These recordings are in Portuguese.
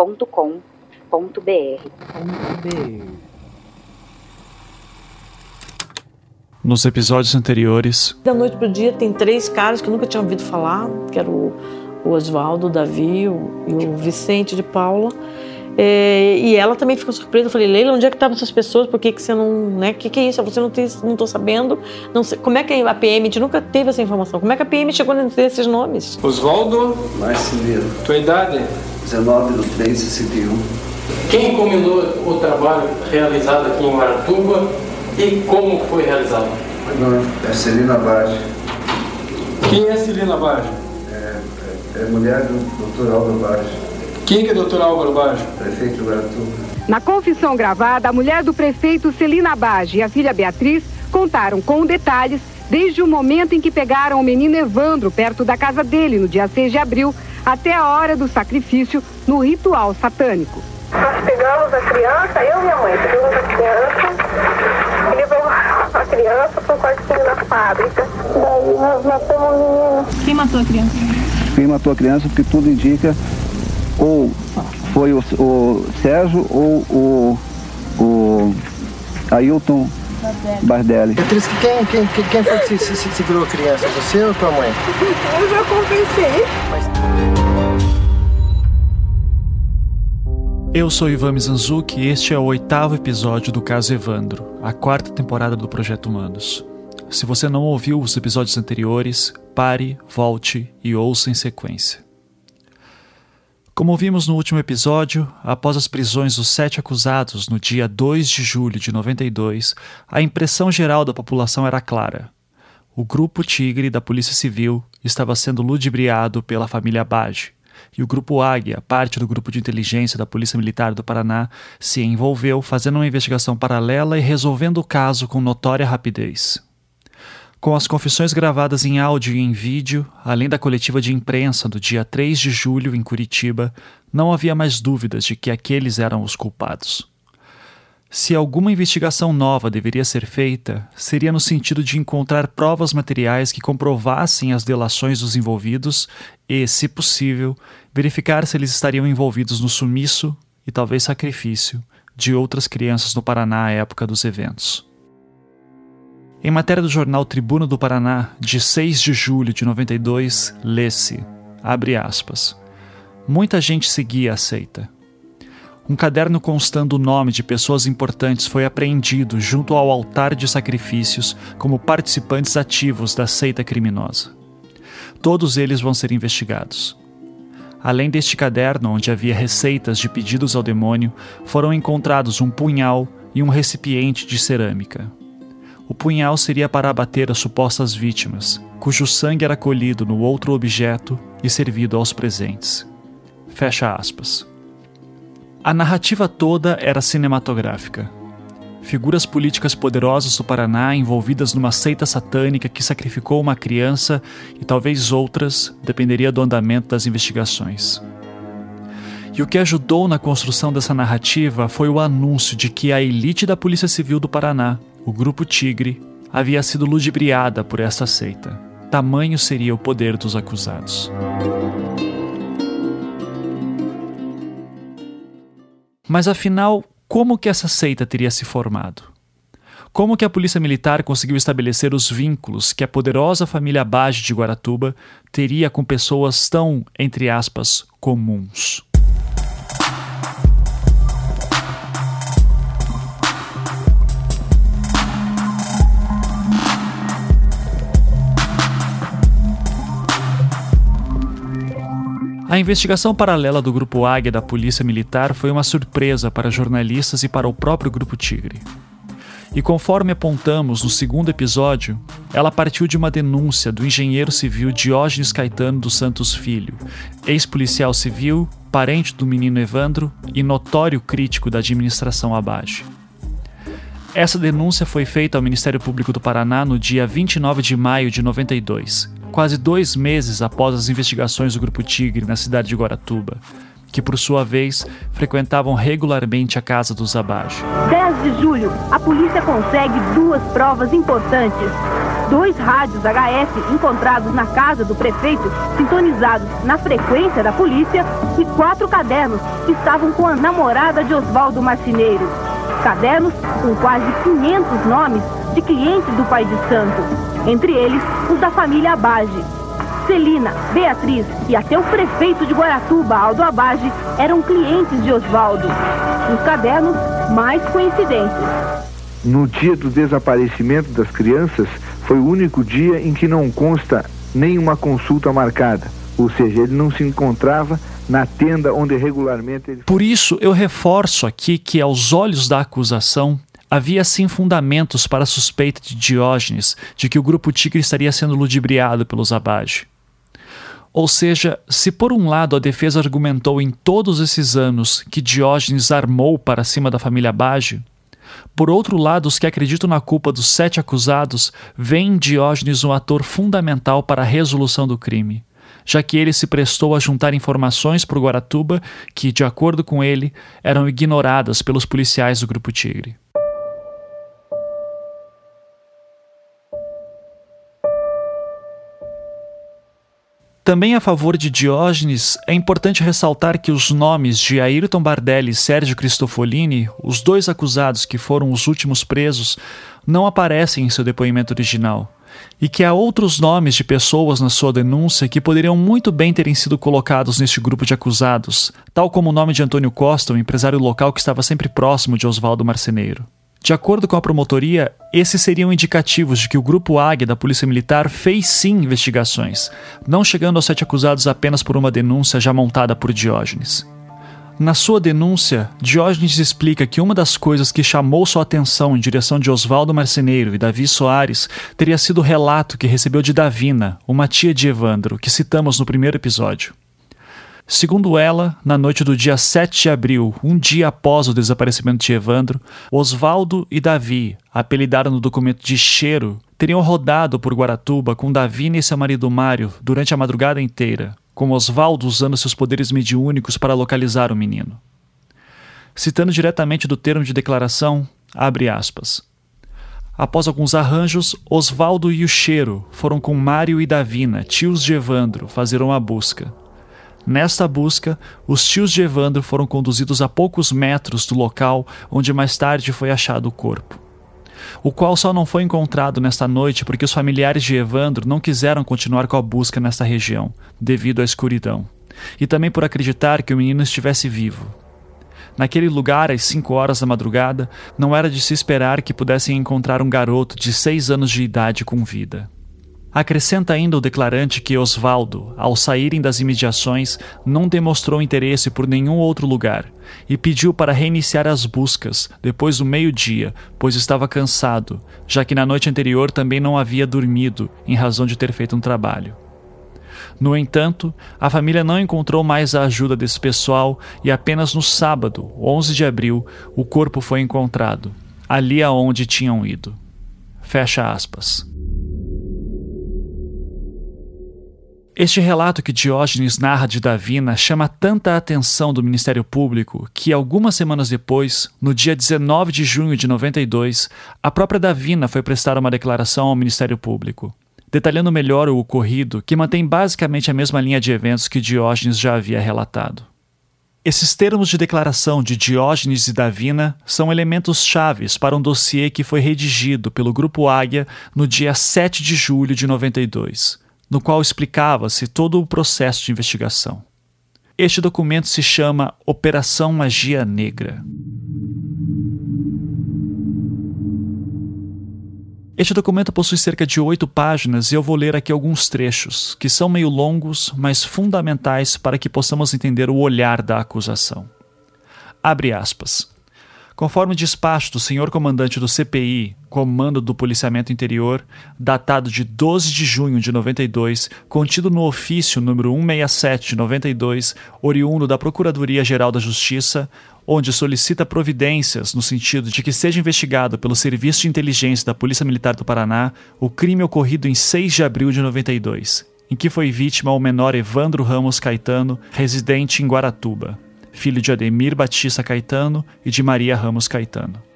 contato@projetohumanos.com.br. Nos episódios anteriores, da noite pro dia tem três caras que eu nunca tinha ouvido falar, que era o, o Oswaldo, o Davi o, e o Vicente de Paula. É, e ela também ficou surpresa. Eu falei, Leila, onde é que estavam essas pessoas? Por que, que você não. Né? O que, que é isso? Você não tem, não tô sabendo. Não sei, como é que a PM, a gente nunca teve essa informação. Como é que a PM chegou nesses nomes? Oswaldo, Marcelino, tua idade? 19 do 3 61. Quem combinou o trabalho realizado aqui em Maratuba e como foi realizado? Não, é Celina Bage. Quem é Celina Bage? É, é, é mulher do Dr. Álvaro Bage, Quem que é Dr. Álvaro Bage? prefeito Guaratuba. Na confissão gravada, a mulher do prefeito Celina Bage e a filha Beatriz contaram com detalhes desde o momento em que pegaram o menino Evandro perto da casa dele no dia 6 de abril até a hora do sacrifício no ritual satânico. Nós pegamos a criança, eu e minha mãe, pegamos a criança e levamos a criança para o quartinho na fábrica. Daí nós matamos o menino. Quem matou a criança? Quem matou a criança, porque tudo indica ou foi o, o Sérgio ou o, o Ailton Bardelli. Beatriz, quem, quem, quem, quem foi que se, se, se segurou a criança? Você ou tua mãe? Eu já confessei. eu sou Ivan Mizanzuki e este é o oitavo episódio do caso Evandro, a quarta temporada do Projeto Humanos. Se você não ouviu os episódios anteriores, pare, volte e ouça em sequência. Como vimos no último episódio, após as prisões dos sete acusados no dia 2 de julho de 92, a impressão geral da população era clara. O grupo Tigre da Polícia Civil estava sendo ludibriado pela família Bage, e o grupo Águia, parte do grupo de inteligência da Polícia Militar do Paraná, se envolveu fazendo uma investigação paralela e resolvendo o caso com notória rapidez. Com as confissões gravadas em áudio e em vídeo, além da coletiva de imprensa do dia 3 de julho em Curitiba, não havia mais dúvidas de que aqueles eram os culpados. Se alguma investigação nova deveria ser feita, seria no sentido de encontrar provas materiais que comprovassem as delações dos envolvidos e, se possível, verificar se eles estariam envolvidos no sumiço e talvez sacrifício de outras crianças no Paraná à época dos eventos. Em matéria do jornal Tribuno do Paraná, de 6 de julho de 92, lê-se, abre aspas, muita gente seguia a seita. Um caderno constando o nome de pessoas importantes foi apreendido junto ao altar de sacrifícios como participantes ativos da seita criminosa. Todos eles vão ser investigados. Além deste caderno, onde havia receitas de pedidos ao demônio, foram encontrados um punhal e um recipiente de cerâmica. O punhal seria para abater as supostas vítimas, cujo sangue era colhido no outro objeto e servido aos presentes. Fecha aspas. A narrativa toda era cinematográfica. Figuras políticas poderosas do Paraná envolvidas numa seita satânica que sacrificou uma criança e talvez outras, dependeria do andamento das investigações. E o que ajudou na construção dessa narrativa foi o anúncio de que a elite da Polícia Civil do Paraná, o Grupo Tigre, havia sido ludibriada por essa seita. Tamanho seria o poder dos acusados. Mas afinal, como que essa seita teria se formado? Como que a polícia militar conseguiu estabelecer os vínculos que a poderosa família Bage de Guaratuba teria com pessoas tão, entre aspas, comuns? A investigação paralela do Grupo Águia da Polícia Militar foi uma surpresa para jornalistas e para o próprio Grupo Tigre. E conforme apontamos no segundo episódio, ela partiu de uma denúncia do engenheiro civil Diógenes Caetano dos Santos Filho, ex-policial civil, parente do menino Evandro e notório crítico da administração Abage. Essa denúncia foi feita ao Ministério Público do Paraná no dia 29 de maio de 92, quase dois meses após as investigações do Grupo Tigre na cidade de Guaratuba, que por sua vez frequentavam regularmente a casa dos Abage. 10 de julho, a polícia consegue duas provas importantes. Dois rádios HF encontrados na casa do prefeito, sintonizados na frequência da polícia, e quatro cadernos que estavam com a namorada de Oswaldo Marcineiro. Cadernos com quase 500 nomes de clientes do pai de santo, entre eles os da família Abage. Celina, Beatriz e até o prefeito de Guaratuba, Aldo Abage, eram clientes de Oswaldo. Os cadernos, mais coincidências. No dia do desaparecimento das crianças, foi o único dia em que não consta nenhuma consulta marcada, ou seja, ele não se encontrava na tenda onde regularmente ele. Por isso, eu reforço aqui que, aos olhos da acusação, havia sim fundamentos para a suspeita de Diógenes de que o grupo Tigre estaria sendo ludibriado pelos Abage. Ou seja, se por um lado a defesa argumentou em todos esses anos que Diógenes armou para cima da família Abage, por outro lado, os que acreditam na culpa dos sete acusados veem em Diógenes um ator fundamental para a resolução do crime, já que ele se prestou a juntar informações para o Guaratuba que, de acordo com ele, eram ignoradas pelos policiais do Grupo Tigre. Também a favor de Diógenes, é importante ressaltar que os nomes de Ayrton Bardelli e Sérgio Cristofolini, os dois acusados que foram os últimos presos, não aparecem em seu depoimento original, e que há outros nomes de pessoas na sua denúncia que poderiam muito bem terem sido colocados neste grupo de acusados, tal como o nome de Antônio Costa, um empresário local que estava sempre próximo de Oswaldo Marceneiro. De acordo com a promotoria, esses seriam indicativos de que o Grupo Águia da Polícia Militar fez sim investigações, não chegando aos sete acusados apenas por uma denúncia já montada por Diógenes. Na sua denúncia, Diógenes explica que uma das coisas que chamou sua atenção em direção de Oswaldo Marceneiro e Davi Soares teria sido o relato que recebeu de Davina, uma tia de Evandro, que citamos no primeiro episódio. Segundo ela, na noite do dia 7 de abril, um dia após o desaparecimento de Evandro, Osvaldo e Davi, apelidados no documento de Cheiro, teriam rodado por Guaratuba com Davi e seu marido Mário durante a madrugada inteira, com Osvaldo usando seus poderes mediúnicos para localizar o menino. Citando diretamente do termo de declaração, abre aspas. Após alguns arranjos, Osvaldo e o Cheiro foram com Mário e Davina, tios de Evandro, fazer uma busca. Nesta busca, os tios de Evandro foram conduzidos a poucos metros do local onde mais tarde foi achado o corpo. O qual só não foi encontrado nesta noite porque os familiares de Evandro não quiseram continuar com a busca nesta região, devido à escuridão, e também por acreditar que o menino estivesse vivo. Naquele lugar, às 5 horas da madrugada, não era de se esperar que pudessem encontrar um garoto de seis anos de idade com vida. Acrescenta ainda o declarante que Osvaldo, ao saírem das imediações, não demonstrou interesse por nenhum outro lugar e pediu para reiniciar as buscas depois do meio-dia, pois estava cansado, já que na noite anterior também não havia dormido em razão de ter feito um trabalho. No entanto, a família não encontrou mais a ajuda desse pessoal e apenas no sábado, 11 de abril, o corpo foi encontrado, ali aonde tinham ido. Fecha aspas. Este relato que Diógenes narra de Davina chama tanta atenção do Ministério Público que, algumas semanas depois, no dia 19 de junho de 92, a própria Davina foi prestar uma declaração ao Ministério Público, detalhando melhor o ocorrido, que mantém basicamente a mesma linha de eventos que Diógenes já havia relatado. Esses termos de declaração de Diógenes e Davina são elementos chaves para um dossiê que foi redigido pelo Grupo Águia no dia 7 de julho de 92 no qual explicava-se todo o processo de investigação. Este documento se chama Operação Magia Negra. Este documento possui cerca de oito páginas e eu vou ler aqui alguns trechos, que são meio longos, mas fundamentais para que possamos entender o olhar da acusação. Abre aspas. Conforme o despacho do senhor comandante do CPI, Comando do Policiamento Interior, datado de 12 de junho de 92, contido no ofício número 167 de 92, oriundo da Procuradoria-Geral da Justiça, onde solicita providências no sentido de que seja investigado pelo Serviço de Inteligência da Polícia Militar do Paraná o crime ocorrido em 6 de abril de 92, em que foi vítima o menor Evandro Ramos Caetano, residente em Guaratuba filho de Ademir Batista Caetano e de Maria Ramos Caetano.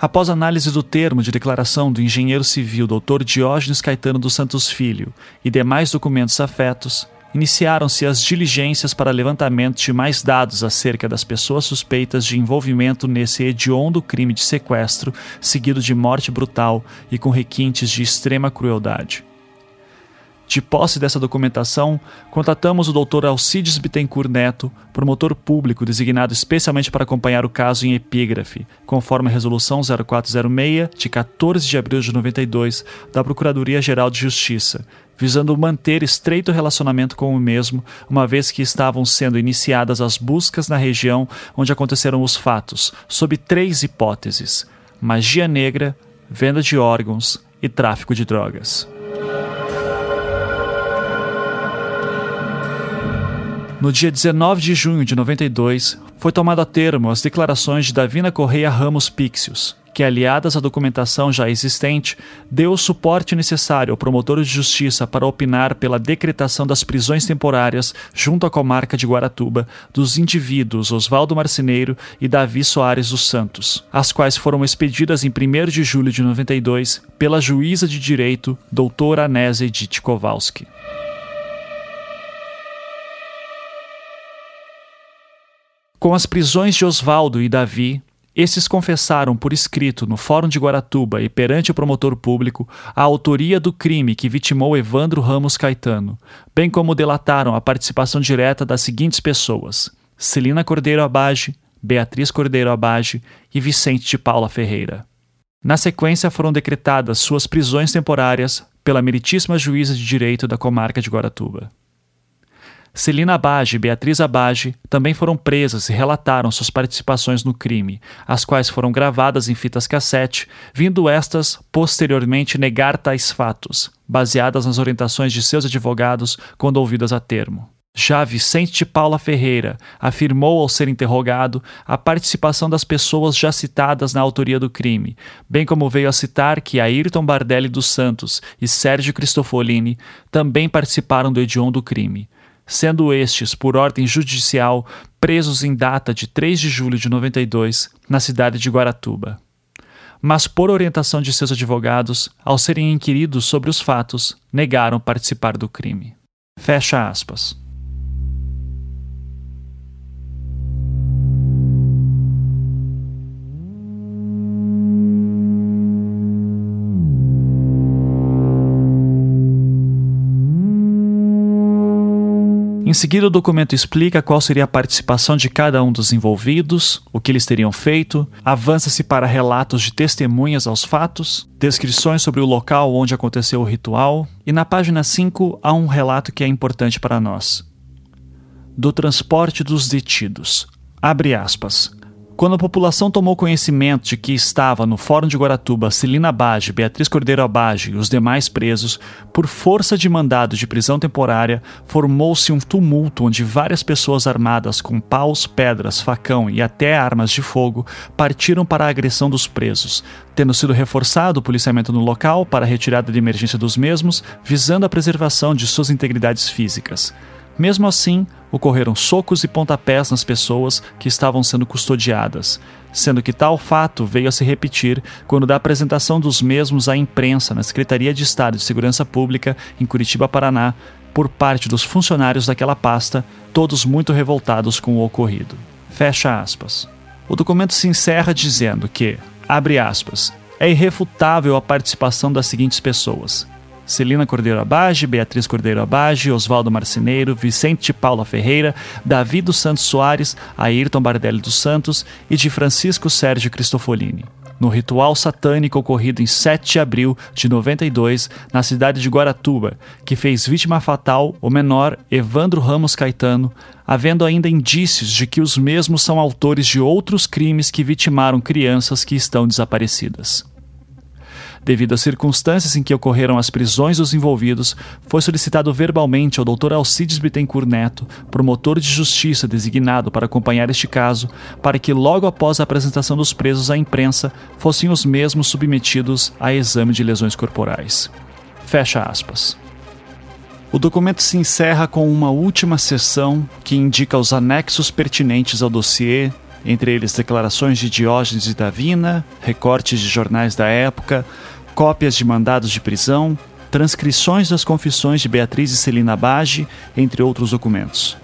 Após análise do termo de declaração do engenheiro civil Dr. Diógenes Caetano dos Santos Filho e demais documentos afetos, iniciaram-se as diligências para levantamento de mais dados acerca das pessoas suspeitas de envolvimento nesse hediondo crime de sequestro, seguido de morte brutal e com requintes de extrema crueldade. De posse dessa documentação, contatamos o Dr. Alcides Bittencourt Neto, promotor público designado especialmente para acompanhar o caso em epígrafe, conforme a Resolução 0406, de 14 de abril de 92, da Procuradoria-Geral de Justiça, visando manter estreito relacionamento com o mesmo, uma vez que estavam sendo iniciadas as buscas na região onde aconteceram os fatos, sob três hipóteses: magia negra, venda de órgãos e tráfico de drogas. No dia 19 de junho de 92, foi tomado a termo as declarações de Davina Correia Ramos Pixius, que, aliadas à documentação já existente, deu o suporte necessário ao promotor de justiça para opinar pela decretação das prisões temporárias junto à comarca de Guaratuba dos indivíduos Oswaldo Marceneiro e Davi Soares dos Santos, as quais foram expedidas em 1 de julho de 92 pela juíza de direito doutora Anésia Edith Kowalski. Com as prisões de Oswaldo e Davi, esses confessaram por escrito no Fórum de Guaratuba e perante o promotor público a autoria do crime que vitimou Evandro Ramos Caetano, bem como delataram a participação direta das seguintes pessoas: Celina Cordeiro Abage, Beatriz Cordeiro Abage e Vicente de Paula Ferreira. Na sequência foram decretadas suas prisões temporárias pela meritíssima juíza de direito da comarca de Guaratuba. Celina Abage e Beatriz Abage também foram presas e relataram suas participações no crime, as quais foram gravadas em fitas cassete, vindo estas posteriormente negar tais fatos, baseadas nas orientações de seus advogados quando ouvidas a termo. Já Vicente Paula Ferreira afirmou ao ser interrogado a participação das pessoas já citadas na autoria do crime, bem como veio a citar que Ayrton Bardelli dos Santos e Sérgio Cristofolini também participaram do hediondo crime, sendo estes, por ordem judicial, presos em data de 3 de julho de 92, na cidade de Guaratuba. Mas, por orientação de seus advogados, ao serem inquiridos sobre os fatos, negaram participar do crime. Fecha aspas. Em seguida, o documento explica qual seria a participação de cada um dos envolvidos, o que eles teriam feito, avança-se para relatos de testemunhas aos fatos, descrições sobre o local onde aconteceu o ritual, e na página 5 há um relato que é importante para nós. Do transporte dos detidos. Abre aspas. Quando a população tomou conhecimento de que estava no Fórum de Guaratuba Celina Abage, Beatriz Cordeiro Abage e os demais presos, por força de mandado de prisão temporária, formou-se um tumulto onde várias pessoas armadas com paus, pedras, facão e até armas de fogo partiram para a agressão dos presos, tendo sido reforçado o policiamento no local para a retirada de emergência dos mesmos, visando a preservação de suas integridades físicas. Mesmo assim, ocorreram socos e pontapés nas pessoas que estavam sendo custodiadas, sendo que tal fato veio a se repetir quando da apresentação dos mesmos à imprensa na Secretaria de Estado de Segurança Pública em Curitiba, Paraná, por parte dos funcionários daquela pasta, todos muito revoltados com o ocorrido. Fecha aspas. O documento se encerra dizendo que, abre aspas, é irrefutável a participação das seguintes pessoas: Celina Cordeiro Abage, Beatriz Cordeiro Abage, Oswaldo Marceneiro, Vicente Paula Ferreira, Davi dos Santos Soares, Ayrton Bardelli dos Santos e de Francisco Sérgio Cristofolini. no ritual satânico ocorrido em 7 de abril de 92 na cidade de Guaratuba, que fez vítima fatal o menor Evandro Ramos Caetano, havendo ainda indícios de que os mesmos são autores de outros crimes que vitimaram crianças que estão desaparecidas. Devido às circunstâncias em que ocorreram as prisões dos envolvidos, foi solicitado verbalmente ao Dr. Alcides Bittencourt Neto, promotor de justiça designado para acompanhar este caso, para que logo após a apresentação dos presos à imprensa fossem os mesmos submetidos a exame de lesões corporais. Fecha aspas. O documento se encerra com uma última seção que indica os anexos pertinentes ao dossiê, entre eles declarações de Diógenes e Davina, recortes de jornais da época, cópias de mandados de prisão, transcrições das confissões de Beatriz e Celina Bage, entre outros documentos.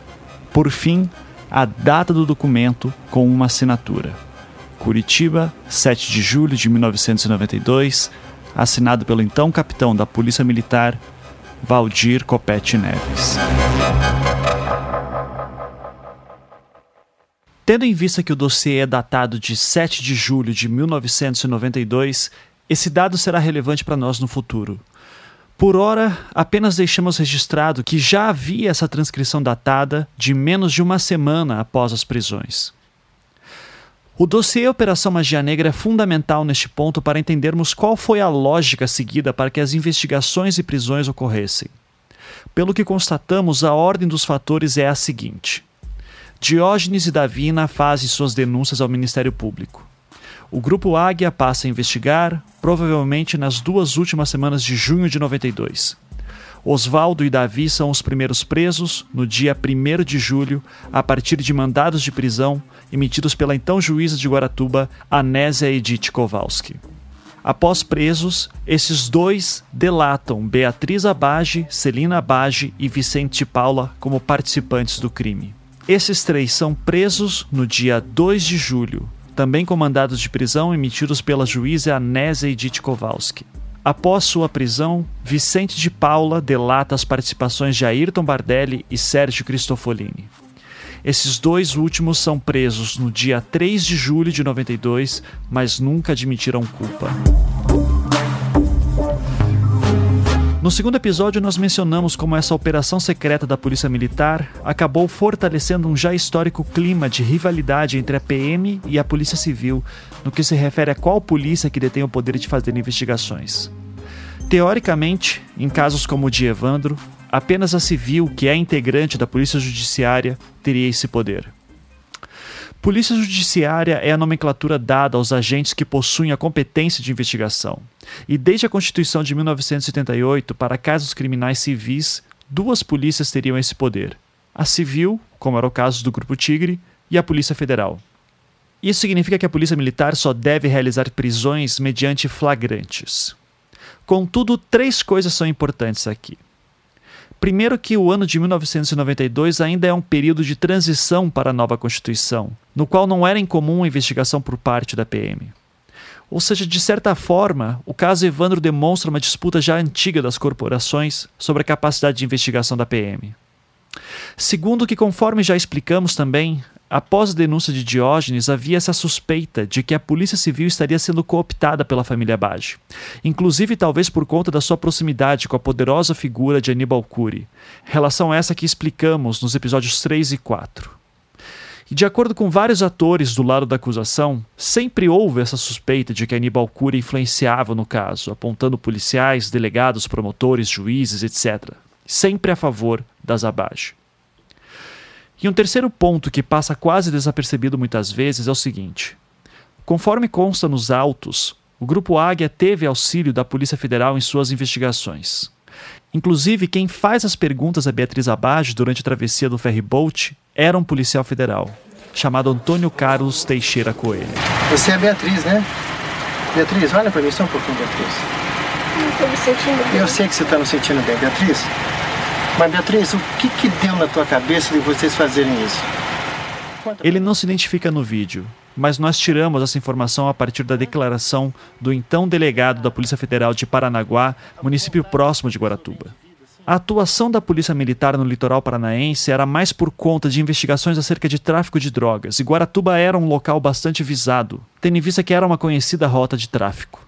Por fim, a data do documento com uma assinatura. Curitiba, 7 de julho de 1992, assinado pelo então capitão da Polícia Militar, Valdir Copete Neves. Tendo em vista que o dossiê é datado de 7 de julho de 1992, esse dado será relevante para nós no futuro. Por ora, apenas deixamos registrado que já havia essa transcrição datada de menos de uma semana após as prisões. O dossiê Operação Magia Negra é fundamental neste ponto para entendermos qual foi a lógica seguida para que as investigações e prisões ocorressem. Pelo que constatamos, a ordem dos fatores é a seguinte: Diógenes e Davina fazem suas denúncias ao Ministério Público. O Grupo Águia passa a investigar, provavelmente nas duas últimas semanas de junho de 92. Oswaldo e Davi são os primeiros presos no dia 1 de julho, a partir de mandados de prisão emitidos pela então juíza de Guaratuba, Anésia Edith Kowalski. Após presos, esses dois delatam Beatriz Abage, Celina Abage e Vicente Paula como participantes do crime. Esses três são presos no dia 2 de julho, também com mandados de prisão emitidos pela juíza Anésia Edith Kowalski. Após sua prisão, Vicente de Paula delata as participações de Ayrton Bardelli e Sérgio Cristofolini. Esses dois últimos são presos no dia 3 de julho de 92, mas nunca admitiram culpa. No segundo episódio, nós mencionamos como essa operação secreta da Polícia Militar acabou fortalecendo um já histórico clima de rivalidade entre a PM e a Polícia Civil, no que se refere a qual polícia que detém o poder de fazer investigações. Teoricamente, em casos como o de Evandro, apenas a civil, que é integrante da Polícia Judiciária, teria esse poder. Polícia Judiciária é a nomenclatura dada aos agentes que possuem a competência de investigação. E desde a Constituição de 1978, para casos criminais civis, duas polícias teriam esse poder: a civil, como era o caso do Grupo Tigre, e a Polícia Federal. Isso significa que a Polícia Militar só deve realizar prisões mediante flagrantes. Contudo, três coisas são importantes aqui. Primeiro, que o ano de 1992 ainda é um período de transição para a nova Constituição, no qual não era incomum a investigação por parte da PM. Ou seja, de certa forma, o caso Evandro demonstra uma disputa já antiga das corporações sobre a capacidade de investigação da PM. Segundo que, conforme já explicamos também, após a denúncia de Diógenes, havia essa suspeita de que a Polícia Civil estaria sendo cooptada pela família Bage, inclusive talvez por conta da sua proximidade com a poderosa figura de Aníbal Cury, relação essa que explicamos nos episódios 3 e 4. E de acordo com vários atores do lado da acusação, sempre houve essa suspeita de que Aníbal Cury influenciava no caso, apontando policiais, delegados, promotores, juízes, etc., sempre a favor das Abage. E um terceiro ponto que passa quase desapercebido muitas vezes é o seguinte: conforme consta nos autos, o Grupo Águia teve auxílio da Polícia Federal em suas investigações. Inclusive, quem faz as perguntas a Beatriz Abage durante a travessia do ferryboat era um policial federal, chamado Antônio Carlos Teixeira Coelho. Você é Beatriz, né? Beatriz, olha para mim só um pouquinho, Beatriz. Não estou me sentindo bem. Eu sei que você está me sentindo bem, Beatriz. Mas, Beatriz, o que, que deu na tua cabeça de vocês fazerem isso? Ele não se identifica no vídeo, mas nós tiramos essa informação a partir da declaração do então delegado da Polícia Federal de Paranaguá, município próximo de Guaratuba. A atuação da Polícia Militar no litoral paranaense era mais por conta de investigações acerca de tráfico de drogas, e Guaratuba era um local bastante visado, tendo em vista que era uma conhecida rota de tráfico.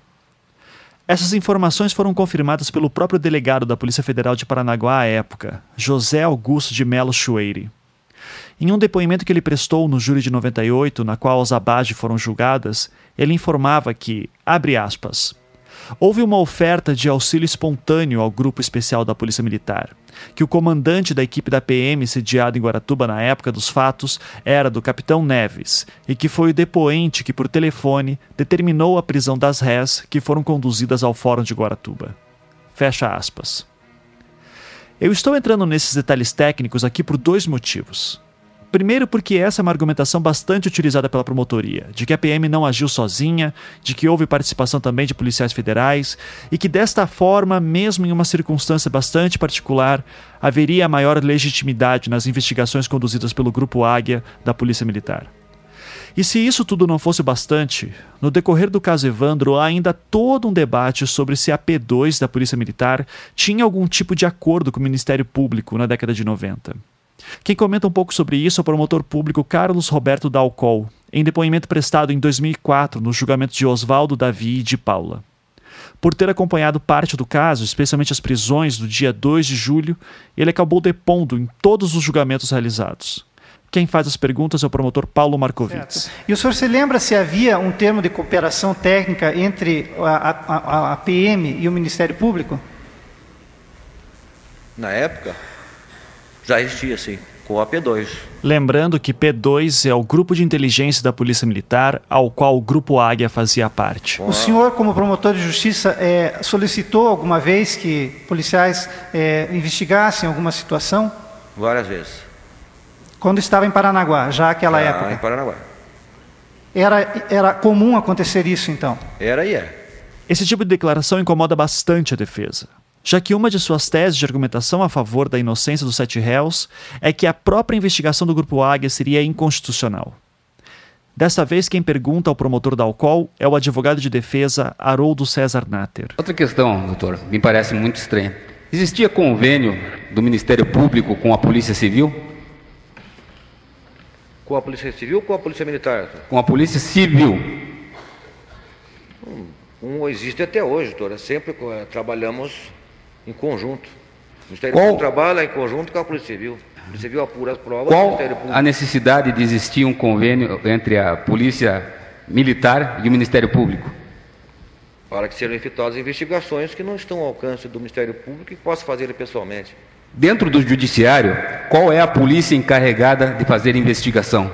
Essas informações foram confirmadas pelo próprio delegado da Polícia Federal de Paranaguá à época, José Augusto de Melo Chueire. Em um depoimento que ele prestou no júri de 98, na qual as Abage foram julgadas, ele informava que, abre aspas, houve uma oferta de auxílio espontâneo ao grupo especial da Polícia Militar, que o comandante da equipe da PM sediado em Guaratuba na época dos fatos era do capitão Neves, e que foi o depoente que, por telefone, determinou a prisão das rés que foram conduzidas ao Fórum de Guaratuba. Fecha aspas. Eu estou entrando nesses detalhes técnicos aqui por dois motivos. Primeiro, porque essa é uma argumentação bastante utilizada pela promotoria, de que a PM não agiu sozinha, de que houve participação também de policiais federais e que desta forma, mesmo em uma circunstância bastante particular, haveria maior legitimidade nas investigações conduzidas pelo Grupo Águia da Polícia Militar. E se isso tudo não fosse bastante, no decorrer do caso Evandro há ainda todo um debate sobre se a P2 da Polícia Militar tinha algum tipo de acordo com o Ministério Público na década de 90. Quem comenta um pouco sobre isso é o promotor público Carlos Roberto Dalcol, em depoimento prestado em 2004 no julgamento de Oswaldo Davi e de Paula. Por ter acompanhado parte do caso, especialmente as prisões do dia 2 de julho, ele acabou depondo em todos os julgamentos realizados. Quem faz as perguntas é o promotor Paulo Markovitz. Certo. E o senhor se lembra se havia um termo de cooperação técnica entre a, a, a PM e o Ministério Público? Na época, já existia, sim, com a P2. Lembrando que P2 é o grupo de inteligência da Polícia Militar, ao qual o Grupo Águia fazia parte. O senhor, como promotor de justiça, é, solicitou alguma vez que policiais é, investigassem alguma situação? Várias vezes. Quando estava em Paranaguá, já aquela Já época? em Paranaguá. Era, era comum acontecer isso, então? Era e é. Esse tipo de declaração incomoda bastante a defesa, já que uma de suas teses de argumentação a favor da inocência dos sete réus é que a própria investigação do Grupo Águia seria inconstitucional. Dessa vez, quem pergunta ao promotor da Alcol é o advogado de defesa Haroldo César Natter. Outra questão, doutor, me parece muito estranha. Existia convênio do Ministério Público com a Polícia Civil? Com a Polícia Civil ou com a Polícia Militar? Com a Polícia Civil. Um existe até hoje, doutora. Sempre eh, trabalhamos em conjunto. O Ministério Qual- Público trabalha em conjunto com a Polícia Civil. A Polícia Civil apura as provas, Qual Ministério Público. a necessidade de existir um convênio entre a Polícia Militar e o Ministério Público? Para que sejam efetuadas investigações que não estão ao alcance do Ministério Público e possa fazer pessoalmente. Dentro do Judiciário, qual é a polícia encarregada de fazer investigação?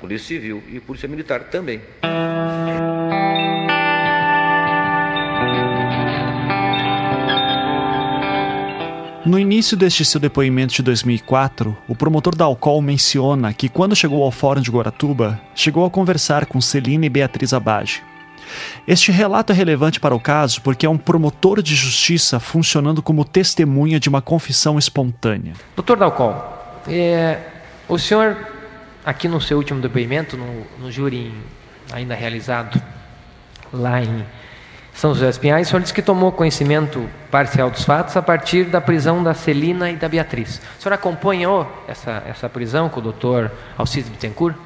Polícia Civil e Polícia Militar também. No início deste seu depoimento de 2004, o promotor da Alcol menciona que quando chegou ao Fórum de Guaratuba, chegou a conversar com Celina e Beatriz Abage. Este relato é relevante para o caso porque é um promotor de justiça funcionando como testemunha de uma confissão espontânea. Doutor Dalcol, é, o senhor, aqui no seu último depoimento, no, no júri ainda realizado lá em São José dos Pinhais, o senhor disse que tomou conhecimento parcial dos fatos a partir da prisão da Celina e da Beatriz. O senhor acompanhou essa, essa prisão com o doutor Alcides Bittencourt?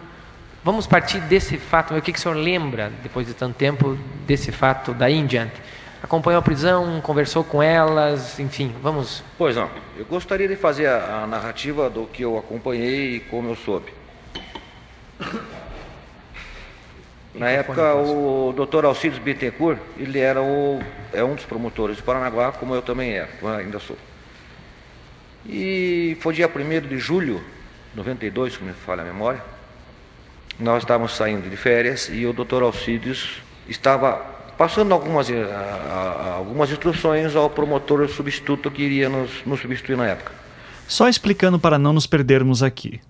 Vamos partir desse fato, o que, que o senhor lembra, depois de tanto tempo, desse fato daí em diante? Acompanhou a prisão, conversou com elas, enfim, vamos... Pois não. Eu gostaria de fazer a, a narrativa do que eu acompanhei e como eu soube. Na época, o doutor Alcides Bittencourt, ele era o, é um dos promotores de Paranaguá, como eu também era, ainda sou. E foi dia 1 de julho de 92, se me falha a memória, nós estávamos saindo de férias e o doutor Alcides estava passando algumas, eh, algumas instruções ao promotor substituto que iria nos, nos substituir na época. Só explicando para não nos perdermos aqui.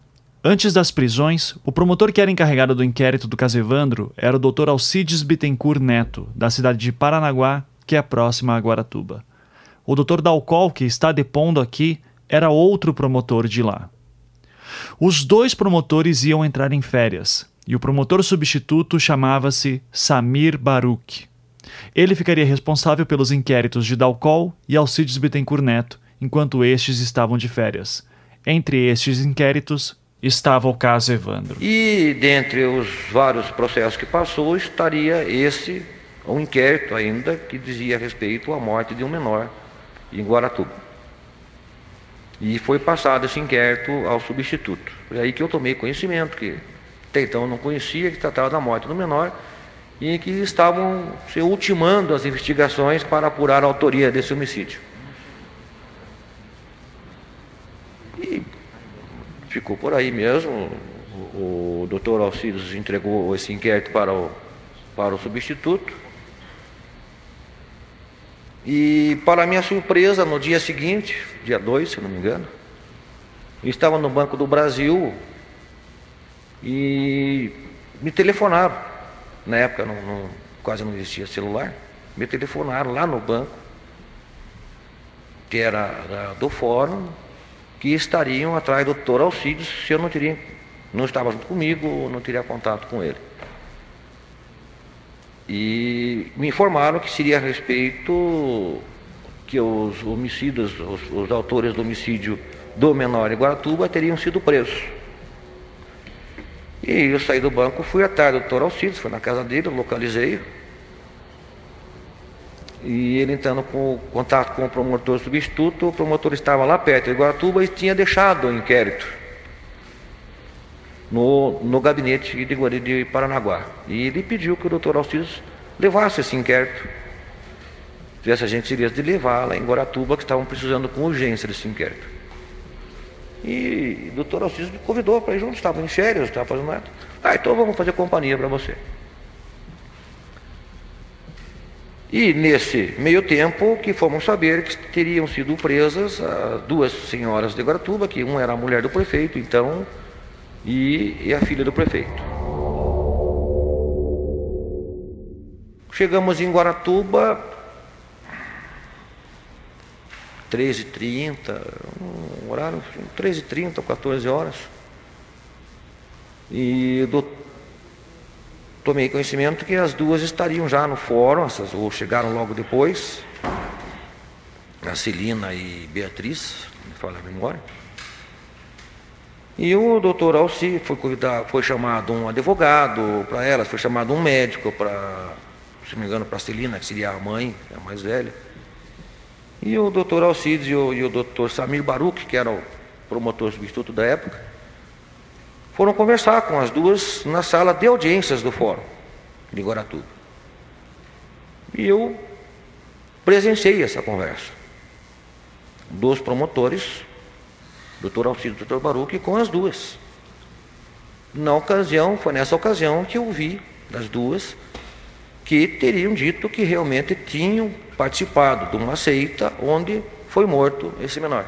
Antes das prisões, o promotor que era encarregado do inquérito do caso Evandro era o Dr. Alcides Bittencourt Neto, da cidade de Paranaguá, que é próxima a Guaratuba. O Dr. Dalcol, que está depondo aqui, era outro promotor de lá. Os dois promotores iam entrar em férias, e o promotor substituto chamava-se Samir Baruch. Ele ficaria responsável pelos inquéritos de Dalcol e Alcides Bittencourt Neto, enquanto estes estavam de férias. Entre estes inquéritos estava o caso Evandro. E dentre os vários processos que passou, estaria esse, um inquérito ainda, que dizia respeito à morte de um menor em Guaratuba. E foi passado esse inquérito ao substituto. Foi aí que eu tomei conhecimento, que até então eu não conhecia, que tratava da morte do menor, e que estavam se ultimando as investigações para apurar a autoria desse homicídio. E ficou por aí mesmo. O, o doutor Alcides entregou esse inquérito para o, para o substituto. E, para minha surpresa, no dia seguinte, dia 2, se não me engano, eu estava no Banco do Brasil e me telefonaram. Na época não, não, quase não existia celular. Me telefonaram lá no banco, que era do fórum, que estariam atrás do doutor Alcides se eu não teria, não estava junto comigo, não teria contato com ele. E me informaram que seria a respeito que os homicidas, os, os autores do homicídio do menor em Guaratuba teriam sido presos. E eu saí do banco, fui atrás do doutor Alcides, fui na casa dele, localizei. E ele entrando com contato com o promotor substituto, o promotor estava lá perto de Guaratuba e tinha deixado o inquérito no, no gabinete de, de Paranaguá. E ele pediu que o doutor Alcides levasse esse inquérito. Tivesse a gentileza de levar lá em Guaratuba, que estavam precisando com urgência desse inquérito. E o doutor Alcides me convidou para ir junto, estava em férias, estava fazendo nada. Ah, então vamos fazer companhia para você. E nesse meio tempo que fomos saber que teriam sido presas ah, duas senhoras de Guaratuba, que uma era a mulher do prefeito, então e, e a filha do prefeito. Chegamos em Guaratuba, 13h30, um horário, 13h30, 14 horas. E do, tomei conhecimento que as duas estariam já no fórum, essas, ou chegaram logo depois, a Celina e Beatriz, me fala a memória. E o doutor Alci foi, foi chamado um advogado para elas, foi chamado um médico para, se não me engano, para a Celina, que seria a mãe, a mais velha. E o doutor Alcides e o, e o doutor Samir Baruch, que era o promotor substituto da época, foram conversar com as duas na sala de audiências do fórum de Guaratuba. E eu presenciei essa conversa dos promotores doutor Alcides e doutor Baruch, com as duas. Na ocasião, foi nessa ocasião que eu vi das duas que teriam dito que realmente tinham participado de uma seita onde foi morto esse menor.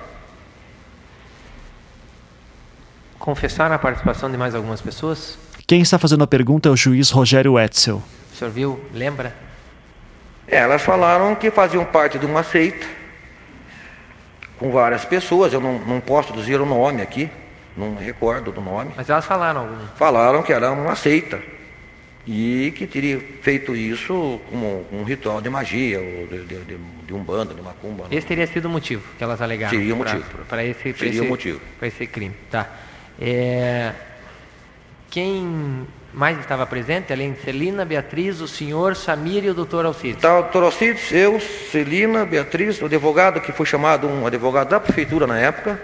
Confessaram a participação de mais algumas pessoas? Quem está fazendo a pergunta é o juiz Rogério Etzel. O senhor viu? Lembra? Elas falaram que faziam parte de uma seita com várias pessoas, eu não, não posso dizer o nome aqui, não me recordo do nome. Mas elas falaram algum? Falaram que era uma seita e que teria feito isso como um ritual de magia, ou de, de, de, de umbanda, de macumba. Esse teria sido o motivo que elas alegaram? Seria o motivo. Para esse, Seria esse, o motivo. Para esse crime, tá. É, quem mais estava presente, além de Celina, Beatriz, o senhor Samir e o doutor Alcides? Tá, doutor Alcides, eu, Celina, Beatriz, o advogado que foi chamado, um advogado da prefeitura na época,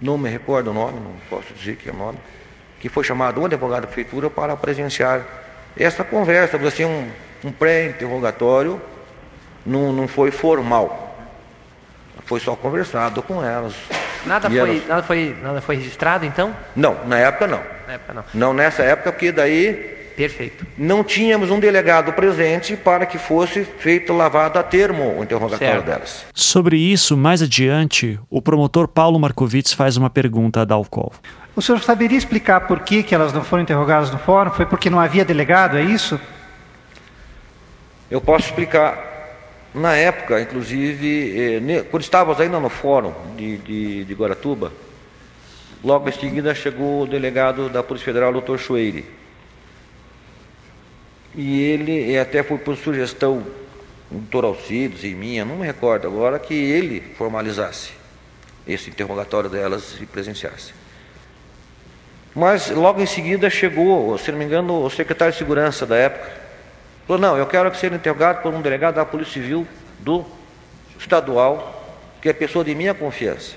não me recordo o nome, não posso dizer que é o nome, que foi chamado um advogado da prefeitura para presenciar essa conversa, assim, um, um pré-interrogatório, não, não foi formal, foi só conversado com elas. Nada E foi, elas- nada, foi, nada foi registrado, então? Não, na época não. Na época não. Não nessa época, porque daí Perfeito. não tínhamos um delegado presente para que fosse feito lavado a termo o interrogatório Certo. delas. Sobre isso, mais adiante, o promotor Paulo Marcovitz faz uma pergunta a Dalcol. O senhor saberia explicar por que, que elas não foram interrogadas no fórum? Foi porque não havia delegado, é isso? Eu posso explicar. Na época, inclusive, eh, quando estávamos ainda no fórum de, de, de Guaratuba, logo em seguida chegou o delegado da Polícia Federal, doutor Chueire. E ele eh, até foi por sugestão o doutor Alcides e minha, não me recordo agora, que ele formalizasse esse interrogatório delas e presenciasse. Mas logo em seguida chegou, se não me engano, o secretário de segurança da época. Falou, não, eu quero que seja interrogado por um delegado da Polícia Civil do estadual, que é pessoa de minha confiança.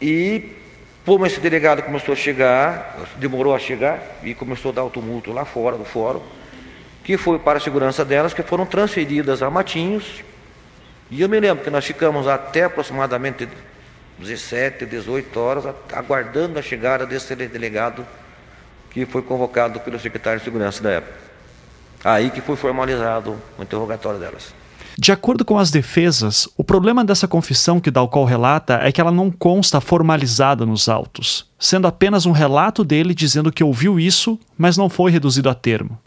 E como esse delegado começou a chegar, demorou a chegar e começou a dar o tumulto lá fora do fórum, que foi para a segurança delas, que foram transferidas a Matinhos. E eu me lembro que nós ficamos até aproximadamente 17, 18 horas, aguardando a chegada desse delegado que foi convocado pelo secretário de Segurança da época. Aí que foi formalizado o interrogatório delas. De acordo com as defesas, o problema dessa confissão que Dalcol relata é que ela não consta formalizada nos autos, sendo apenas um relato dele dizendo que ouviu isso, mas não foi reduzido a termo.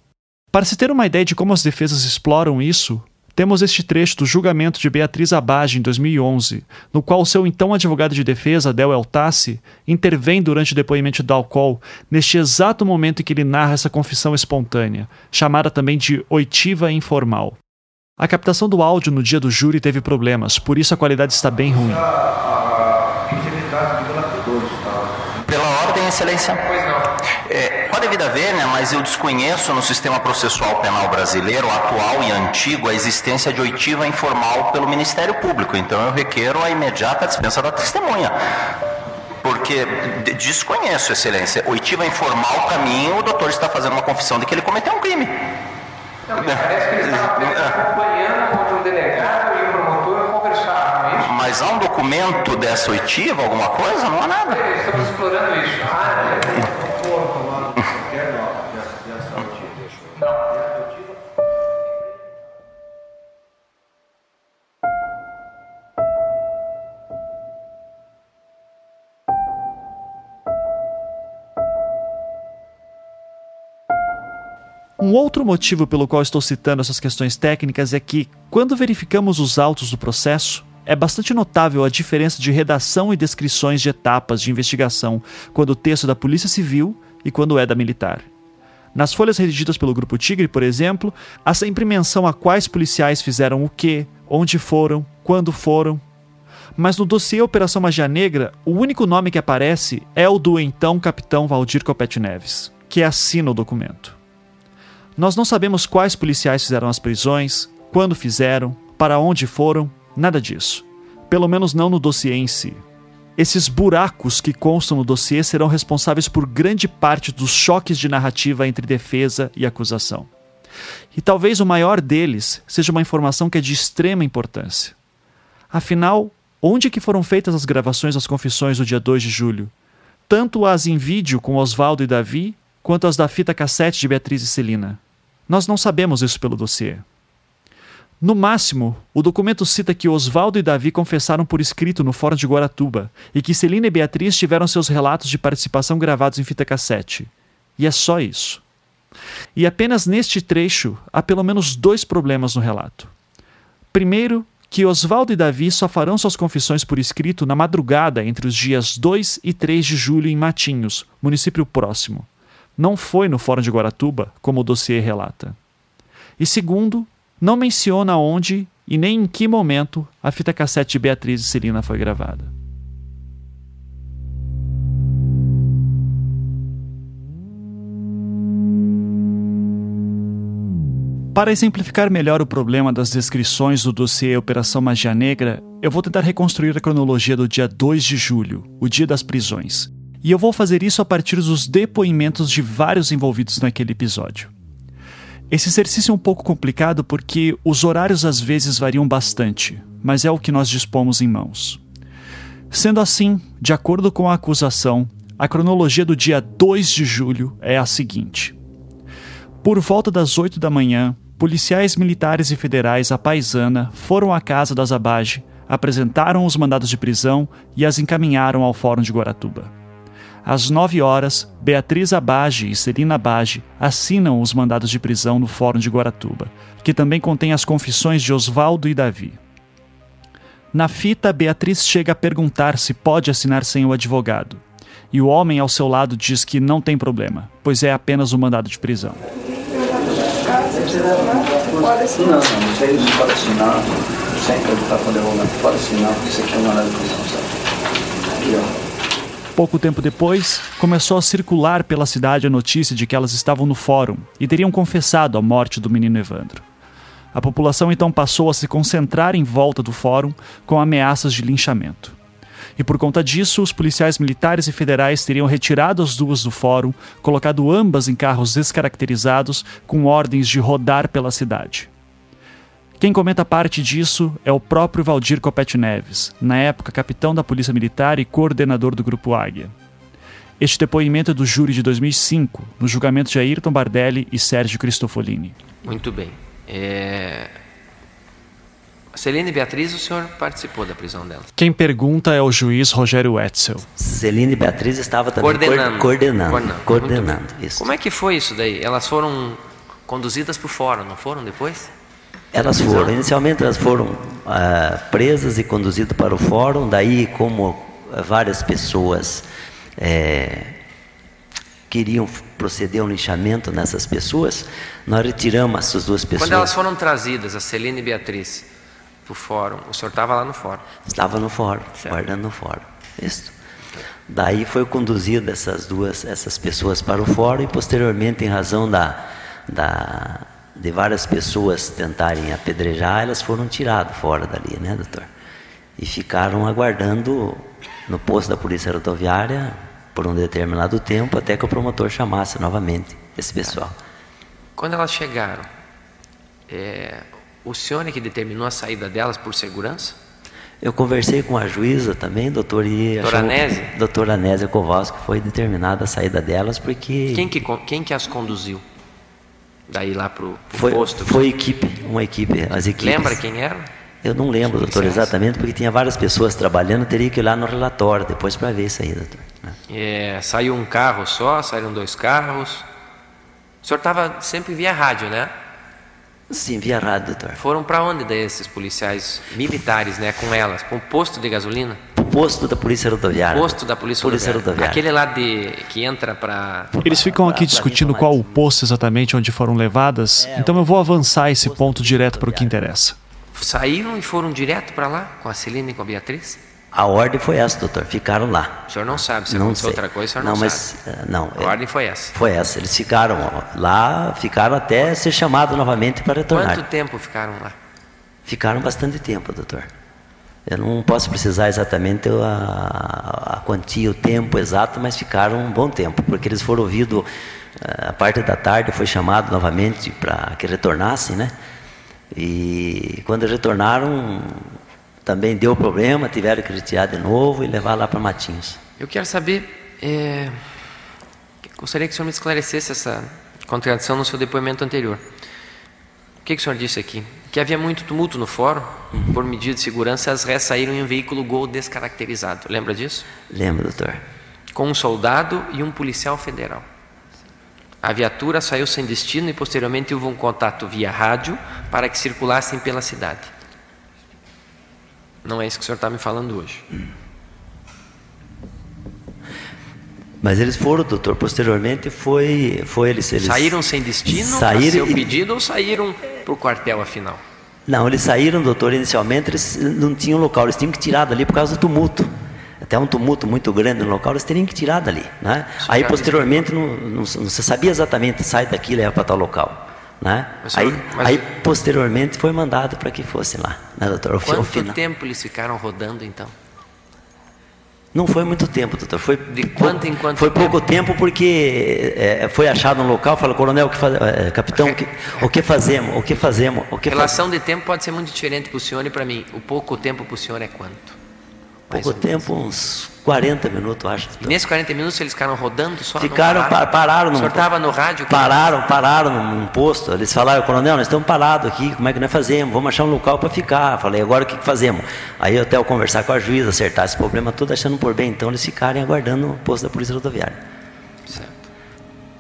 Para se ter uma ideia de como as defesas exploram isso, temos este trecho do julgamento de Beatriz Abage em 2011, no qual seu então advogado de defesa, Del Eltassi, intervém durante o depoimento de Dalcol, neste exato momento em que ele narra essa confissão espontânea, chamada também de oitiva informal. A captação do áudio no dia do júri teve problemas, por isso a qualidade está bem ruim. Pela ordem, excelência. Pois não. É, com a devida vênia, mas eu desconheço no sistema processual penal brasileiro, atual e antigo, a existência de oitiva informal pelo Ministério Público. Então eu requero a imediata dispensa da testemunha. Porque desconheço, excelência. Oitiva informal, para mim, o doutor está fazendo uma confissão de que ele cometeu um crime. Não, parece que ele está acompanhando onde o delegado e o promotor conversaram, é isso? Mas há um documento dessa oitiva, alguma coisa? Não há nada. Estamos explorando isso. Ah, é. Um outro motivo pelo qual estou citando essas questões técnicas é que, quando verificamos os autos do processo, é bastante notável a diferença de redação e descrições de etapas de investigação quando o texto é da Polícia Civil e quando é da militar. Nas folhas redigidas pelo Grupo Tigre, por exemplo, há sempre menção a quais policiais fizeram o que, onde foram, quando foram. Mas no dossiê Operação Magia Negra, o único nome que aparece é o do então capitão Valdir Copete Neves, que assina o documento. Nós não sabemos quais policiais fizeram as prisões, quando fizeram, para onde foram, nada disso. Pelo menos não no dossiê em si. Esses buracos que constam no dossiê serão responsáveis por grande parte dos choques de narrativa entre defesa e acusação. E talvez o maior deles seja uma informação que é de extrema importância. Afinal, onde que foram feitas as gravações das confissões do dia 2 de julho? Tanto as em vídeo com Oswaldo e Davi, quanto as da fita cassete de Beatriz e Celina. Nós não sabemos isso pelo dossiê. No máximo, o documento cita que Oswaldo e Davi confessaram por escrito no Fórum de Guaratuba e que Celina e Beatriz tiveram seus relatos de participação gravados em fita cassete. E é só isso. E apenas neste trecho há pelo menos dois problemas no relato. Primeiro, que Oswaldo e Davi só farão suas confissões por escrito na madrugada entre os dias 2 e 3 de julho em Matinhos, município próximo não foi no Fórum de Guaratuba, como o dossiê relata. E segundo, não menciona onde e nem em que momento a fita cassete de Beatriz e Celina foi gravada. Para exemplificar melhor o problema das descrições do dossiê Operação Magia Negra, eu vou tentar reconstruir a cronologia do dia 2 de julho, o dia das prisões, e eu vou fazer isso a partir dos depoimentos de vários envolvidos naquele episódio. Esse exercício é um pouco complicado porque os horários às vezes variam bastante, mas é o que nós dispomos em mãos. Sendo assim, de acordo com a acusação, a cronologia do dia 2 de julho é a seguinte: Por volta das 8 da manhã, policiais militares e federais à paisana foram à casa das Abage, apresentaram os mandados de prisão e as encaminharam ao Fórum de Guaratuba. Às 9 horas, Beatriz Abage e Celina Abage assinam os mandados de prisão no Fórum de Guaratuba, que também contém as confissões de Oswaldo e Davi. Na fita, Beatriz chega a perguntar se pode assinar sem o advogado, e o homem ao seu lado diz que não tem problema, pois é apenas o mandado de prisão. Pode assinar. Não, não, isso aí não pode assinar, sem quando eu vou lá. Pode assinar, porque isso aqui é uma hora de prisão, sabe? Aqui, ó. Pouco tempo depois, começou a circular pela cidade a notícia de que elas estavam no fórum e teriam confessado a morte do menino Evandro. A população então passou a se concentrar em volta do fórum com ameaças de linchamento. E por conta disso, os policiais militares e federais teriam retirado as duas do fórum, colocado ambas em carros descaracterizados com ordens de rodar pela cidade. Quem comenta parte disso é o próprio Valdir Copete Neves, na época capitão da Polícia Militar e coordenador do Grupo Águia. Este depoimento é do júri de 2005, no julgamento de Ayrton Bardelli e Sérgio Cristofolini. Muito bem. É... Celene Beatriz, o senhor participou da prisão dela? Quem pergunta é o juiz Rogério Etzel. Celene Beatriz estava também coordenando. coordenando. Coordenando, coordenando isso. Como é que foi isso daí? Elas foram conduzidas para o fórum, não foram depois? Elas foram, inicialmente elas foram ah, presas e conduzidas para o fórum, daí como várias pessoas é, queriam proceder ao linchamento nessas pessoas, nós retiramos essas duas pessoas. Quando elas foram trazidas, a Celina e Beatriz, para o fórum, o senhor estava lá no fórum? Estava no fórum, certo. guardando no fórum, isso. Daí foi conduzida essas duas, essas pessoas para o fórum e posteriormente, em razão da, da de várias pessoas tentarem apedrejar, elas foram tiradas fora dali, né, doutor? E ficaram aguardando no posto da Polícia Rodoviária por um determinado tempo até que o promotor chamasse novamente esse pessoal. Quando elas chegaram, é, o senhor é que determinou a saída delas por segurança? Eu conversei com a juíza também, doutor e doutora Anésia? Doutora Anésia Kowalski, foi determinada a saída delas porque quem que quem que as conduziu? Daí lá pro, pro foi, posto? Foi equipe, uma equipe, as equipes. Lembra quem era? Eu não lembro, doutor, exatamente, porque tinha várias pessoas trabalhando, teria que ir lá no relatório depois para ver isso aí, doutor. É, saiu um carro só, saíram dois carros. O senhor estava sempre via rádio, né? Sim, via rádio, doutor. Foram para onde daí esses policiais militares, né, com elas? Para um posto de gasolina? posto da Polícia Rodoviária. Posto da Polícia, Polícia Rodoviária. Aquele lá de que entra para Eles ficam aqui discutindo qual o posto exatamente onde foram levadas, é, então eu vou avançar esse ponto direto para o que interessa. Saíram e foram direto para lá com a Celina e com a Beatriz? A ordem foi essa, doutor. Ficaram lá. O senhor não sabe se não aconteceu sei. outra coisa, o senhor não, não mas, sabe. Eh, não, a ordem foi essa. Foi essa. Eles ficaram lá, ficaram até ser chamados novamente para retornar. Quanto tempo ficaram lá? Ficaram bastante tempo, doutor. Eu não posso precisar exatamente a, a quantia, o tempo exato, mas ficaram um bom tempo, porque eles foram ouvidos eh, a parte da tarde, foi chamado novamente para que retornassem, né? E quando retornaram, também deu problema, tiveram que retirar de novo e levar lá para Matinhos. Eu quero saber, é, gostaria que o senhor me esclarecesse essa contradição no seu depoimento anterior. O que, que o senhor disse aqui? que havia muito tumulto no fórum, por medida de segurança, as rés saíram em um veículo Gol descaracterizado. Lembra disso? Lembro, doutor. Com um soldado e um policial federal. A viatura saiu sem destino e posteriormente houve um contato via rádio para que circulassem pela cidade. Não é isso que o senhor está me falando hoje. Mas eles foram, doutor, posteriormente foi, foi eles, eles saíram sem destino saíram seu pedido ou saíram para o quartel afinal? Não, eles saíram, doutor, inicialmente eles não tinham local, eles tinham que tirar dali por causa do tumulto. Até um tumulto muito grande no local, eles teriam que tirar dali. Né? Aí posteriormente não, não, não, se sabia exatamente, sai daqui e leva para tal local. Né? Mas, aí, mas... aí posteriormente foi mandado para que fosse lá, né, doutor? Quanto tempo eles ficaram rodando então? Não foi muito tempo, doutor. Foi de quanto em quanto Foi pouco tempo porque é, foi achado um local. Falou, coronel, o que faz, é, capitão, o que, o que fazemos? O que fazemos? O que Relação faz... de tempo pode ser muito diferente para o senhor e para mim. O pouco tempo para o senhor é quanto? Pouco tempo, uns 40 minutos, acho. E nesses 40 minutos eles ficaram rodando só? Ficaram, pararam. pararam. O senhor estava no rádio? Pararam, pararam num posto. Eles falaram, coronel, nós estamos parados aqui, como é que nós fazemos? Vamos achar um local para ficar. Falei, agora o que, fazemos? Aí até eu conversar com a juíza, acertar esse problema todo, achando por bem. Então eles ficarem aguardando o posto da Polícia Rodoviária.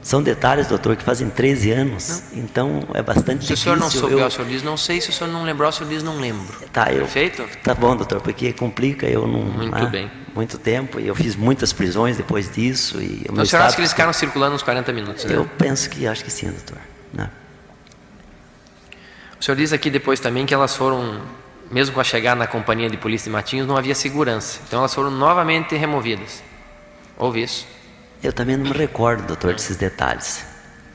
São detalhes, doutor, que fazem 13 anos, não. então é bastante se difícil. Se o senhor não souber, eu... o senhor diz não sei, se o senhor não lembrar, o senhor diz não lembro. Tá, eu... Perfeito? Tá bom, doutor, porque complica, eu não... Muito né, bem. Muito tempo, e eu fiz muitas prisões depois disso. E o, o senhor acha que eles ficaram circulando uns 40 minutos, né? Eu penso que, acho que sim, doutor. Né? O senhor diz aqui depois também que elas foram, mesmo com a chegada na companhia de polícia de Matinhos, não havia segurança. Então elas foram novamente removidas. Houve isso? Eu também não me recordo, doutor, desses detalhes.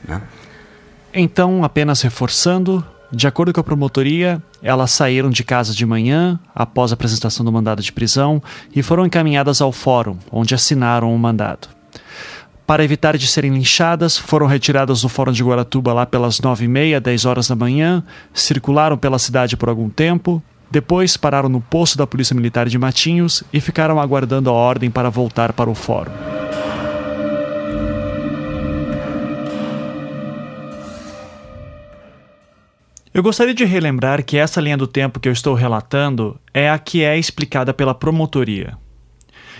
Né? Então, apenas reforçando, de acordo com a promotoria, elas saíram de casa de manhã, após a apresentação do mandado de prisão, e foram encaminhadas ao fórum, onde assinaram o mandado. Para evitar de serem linchadas, foram retiradas do Fórum de Guaratuba lá pelas 9h30, 10 horas da manhã, circularam pela cidade por algum tempo, depois pararam no posto da Polícia Militar de Matinhos e ficaram aguardando a ordem para voltar para o fórum. Eu gostaria de relembrar que essa linha do tempo que eu estou relatando é a que é explicada pela promotoria.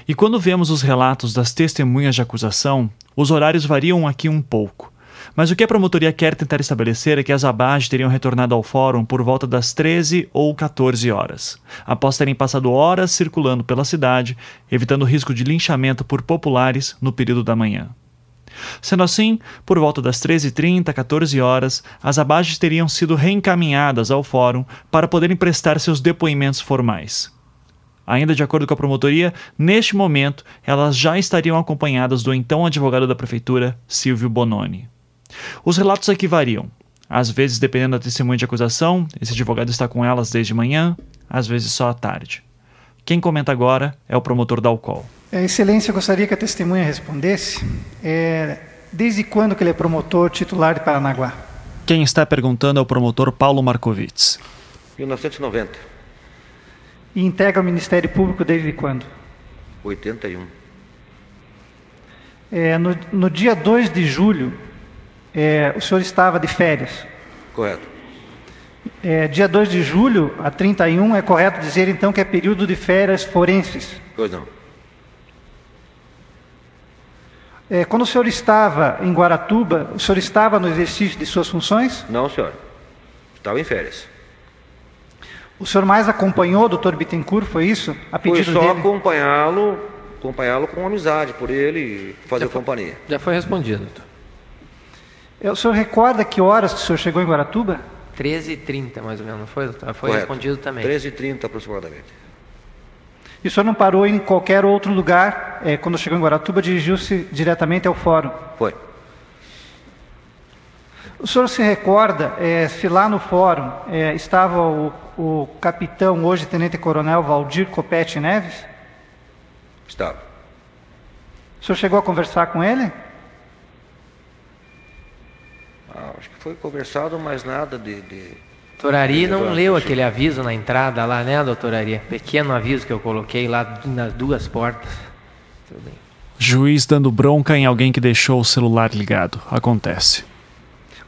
E quando vemos os relatos das testemunhas de acusação, os horários variam aqui um pouco. Mas o que a promotoria quer tentar estabelecer é que as Abage teriam retornado ao fórum por volta das 13 ou 14 horas, após terem passado horas circulando pela cidade, evitando o risco de linchamento por populares no período da manhã. Sendo assim, por volta das 13h30, 14 horas, as abages teriam sido reencaminhadas ao fórum para poderem prestar seus depoimentos formais. Ainda de acordo com a promotoria, neste momento elas já estariam acompanhadas do então advogado da prefeitura, Silvio Bononi. Os relatos aqui variam. Às vezes, dependendo da testemunha de acusação, esse advogado está com elas desde manhã, às vezes só à tarde. Quem comenta agora é o promotor da Alcool. É, excelência, eu gostaria que a testemunha respondesse. É, desde quando que ele é promotor titular de Paranaguá? Quem está perguntando é o promotor Paulo Markovitz. 1990. E integra o Ministério Público desde quando? 81. É, no, no, dia 2 de julho, é, o senhor estava de férias. Correto. É, dia 2 de julho a 31, é correto dizer então que é período de férias forenses? Pois não. É, quando o senhor estava em Guaratuba, o senhor estava no exercício de suas funções? Não, senhor. Estava em férias. O senhor mais acompanhou o doutor Bittencourt, foi isso? A pedido foi só acompanhá-lo acompanhá-lo com amizade por ele e fazer já foi, companhia. Já foi respondido, doutor. É, o senhor recorda que horas que o senhor chegou em Guaratuba? 13h30, mais ou menos, não foi, doutor? Foi Correto. respondido também. 13h30 aproximadamente. E o senhor não parou em qualquer outro lugar, é, quando chegou em Guaratuba, dirigiu-se diretamente ao fórum? Foi. O senhor se recorda é, se lá no fórum é, estava o, o, capitão, hoje tenente-coronel Valdir Copete Neves? Estava. O senhor chegou a conversar com ele? Ah, acho que foi conversado, mas nada de. de... Doutor Ari não leu aquele aviso na entrada lá, né, doutor Ari? Pequeno aviso que eu coloquei lá nas duas portas. Juiz dando bronca em alguém que deixou o celular ligado. Acontece.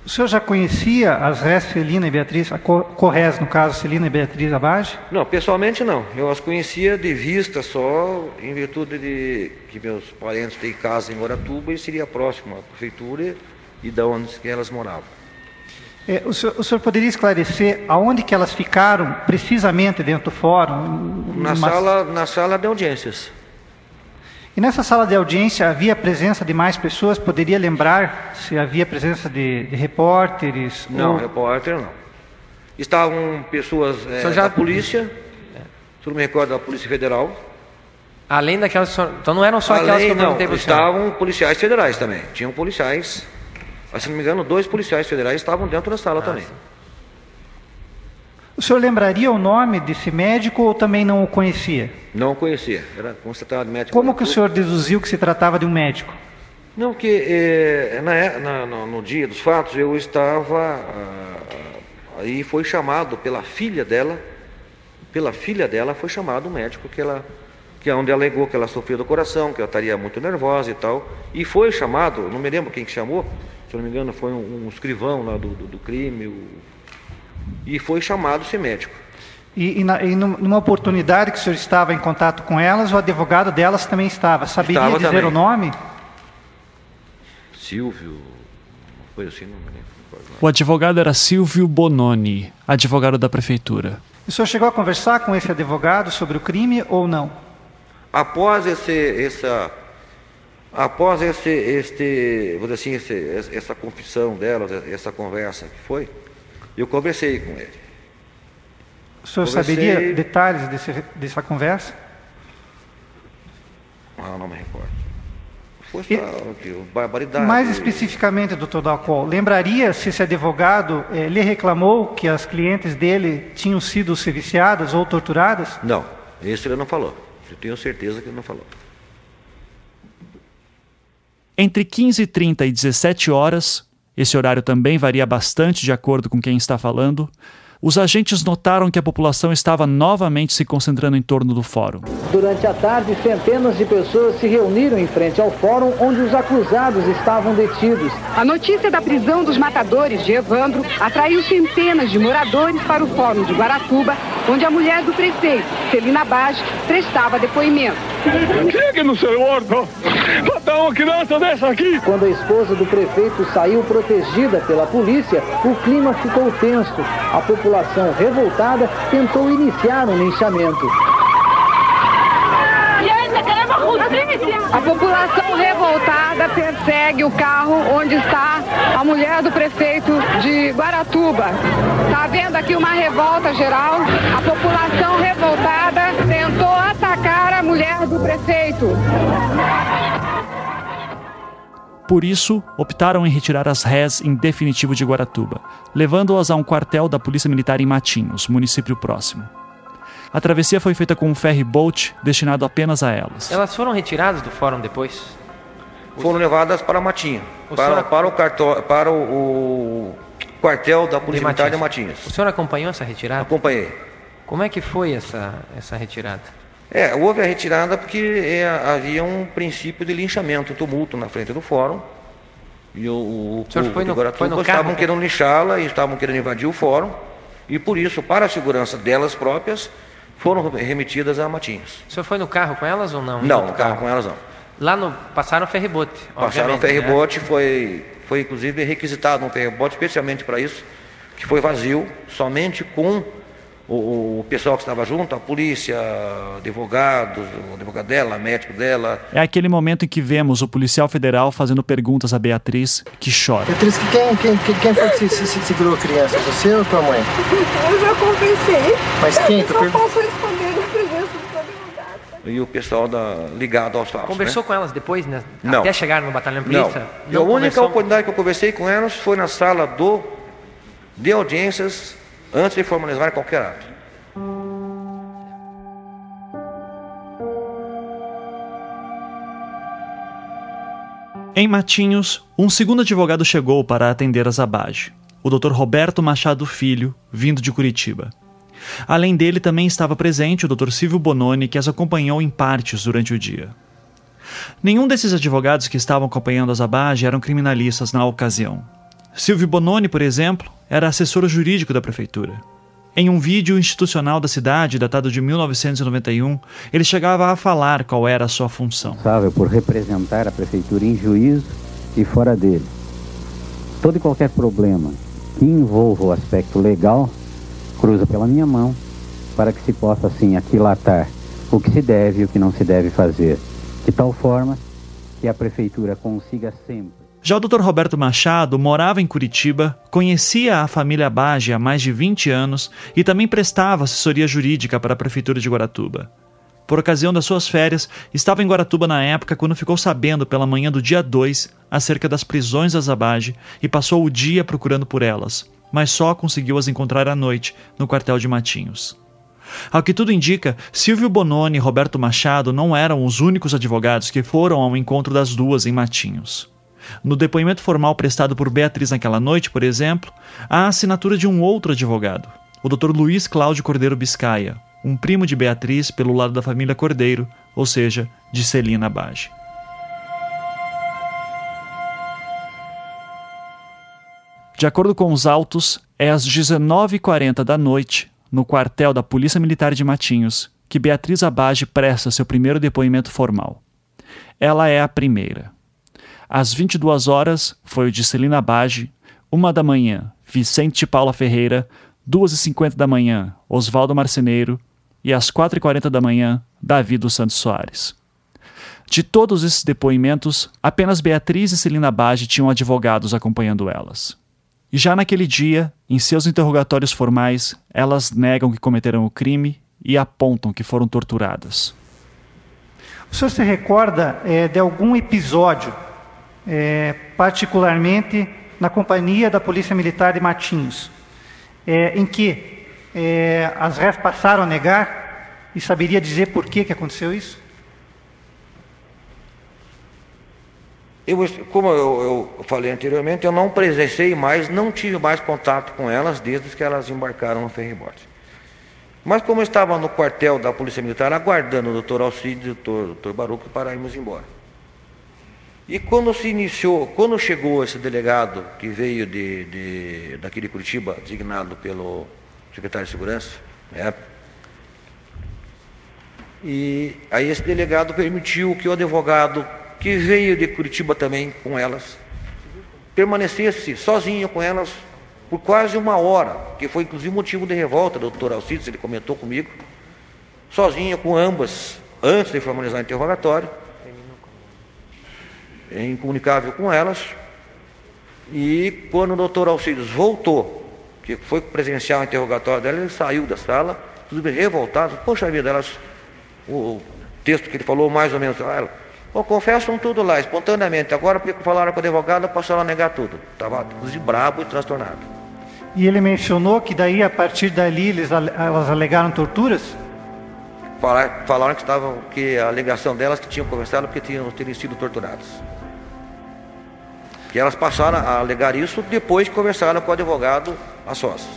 O senhor já conhecia as res Celina e Beatriz, a Corres, no caso, Celina e Beatriz Abage? Não, pessoalmente não. Eu as conhecia de vista só, em virtude de que meus parentes têm casa em Guaratuba e seria próximo à prefeitura e da onde elas moravam. É, o, senhor, o, senhor, poderia esclarecer aonde que elas ficaram precisamente dentro do fórum? Na, sala, na sala de audiências. E nessa sala de audiência havia presença de mais pessoas? Poderia lembrar se havia presença de, de repórteres? Não, ou... repórter não. Estavam pessoas é, já... da polícia, se não me recordo, da Polícia Federal. Além daquelas. Então não eram só Além, aquelas que eu perguntei não, Estavam policiais federais também. Tinham policiais mas, se não me engano, dois policiais federais estavam dentro da sala ah, também. Sim. O senhor lembraria o nome desse médico ou também não o conhecia? Não o conhecia, era constatado médico. Como que o senhor deduziu que se tratava de um médico? Não, que eh, na, na, no, dia dos fatos eu estava ah, aí foi chamado pela filha dela, pela filha dela foi chamado um médico que ela que é onde ela alegou que ela sofreu do coração, que ela estaria muito nervosa e tal, e foi chamado, não me lembro quem que chamou, se não me engano, foi um, um escrivão lá do, do, do crime, o, e foi chamado esse médico. E, e, na, e, numa oportunidade que o senhor estava em contato com elas, o advogado delas também estava. Saberia estava dizer também. o nome? Silvio, coisa assim, não me lembro. O advogado era Silvio Bononi, advogado da prefeitura. O senhor chegou a conversar com esse advogado sobre o crime ou não? Após esse, essa Após esse, este, vou dizer assim, esse, essa confissão delas, essa conversa que foi, Eu conversei com ele. O senhor Conversei- saberia detalhes desse, dessa conversa? Ah, não me recordo. Foi só que, barbaridade. Mais especificamente, doutor Dalcol, lembraria se esse advogado eh, lhe reclamou que as clientes dele tinham sido serviciadas ou torturadas? Não, isso ele não falou. Eu tenho certeza que ele não falou. Entre 15h30 e 17 horas, esse horário também varia bastante de acordo com quem está falando, os agentes notaram que a população estava novamente se concentrando em torno do fórum. Durante a tarde, centenas de pessoas se reuniram em frente ao fórum onde os acusados estavam detidos. A notícia da prisão dos matadores de Evandro atraiu centenas de moradores para o Fórum de Guaratuba, onde a mulher do prefeito, Celina Bage, prestava depoimento. Chegue no seu órgão! Matar uma criança dessa aqui! Quando a esposa do prefeito saiu protegida pela polícia, o clima ficou tenso. A população revoltada tentou iniciar um linchamento. A população revoltada persegue o carro onde está a mulher do prefeito de Guaratuba. Está vendo aqui uma revolta geral. A população revoltada tentou atacar a mulher do prefeito. Por isso, optaram em retirar as rés em definitivo de Guaratuba, levando-as a um quartel da Polícia Militar em Matinhos, município próximo. A travessia foi feita com um ferry boat destinado apenas a elas. Elas foram retiradas do fórum depois? Foram levadas para Matinha, O para, senhor- para, o, cartó- para o, o quartel da Polícia Militar de Matinhos. O senhor acompanhou essa retirada? Acompanhei. Como é que foi essa, essa retirada? É, houve a retirada porque é, havia um princípio de linchamento, tumulto na frente do fórum. E o, o, no- Guaratuba estavam carro? querendo lixá-la e estavam querendo invadir o fórum. E por isso, para a segurança delas próprias, foram remetidas a Matinhos. O senhor foi no carro com elas ou não? Não, No no carro com elas não. Lá no. Passaram o ferribote. Passaram né? ferribote, foi, foi inclusive requisitado um ferribote especialmente para isso, que foi vazio, somente com o, o pessoal que estava junto, a polícia, advogados, o advogado dela, médico dela. É aquele momento em que vemos o policial federal fazendo perguntas a Beatriz, que chora. Beatriz, quem, quem, quem, foi que se, se, se segurou a criança? Você ou tua mãe? Eu já conversei. Mas quem? Eu só per- posso responder na presença do advogado. E o pessoal da, ligado aos fatos. Conversou né? com elas depois, né? Não. Até chegar no batalhão Não. polícia? E a única conversou? oportunidade que eu conversei com elas foi na sala do de audiências antes de formalizar qualquer ato. Em Matinhos, um segundo advogado chegou para atender a Zabage, o Dr. Roberto Machado Filho, vindo de Curitiba. Além dele, também estava presente o Dr. Silvio Bononi, que as acompanhou em partes durante o dia. Nenhum desses advogados que estavam acompanhando a Zabage eram criminalistas na ocasião. Silvio Bononi, por exemplo, era assessor jurídico da prefeitura. Em um vídeo institucional da cidade, datado de 1991, ele chegava a falar qual era a sua função. responsável por representar a prefeitura em juízo e fora dele. Todo e qualquer problema que envolva o aspecto legal cruza pela minha mão para que se possa assim aquilatar o que se deve e o que não se deve fazer, de tal forma que a prefeitura consiga sempre Já o Dr. Roberto Machado morava em Curitiba, conhecia a família Bage há mais de 20 anos e também prestava assessoria jurídica para a prefeitura de Guaratuba. Por ocasião das suas férias, estava em Guaratuba na época quando ficou sabendo pela manhã do dia 2 acerca das prisões da Zabage e passou o dia procurando por elas, mas só conseguiu as encontrar à noite no quartel de Matinhos. Ao que tudo indica, Silvio Bononi e Roberto Machado não eram os únicos advogados que foram ao encontro das duas em Matinhos. No depoimento formal prestado por Beatriz naquela noite, por exemplo, há a assinatura de um outro advogado, o Dr. Luiz Cláudio Cordeiro Biscaia, um primo de Beatriz pelo lado da família Cordeiro, ou seja, de Celina Bage. De acordo com os autos, é às 19h40 da noite, no quartel da Polícia Militar de Matinhos, que Beatriz Abage presta seu primeiro depoimento formal. Ela é a primeira. Às 22 horas foi o de Celina Bage, uma da manhã, Vicente Paula Ferreira, 2h50 da manhã, Oswaldo Marceneiro e às 4h40 da manhã, Davi dos Santos Soares. De todos esses depoimentos, apenas Beatriz e Celina Bage tinham advogados acompanhando elas. E já naquele dia, em seus interrogatórios formais, elas negam que cometeram o crime e apontam que foram torturadas. O senhor se recorda é, de algum episódio, é, particularmente na companhia da Polícia Militar de Matinhos, é, em que é, as réis passaram a negar e saberia dizer por que, que aconteceu isso? Eu, como eu, eu, falei anteriormente, eu não presenciei mais, não tive mais contato com elas desde que elas embarcaram no ferryboat. Mas como eu estava no quartel da Polícia Militar aguardando o doutor Alcide e o doutor, doutor Baruco para irmos embora. E quando se iniciou, quando chegou esse delegado que veio de, de, daqui de Curitiba, designado pelo secretário de Segurança, né, e aí esse delegado permitiu que o advogado que veio de Curitiba também com elas, permanecesse sozinho com elas por quase uma hora, que foi inclusive motivo de revolta do doutor Alcides, ele comentou comigo, sozinho com ambas, antes de formalizar o interrogatório, incomunicável com elas, e quando o doutor Alcides voltou, que foi presenciar o interrogatório dela, ele saiu da sala, inclusive revoltado, poxa vida, elas, o texto que ele falou mais ou menos, ela, Bom, confessam tudo lá, espontaneamente. Agora, porque falaram com o advogado, passaram a negar tudo. Estava, inclusive, brabo e transtornado. E ele mencionou que daí, a partir dali, eles, elas alegaram torturas? Falaram, falaram que, estavam, que a alegação delas que tinham conversado porque tinham, teriam sido torturadas. Que elas passaram a alegar isso depois que conversaram com o advogado a sós.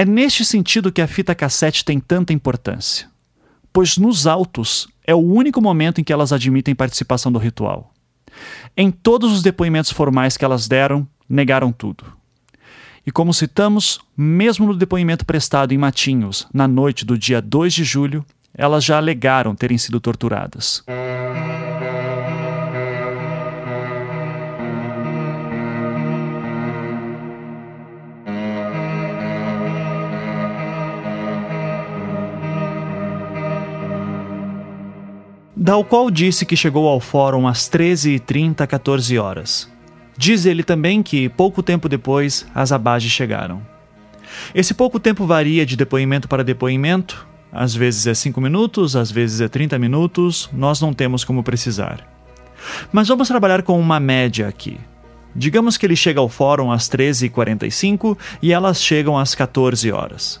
É neste sentido que a fita cassete tem tanta importância, pois nos autos é o único momento em que elas admitem participação do ritual. Em todos os depoimentos formais que elas deram, negaram tudo. E como citamos, mesmo no depoimento prestado em Matinhos, na noite do dia 2 de julho, elas já alegaram terem sido torturadas. Dal qual disse que chegou ao fórum às 13h30, 14 horas. Diz ele também que, pouco tempo depois, as abages chegaram. Esse pouco tempo varia de depoimento para depoimento, às vezes é 5 minutos, às vezes é 30 minutos, nós não temos como precisar. Mas vamos trabalhar com uma média aqui. Digamos que ele chega ao fórum às 13h45 e elas chegam às 14 horas.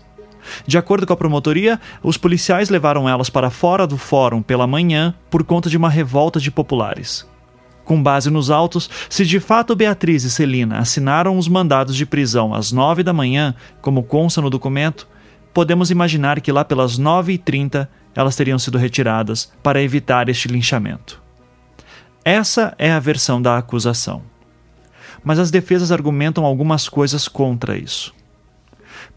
De acordo com a promotoria, os policiais levaram elas para fora do fórum pela manhã por conta de uma revolta de populares. Com base nos autos, se de fato Beatriz e Celina assinaram os mandados de prisão às nove da manhã, como consta no documento, podemos imaginar que lá pelas nove e trinta elas teriam sido retiradas para evitar este linchamento. Essa é a versão da acusação. Mas as defesas argumentam algumas coisas contra isso.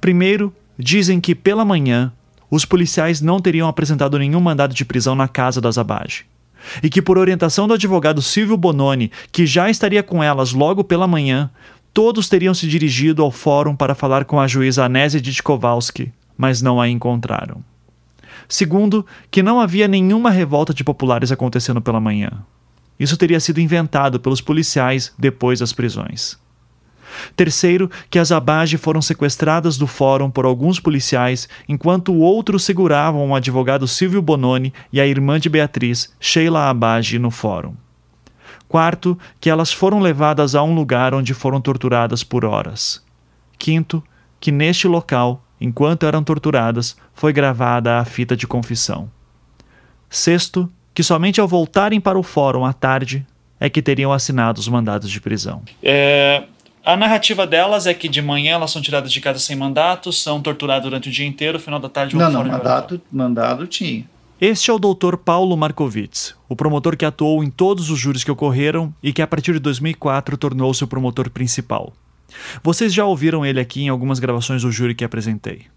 Primeiro, dizem que pela manhã os policiais não teriam apresentado nenhum mandado de prisão na casa das Abage. E que, por orientação do advogado Silvio Bononi, que já estaria com elas logo pela manhã, todos teriam se dirigido ao fórum para falar com a juíza Anésia Ditkovalski, mas não a encontraram. Segundo, que não havia nenhuma revolta de populares acontecendo pela manhã. Isso teria sido inventado pelos policiais depois das prisões. Terceiro, que as Abage foram sequestradas do fórum por alguns policiais, enquanto outros seguravam o advogado Silvio Bononi e a irmã de Beatriz, Sheila Abage, no fórum. Quarto, que elas foram levadas a um lugar onde foram torturadas por horas. Quinto, que neste local, enquanto eram torturadas, foi gravada a fita de confissão. Sexto, que somente ao voltarem para o fórum à tarde é que teriam assinado os mandados de prisão. É, a narrativa delas é que de manhã elas são tiradas de casa sem mandato, são torturadas durante o dia inteiro, no final da tarde vão Não, não, mandato, mandado tinha. Este é o Dr. Paulo Markovitz, o promotor que atuou em todos os júris que ocorreram e que a partir de 2004 tornou-se o promotor principal. Vocês já ouviram ele aqui em algumas gravações do júri que apresentei.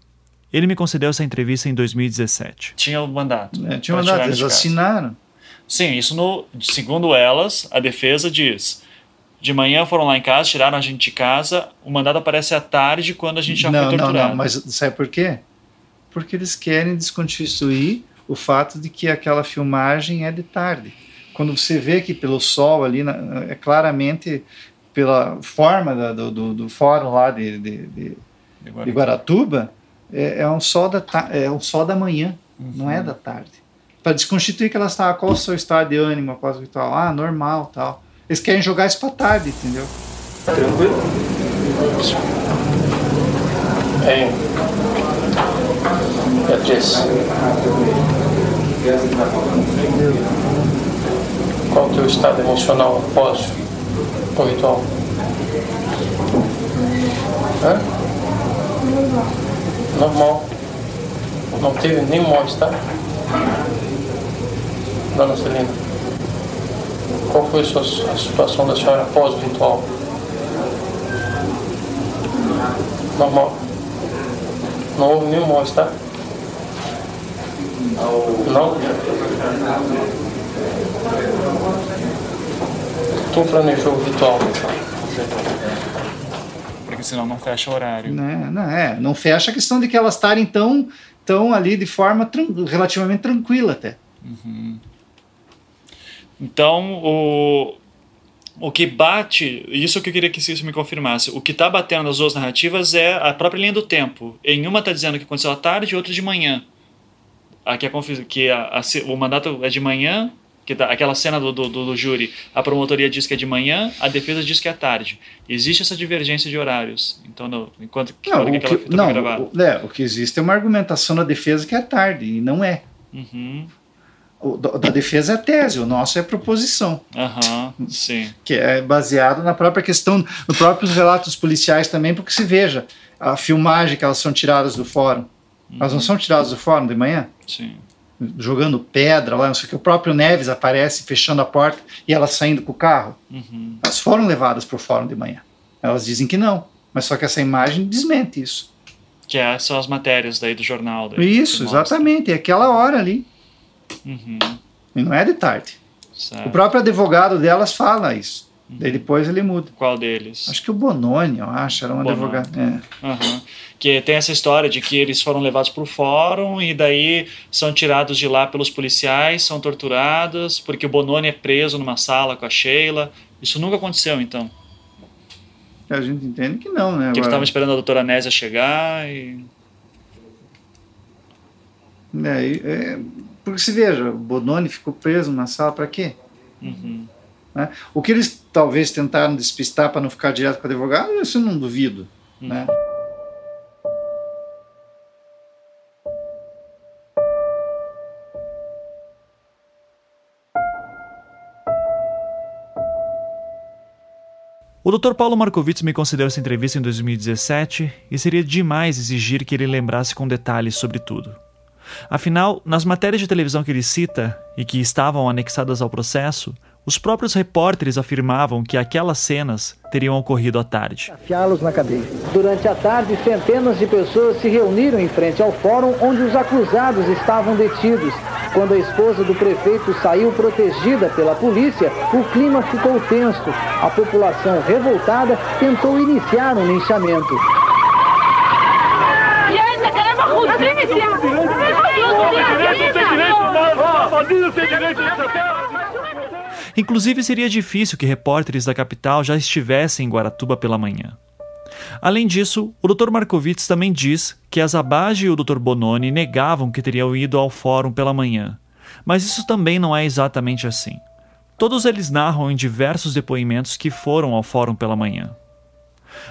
Ele me concedeu essa entrevista em 2017. Tinha o mandato. É, tinha o mandato, eles assinaram. Sim, isso no, segundo elas, a defesa diz De manhã foram lá em casa, tiraram a gente de casa. O mandado aparece à tarde quando a gente já não, foi torturado. Não, não, mas sabe por quê? Porque eles querem desconstituir o fato de que aquela filmagem é de tarde. Quando você vê que pelo sol ali, é claramente pela forma da, do, do, do, fórum lá de, de, de, de Guaratuba, Guaratuba é, é, um sol da, é um sol da manhã, uhum. não é da tarde. Para desconstituir que elas estavam, qual o seu estado de ânimo após o ritual? Ah, normal, tal. Eles querem jogar isso para tarde, entendeu? Tranquilo? É. Beatriz. Qual o teu estado emocional após o ritual? Hã? Normal. Não teve nenhum mal-estar? Dona Celina, qual foi a, sua, a situação da senhora após o ritual? Normal. Não houve nenhum mal-estar? Não? Quem planejou o ritual? Porque senão não fecha o horário. Não, né, não é. Não fecha a questão de que elas estarem tão, tão ali de forma tran relativamente tranquila até. Uhum. Então, o, o que bate, isso que eu queria que isso me confirmasse, o que está batendo nas duas narrativas é a própria linha do tempo. Em uma está dizendo que aconteceu à tarde e outra de manhã. Aqui é que a, a, o mandato é de manhã, que tá, aquela cena do, do, do, júri, a promotoria diz que é de manhã, a defesa diz que é tarde. Existe essa divergência de horários. Então, no, enquanto que, não, que, que não, o, é, o que existe é uma argumentação na defesa que é tarde, e não é. Uhum. O da defesa é tese, o nosso é proposição. Uhum, sim. Que é baseado na própria questão, nos próprios relatos policiais também, porque se veja a filmagem que elas são tiradas do fórum. Uhum. Elas não são tiradas do fórum de manhã? Sim. Jogando pedra lá, não sei o que. O próprio Neves aparece fechando a porta e elas saindo com o carro. Uhum. Elas foram levadas para o fórum de manhã. Elas dizem que não. Mas só que essa imagem desmente isso. Que é, são as matérias daí do jornal. Daí, isso, exatamente. É aquela hora ali. Uhum. E não é de tarde. Certo. O próprio advogado delas fala isso. Uhum. Daí depois ele muda. Qual deles? Acho que o Bononi, eu acho, era um Bononi. advogado. É. Uhum. Que tem essa história de que eles foram levados para o fórum e daí são tirados de lá pelos policiais, são torturados, porque o Bononi é preso numa sala com a Sheila. Isso nunca aconteceu, então. A gente entende que não, né? Que Agora... eles estavam esperando a doutora Nésia chegar e. É, é, porque se veja, o Bononi ficou preso na sala para quê? Uhum. Né? O que eles talvez tentaram despistar para não ficar direto com o advogado, isso eu não duvido. Uhum. Né? O Dr. Paulo Markovitz me concedeu essa entrevista em 2017 e seria demais exigir que ele lembrasse com detalhes sobre tudo. Afinal, nas matérias de televisão que ele cita e que estavam anexadas ao processo, os próprios repórteres afirmavam que aquelas cenas teriam ocorrido à tarde. Afiá-los na cadeia. Durante a tarde, centenas de pessoas se reuniram em frente ao fórum onde os acusados estavam detidos. Quando a esposa do prefeito saiu protegida pela polícia, o clima ficou tenso. A população revoltada tentou iniciar um linchamento. Inclusive, seria difícil que repórteres da capital já estivessem em Guaratuba pela manhã. Além disso, o Dr. Markovitz também diz que a Zabage e o Dr. Bononi negavam que teriam ido ao fórum pela manhã, mas isso também não é exatamente assim. Todos eles narram em diversos depoimentos que foram ao fórum pela manhã.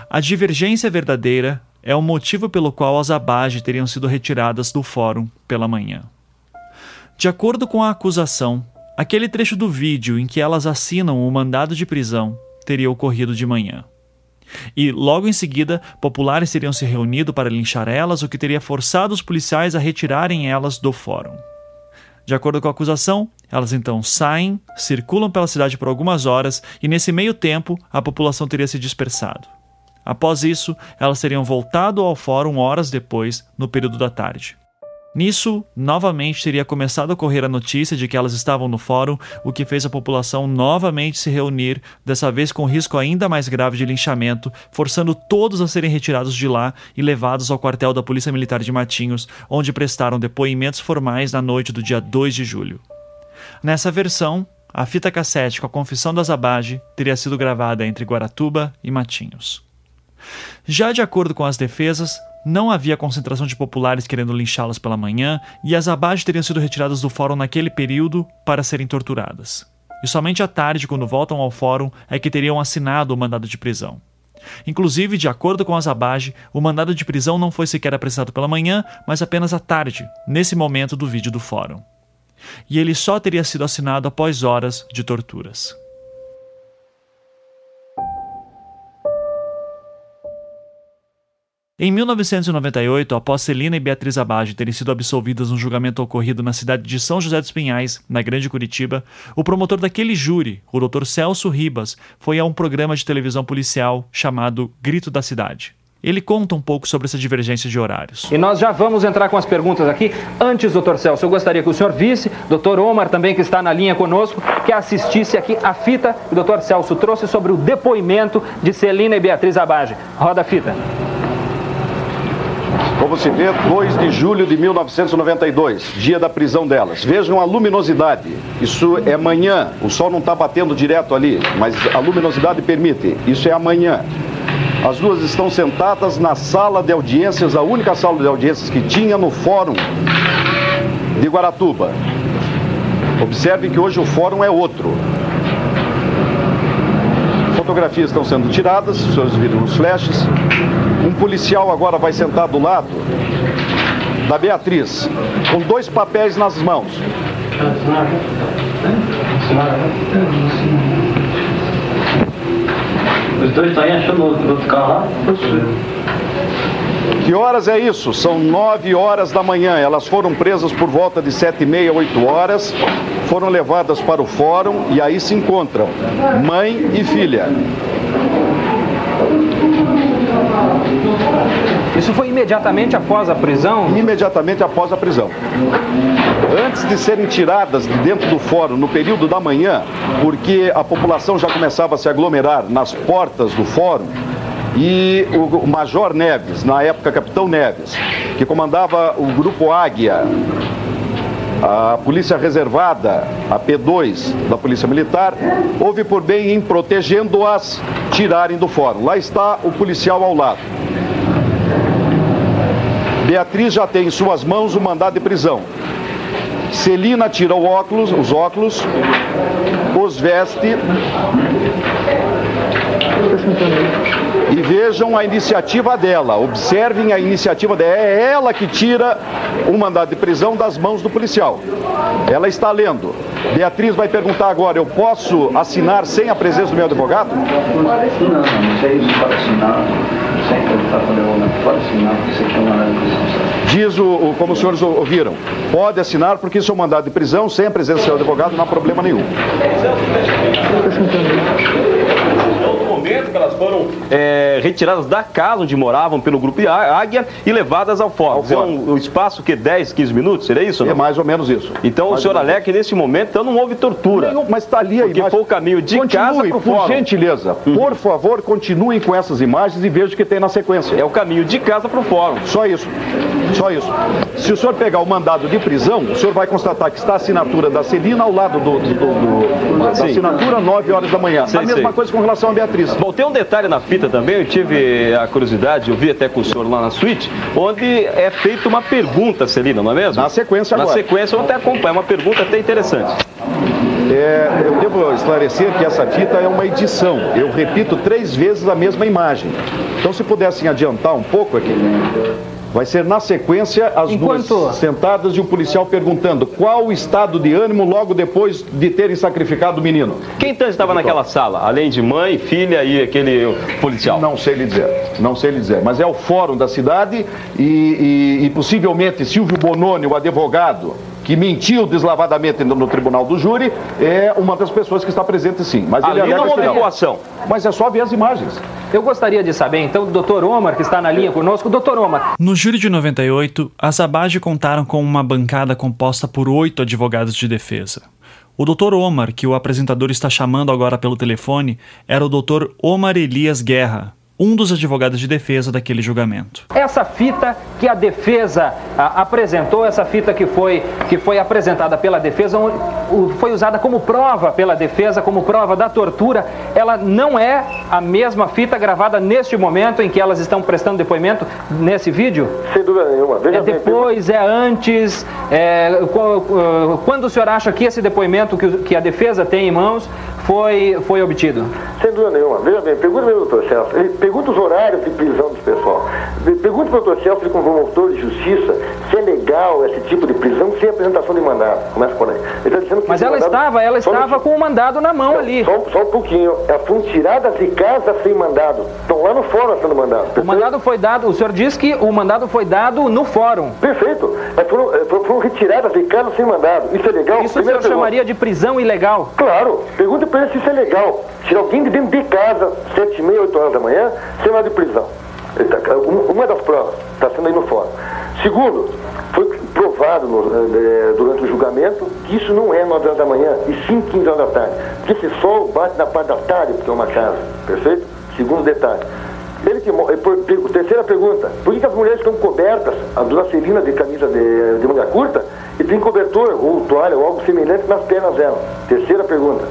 A divergência verdadeira é o motivo pelo qual as Abage teriam sido retiradas do fórum pela manhã. De acordo com a acusação, aquele trecho do vídeo em que elas assinam o mandado de prisão teria ocorrido de manhã. E, logo em seguida, populares teriam se reunido para linchar elas, o que teria forçado os policiais a retirarem elas do fórum. De acordo com a acusação, elas então saem, circulam pela cidade por algumas horas e, nesse meio tempo, a população teria se dispersado. Após isso, elas teriam voltado ao fórum horas depois, no período da tarde. Nisso, novamente teria começado a correr a notícia de que elas estavam no fórum, o que fez a população novamente se reunir, dessa vez com risco ainda mais grave de linchamento, forçando todos a serem retirados de lá e levados ao quartel da Polícia Militar de Matinhos, onde prestaram depoimentos formais na noite do dia 2 de julho. Nessa versão, a fita cassete com a confissão da Zabage teria sido gravada entre Guaratuba e Matinhos. Já de acordo com as defesas, não havia concentração de populares querendo linchá-las pela manhã e as abaixo teriam sido retiradas do fórum naquele período para serem torturadas. E somente à tarde, quando voltam ao fórum, é que teriam assinado o mandado de prisão. Inclusive, de acordo com as Abage, o mandado de prisão não foi sequer apresentado pela manhã, mas apenas à tarde, nesse momento do vídeo do fórum. E ele só teria sido assinado após horas de torturas. Em 1998, após Celina e Beatriz Abage terem sido absolvidas no julgamento ocorrido na cidade de São José dos Pinhais, na Grande Curitiba, o promotor daquele júri, o Dr. Celso Ribas, foi a um programa de televisão policial chamado Grito da Cidade. Ele conta um pouco sobre essa divergência de horários. E nós já vamos entrar com as perguntas aqui. Antes, doutor Celso, eu gostaria que o senhor visse, doutor Omar também, que está na linha conosco, que assistisse aqui a fita que o doutor Celso trouxe sobre o depoimento de Celina e Beatriz Abage. Roda a fita. Como se vê, 2 de julho de 1992, dia da prisão delas. Vejam a luminosidade. Isso é amanhã. O sol não está batendo direto ali, mas a luminosidade permite. Isso é amanhã. As duas estão sentadas na sala de audiências, a única sala de audiências que tinha no fórum de Guaratuba. Observe que hoje o fórum é outro. Fotografias estão sendo tiradas, os senhores viram os flashes. Um policial agora vai sentar do lado da Beatriz, com dois papéis nas mãos. Os dois estão aí achando outro carro lá? Que horas é isso? São nove horas da manhã. Elas foram presas por volta de sete e meia, oito horas. Foram levadas para o fórum e aí se encontram mãe e filha. Isso foi imediatamente após a prisão? Imediatamente após a prisão. Antes de serem tiradas de dentro do fórum no período da manhã, porque a população já começava a se aglomerar nas portas do fórum, e o Major Neves, na época Capitão Neves, que comandava o Grupo Águia, a Polícia Reservada, a P2 da Polícia Militar, houve por bem em protegendo-as tirarem do fórum. Lá está o policial ao lado. Beatriz já tem em suas mãos o mandado de prisão. Celina tira óculos, os óculos, os veste e vejam a iniciativa dela. Observem a iniciativa dela. É ela que tira o mandado de prisão das mãos do policial. Ela está lendo. Beatriz vai perguntar agora: eu posso assinar sem a presença do meu advogado? Não, não sei se pode assinar. Sem perguntar para o advogado. Pode assinar, porque um de prisão. Diz o, o, como os senhores ouviram, pode assinar porque isso é um mandado de prisão, sem a presença do advogado, não há problema nenhum. Momento que elas foram é, retiradas da casa onde moravam pelo grupo Águia e levadas ao fórum. É um, um, espaço que 10, 15 minutos, seria isso? Não? É mais ou menos isso. Então mais o senhor que nesse momento então, não houve tortura. Nenhum, mas está ali a Porque foi o caminho de continue, casa para o fórum. Por gentileza, uhum. por favor, continuem com essas imagens e vejam o que tem na sequência. É o caminho de casa para o fórum. Só isso. Só isso. Se o senhor pegar o mandado de prisão, o senhor vai constatar que está a assinatura da Celina ao lado do, do, do, da assinatura, 9 horas da manhã. Sei, a mesma sei. coisa com relação a Beatriz. Bom, tem um detalhe na fita também, eu tive a curiosidade, eu vi até com o senhor lá na suíte, onde é feita uma pergunta, Celina, não é mesmo? Na sequência agora. Na sequência, eu até acompanho, é uma pergunta até interessante. É, eu devo esclarecer que essa fita é uma edição. Eu repito três vezes a mesma imagem. Então, se pudessem adiantar um pouco aqui. Vai ser na sequência as Enquanto... duas sentadas e o policial perguntando qual o estado de ânimo logo depois de terem sacrificado o menino. Quem então estava naquela sala, além de mãe, filha e aquele policial? Não sei lhe dizer, não sei lhe dizer, mas é o fórum da cidade e, e, e possivelmente Silvio Bononi, o advogado, que mentiu deslavadamente no, no, tribunal do júri, é uma das pessoas que está presente sim. Mas Ali ele não houve coação. Mas é só ver as imagens. Eu gostaria de saber, então, do doutor Omar, que está na linha conosco. Doutor Omar. No júri de 98, as Abage contaram com uma bancada composta por oito advogados de defesa. O Dr. Omar, que o apresentador está chamando agora pelo telefone, era o Dr. Omar Elias Guerra, um dos advogados de defesa daquele julgamento. Essa fita que a defesa a, apresentou, essa fita que foi, que foi apresentada pela defesa, foi usada como prova pela defesa, como prova da tortura, ela não é a mesma fita gravada neste momento em que elas estão prestando depoimento nesse vídeo? Sem dúvida nenhuma. Veja é depois, é antes? É, quando o senhor acha que esse depoimento que, que a defesa tem em mãos foi, foi obtido? Sem dúvida nenhuma. Veja bem, pergunta meu doutor Celso. Ele pergunta os horários de prisão dos pessoal. Pergunta para o doutor Celso, como promotor de justiça, se é legal esse tipo de prisão sem apresentação de mandado. Começa por aí. Ele tá dizendo que Mas ela estava, ela estava com o mandado na mão não, ali. Só, só, um pouquinho. Elas foram tiradas de casa sem mandado. Estão lá no fórum sendo mandado. O mandado foi dado, o senhor disse que o mandado foi dado no fórum. Perfeito. Elas foram, eh, foram, foram retiradas de casa sem mandado. Isso é legal? Isso Primeiro o senhor chamaria de prisão ilegal? Claro. Pergunta se isso é legal. Tirar alguém de dentro de casa, sete e meia, oito horas da manhã, sem mandado de prisão. Tá, uma das provas está sendo aí no fórum. Segundo, foi provado no, é, durante o julgamento que isso não é 9 horas da manhã, e sim 15 horas da tarde. Porque esse sol bate na parte da tarde, porque é uma casa, perfeito? Segundo detalhe. Ele que, por, terceira pergunta, por que, que, as mulheres estão cobertas, a dona Celina de camisa de, de manga curta, e tem cobertor, ou toalha, ou algo semelhante nas pernas dela? Terceira pergunta.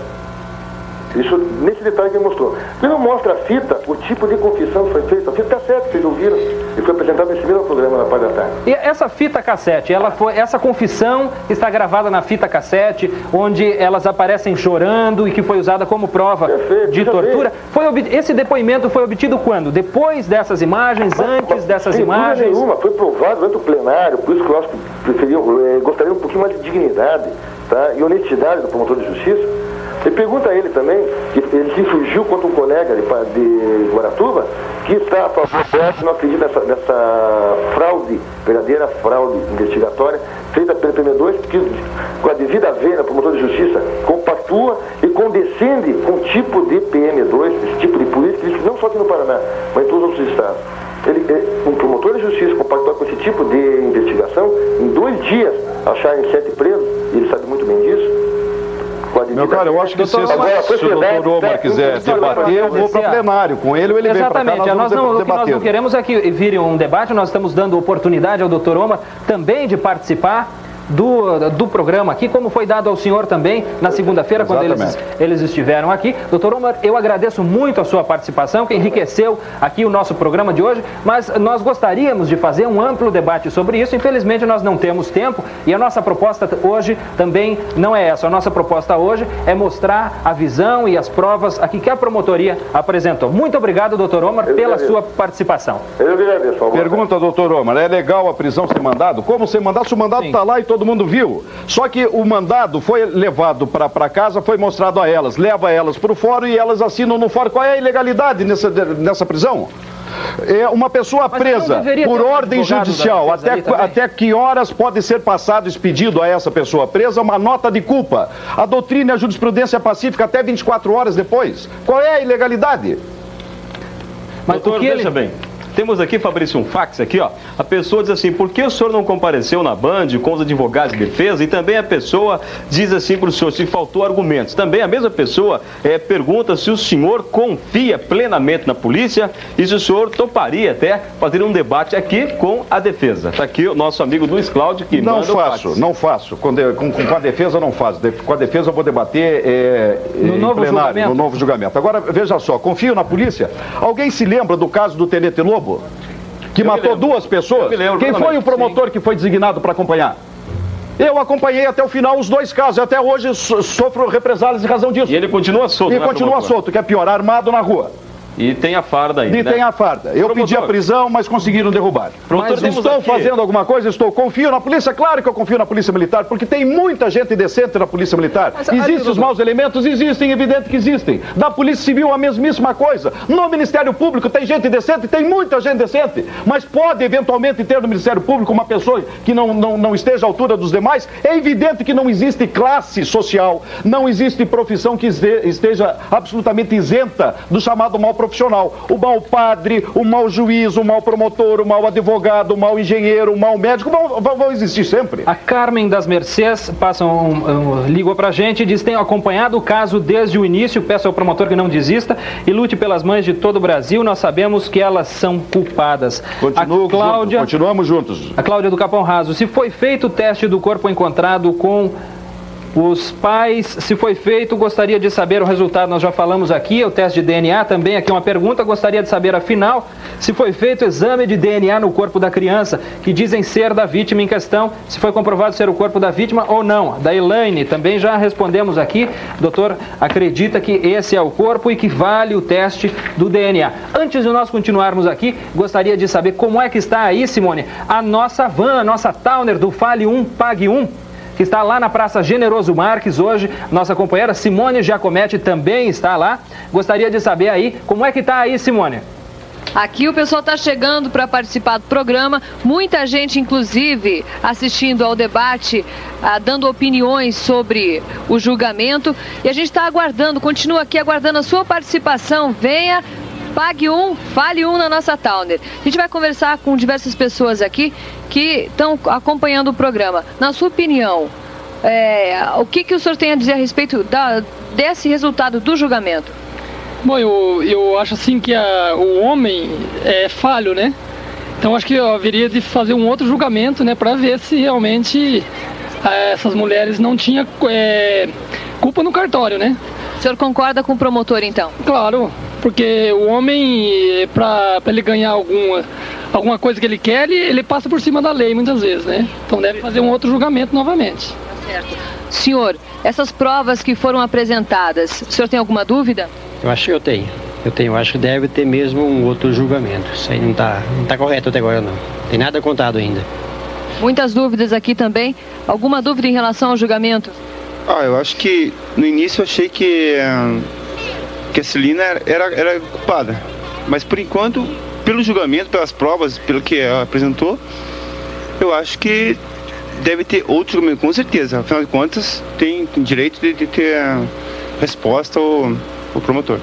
Isso, nesse detalhe que ele mostrou. Ele não mostra a fita, o tipo de confissão que foi feita. A fita cassete, vocês ouviram. E foi apresentado nesse mesmo programa na parte da tarde. E essa fita cassete, ela foi, essa confissão está gravada na fita cassete, onde elas aparecem chorando e que foi usada como prova Perfeito, de tortura. Foi esse depoimento foi obtido quando? Depois dessas imagens, mas, antes mas, dessas imagens? nenhuma, foi provado durante o plenário, por isso que eu acho que preferia, eh, gostaria um pouquinho mais de dignidade tá? e honestidade do promotor de justiça e pergunta a ele também, ele se insurgiu contra um colega de, de Guaratuba, que está a favor dessa, não acredita nessa, nessa fraude, verdadeira fraude investigatória, feita pelo PM2, que com a devida vênia, promotor de justiça, compactua e condescende com o tipo de PM2, esse tipo de política, não só aqui no Paraná, mas em todos os outros estados. Ele, um promotor de justiça compactua com esse tipo de investigação, em dois dias acharem sete presos, e ele sabe muito bem disso, meu cara, eu acho que se, agora, se o doutor Omar quiser debater, eu vou para plenário. Com ele ou ele Exatamente. vem para cá, nós, nós não, O que nós não queremos é que vire um debate, nós estamos dando oportunidade ao doutor Omar também de participar do, do programa aqui, como foi dado ao senhor também na segunda-feira, quando eles, eles estiveram aqui. Doutor Omar, eu agradeço muito a sua participação, que enriqueceu aqui o nosso programa de hoje, mas nós gostaríamos de fazer um amplo debate sobre isso. Infelizmente, nós não temos tempo e a nossa proposta hoje também não é essa. A nossa proposta hoje é mostrar a visão e as provas aqui que a promotoria apresentou. Muito obrigado, doutor Omar, eu pela sua participação. Eu agradeço. Pergunta, doutor Omar, é legal a prisão ser mandado? Como ser mandado? Se o mandado está lá e todo todo mundo viu. Só que o mandado foi levado para casa, foi mostrado a elas, leva elas para o fórum e elas assinam no fórum. Qual é a ilegalidade nessa, nessa prisão? É uma pessoa Mas presa por ordem judicial, até, até que horas pode ser passado expedido a essa pessoa presa uma nota de culpa? A doutrina e a jurisprudência pacífica até 24 horas depois. Qual é a ilegalidade? Mas Doutor, o que ele... veja bem. Temos aqui, Fabrício, um fax aqui, ó. A pessoa diz assim, por que o senhor não compareceu na Band com os advogados de defesa? E também a pessoa diz assim para o senhor, se faltou argumentos. Também a mesma pessoa é, pergunta se o senhor confia plenamente na polícia e se o senhor toparia até fazer um debate aqui com a defesa. Está aqui o nosso amigo Luiz Cláudio que não faço, não faço. Com, com, com, a defesa não faço. Com a defesa eu vou debater é, no novo plenário, julgamento. no novo julgamento. Agora veja só, confio na polícia. Alguém se lembra do caso do Tenente Lobo? Que eu matou duas pessoas? Lembro, Quem foi o promotor Sim. que foi designado para acompanhar? Eu acompanhei até o final os dois casos, até hoje sofro represálias em razão disso. E ele continua solto, E né, continua promotor? solto, que é pior, armado na rua. E tem a farda ainda. E né? tem a farda. Eu Promotor. pedi a prisão, mas conseguiram derrubar. Mas estou aqui... fazendo alguma coisa, estou. Confio na polícia, claro que eu confio na polícia militar, porque tem muita gente decente na polícia militar. Mas, existem os maus elementos? Existem, evidente que existem. Da polícia civil a mesmíssima coisa. No Ministério Público tem gente decente, tem muita gente decente. Mas pode eventualmente ter no Ministério Público uma pessoa que não, não, não esteja à altura dos demais. É evidente que não existe classe social, não existe profissão que esteja absolutamente isenta do chamado mal profissional. O mau padre, o mau juiz, o mau promotor, o mau advogado, o mau engenheiro, o mau médico vão, vão, vão existir sempre. A Carmen das Mercês passa um, um, ligou pra gente e diz: tenho acompanhado o caso desde o início, peço ao promotor que não desista e lute pelas mães de todo o Brasil. Nós sabemos que elas são culpadas. Continuo, a Cláudia, junto, continuamos juntos. A Cláudia do Capão Raso. Se foi feito o teste do corpo encontrado com os pais, se foi feito, gostaria de saber o resultado. Nós já falamos aqui, o teste de DNA também. Aqui uma pergunta, gostaria de saber afinal se foi feito o exame de DNA no corpo da criança, que dizem ser da vítima em questão, se foi comprovado ser o corpo da vítima ou não. Da Elaine, também já respondemos aqui. Doutor, acredita que esse é o corpo e que vale o teste do DNA. Antes de nós continuarmos aqui, gostaria de saber como é que está aí, Simone, a nossa van, a nossa Towner do Fale 1, Pague 1 que está lá na Praça Generoso Marques hoje. Nossa companheira Simone Giacometti também está lá. Gostaria de saber aí, como é que está aí, Simone? Aqui o pessoal está chegando para participar do programa, muita gente, inclusive, assistindo ao debate, ah, dando opiniões sobre o julgamento. E a gente está aguardando, continua aqui aguardando a sua participação. Venha, Pague um, fale um na nossa Towner. A gente vai conversar com diversas pessoas aqui que estão acompanhando o programa. Na sua opinião, é, o que, que o senhor tem a dizer a respeito da, desse resultado do julgamento? Bom, eu, eu acho assim que a, o homem é falho, né? Então acho que eu haveria de fazer um outro julgamento, né, para ver se realmente é, essas mulheres não tinham é, culpa no cartório, né? O senhor concorda com o promotor, então? Claro, porque o homem, para ele ganhar alguma, alguma coisa que ele quer, ele, ele passa por cima da lei muitas vezes, né? Então deve fazer um outro julgamento novamente. Tá certo. Senhor, essas provas que foram apresentadas, o senhor tem alguma dúvida? Eu acho que eu tenho. Eu tenho, eu acho que deve ter mesmo um outro julgamento. Isso aí não está não tá correto até agora, não. Tem nada contado ainda. Muitas dúvidas aqui também. Alguma dúvida em relação ao julgamento? Ah, eu acho que no início eu achei que que a Celina era, era culpada. Mas por enquanto, pelo julgamento, pelas provas, pelo que ela apresentou, eu acho que deve ter outro julgamento, com certeza. Afinal de contas, tem direito de, de ter resposta ao, ao promotor.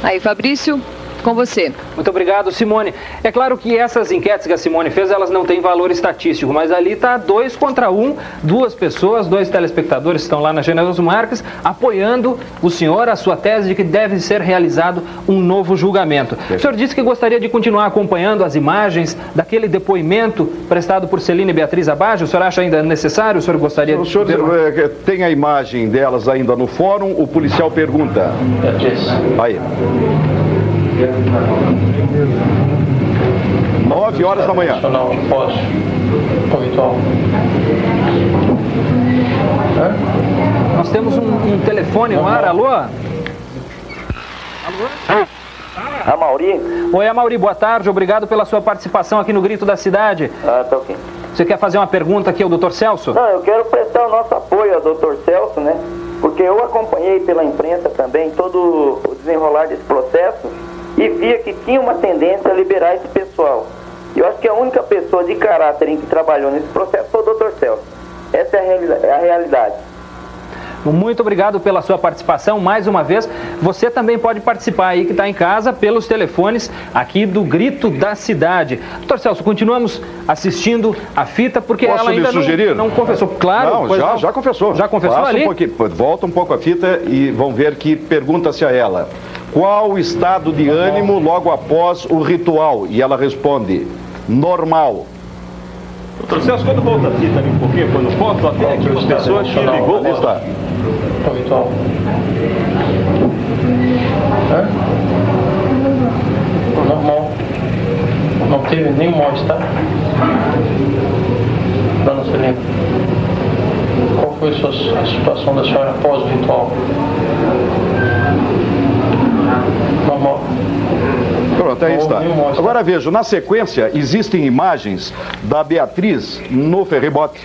Aí, Fabrício, com você. Muito obrigado, Simone. É claro que essas enquetes que a Simone fez, elas não têm valor estatístico, mas ali está dois contra um, duas pessoas, dois telespectadores estão lá na Generoso Marques, apoiando o senhor, a sua tese de que deve ser realizado um novo julgamento. O senhor disse que gostaria de continuar acompanhando as imagens daquele depoimento prestado por Celina e Beatriz Abajo. O senhor acha ainda necessário? O senhor gostaria o de... senhor ver... tem a imagem delas ainda no fórum, o policial pergunta. Beatriz. Aí. Nove horas da manhã. Posso? Ritual. Nós temos um, um telefone no ar, alô? Alô? A Mauri? Oi, Mauri, boa tarde. Obrigado pela sua participação aqui no Grito da Cidade. Ah, tá ok. Você quer fazer uma pergunta aqui ao Dr. Celso? Não, eu quero prestar o nosso apoio ao Dr. Celso, né? Porque eu acompanhei pela imprensa também todo o desenrolar desse processo e via que tinha uma tendência a liberar esse pessoal. Eu acho que a única pessoa de caráter em que trabalhou nesse processo foi o Dr. Celso. Essa é a, realidade. Muito obrigado pela sua participação. Mais uma vez, você também pode participar aí que está em casa pelos telefones aqui do Grito da Cidade. Doutor Celso, continuamos assistindo a fita porque Posso ela ainda sugerir? Não, não confessou. Claro, não, já, não. já confessou. Já confessou Passa ali? Um volta um pouco a fita e vão ver que pergunta-se a ela. Qual o estado de ânimo logo após o ritual? E ela responde, normal. Doutor Celso, quando volta a fita ali um pouquinho, quando foto, até aqui as pessoas que ligou. Ali está. O ritual. É? Normal. Não teve nenhum mal-estar. Dona Celina. Qual foi a, sua, a situação da senhora após o ritual? Pronto, aí está. Agora veja, na sequência existem imagens da Beatriz no ferribote.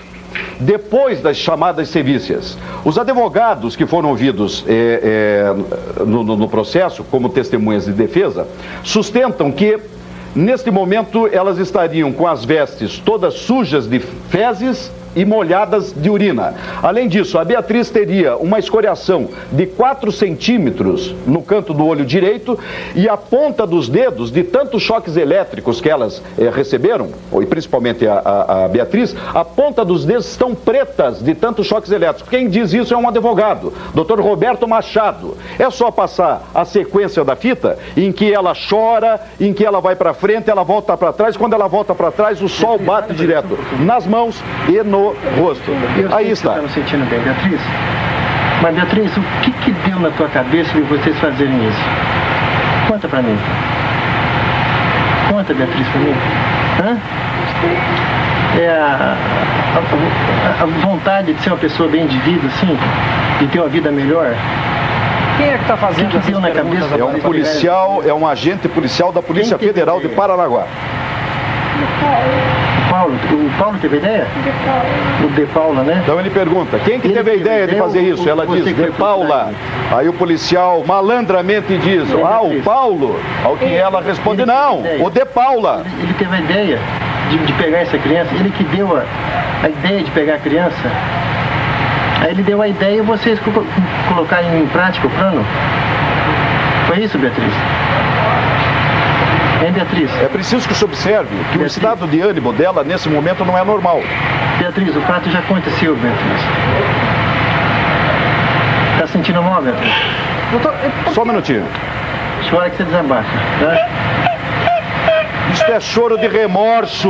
Depois das chamadas sevícias, os advogados que foram ouvidos é, é, no, no processo, como testemunhas de defesa, sustentam que Neste momento, elas estariam com as vestes todas sujas de fezes e molhadas de urina. Além disso, a Beatriz teria uma escoriação de 4 centímetros no canto do olho direito e a ponta dos dedos, de tantos choques elétricos que elas eh, receberam, e principalmente a, a, a, Beatriz, a ponta dos dedos estão pretas de tantos choques elétricos. Quem diz isso é um advogado, Dr. Roberto Machado. É só passar a sequência da fita em que ela chora, em que ela vai para frente, ela volta para trás. Quando ela volta para trás, o sol bate direto nas mãos e no rosto. Aí está. Você está sentindo bem, Beatriz? Mas, Beatriz, o que, que deu na tua cabeça de vocês fazerem isso? Conta para mim. Conta, Beatriz, para mim. Hã? É a, a, a, vontade de ser uma pessoa bem de vida, assim, de ter uma vida melhor. Quem é que está fazendo que que na cabeça? É um policial, é um agente policial da Polícia Federal de Paranaguá. Paulo, o Paulo teve ideia? De Paula. O De Paula, né? Então ele pergunta, quem que ele teve a ideia de fazer isso? Ela diz, De Paula. Aí o policial malandramente diz, ah, o Paulo. Ao que ela responde, não, o De Paula. Ele, ele teve a ideia de, de, pegar essa criança, ele que deu a, a ideia de pegar a criança. Aí ele deu a ideia e vocês colocarem em prática o plano? Foi isso, Beatriz? É, Beatriz? É preciso que se observe que Beatriz. o estado de ânimo dela nesse momento não é normal. Beatriz, o fato já aconteceu, Beatriz. Tá sentindo mal, Beatriz? Doutor, Só um minutinho. Chora que você desabafa, tá? Isto é choro de remorso.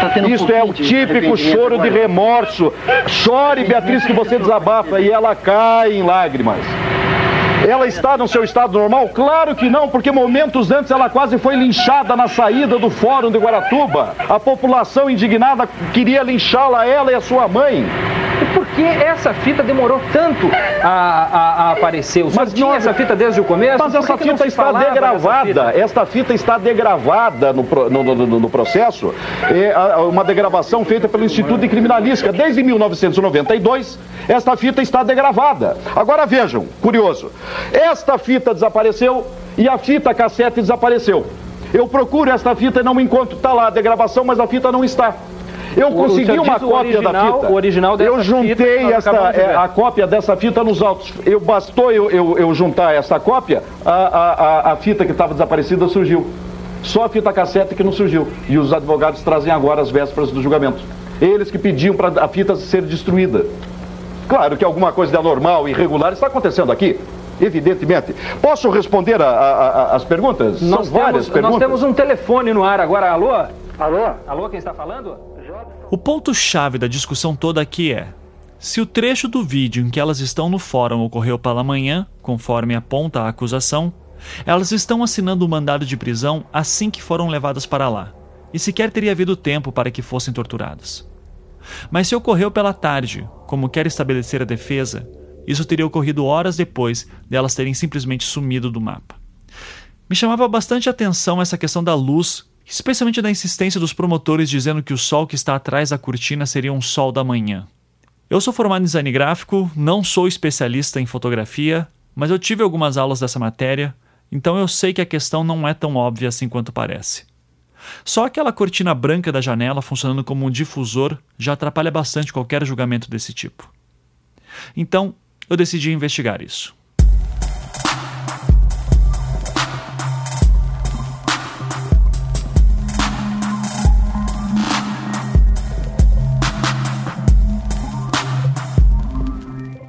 Tá Isto um é o típico choro de remorso. Chore, Beatriz, que você desabafa e ela cai em lágrimas. Ela está no seu estado normal? Claro que não, porque momentos antes ela quase foi linchada na saída do Fórum de Guaratuba. A população indignada queria linchá-la, ela e a sua mãe. E por que essa fita demorou tanto a, a, a aparecer? O mas tinha essa fita desde o começo? Mas essa fita está degravada. Esta fita está degravada no, no, no, no processo. É uma degravação feita pelo Instituto de Criminalística. Desde 1992, esta fita está degravada. Agora vejam, curioso. Esta fita desapareceu e a fita cassete desapareceu. Eu procuro esta fita e não encontro. Está lá a degravação, mas a fita não está. Eu consegui uma cópia original, da fita. O original dessa eu juntei fita, esta, é, a cópia dessa fita nos autos. Eu bastou eu, eu, eu juntar essa cópia, a, a, a fita que estava desaparecida surgiu. Só a fita cassete que não surgiu. E os advogados trazem agora as vésperas do julgamento. Eles que pediam para a fita ser destruída. Claro que alguma coisa de anormal, irregular está acontecendo aqui. Evidentemente. Posso responder a, a, a, as perguntas? Nós São várias temos, perguntas. Nós temos um telefone no ar agora. Alô? Alô? Alô, quem está falando? O ponto-chave da discussão toda aqui é: se o trecho do vídeo em que elas estão no fórum ocorreu pela manhã, conforme aponta a acusação, elas estão assinando o um mandado de prisão assim que foram levadas para lá, e sequer teria havido tempo para que fossem torturadas. Mas se ocorreu pela tarde, como quer estabelecer a defesa, isso teria ocorrido horas depois de elas terem simplesmente sumido do mapa. Me chamava bastante atenção essa questão da luz especialmente da insistência dos promotores dizendo que o sol que está atrás da cortina seria um sol da manhã. Eu sou formado em design gráfico, não sou especialista em fotografia, mas eu tive algumas aulas dessa matéria, então eu sei que a questão não é tão óbvia assim quanto parece. Só aquela cortina branca da janela funcionando como um difusor já atrapalha bastante qualquer julgamento desse tipo. Então, eu decidi investigar isso.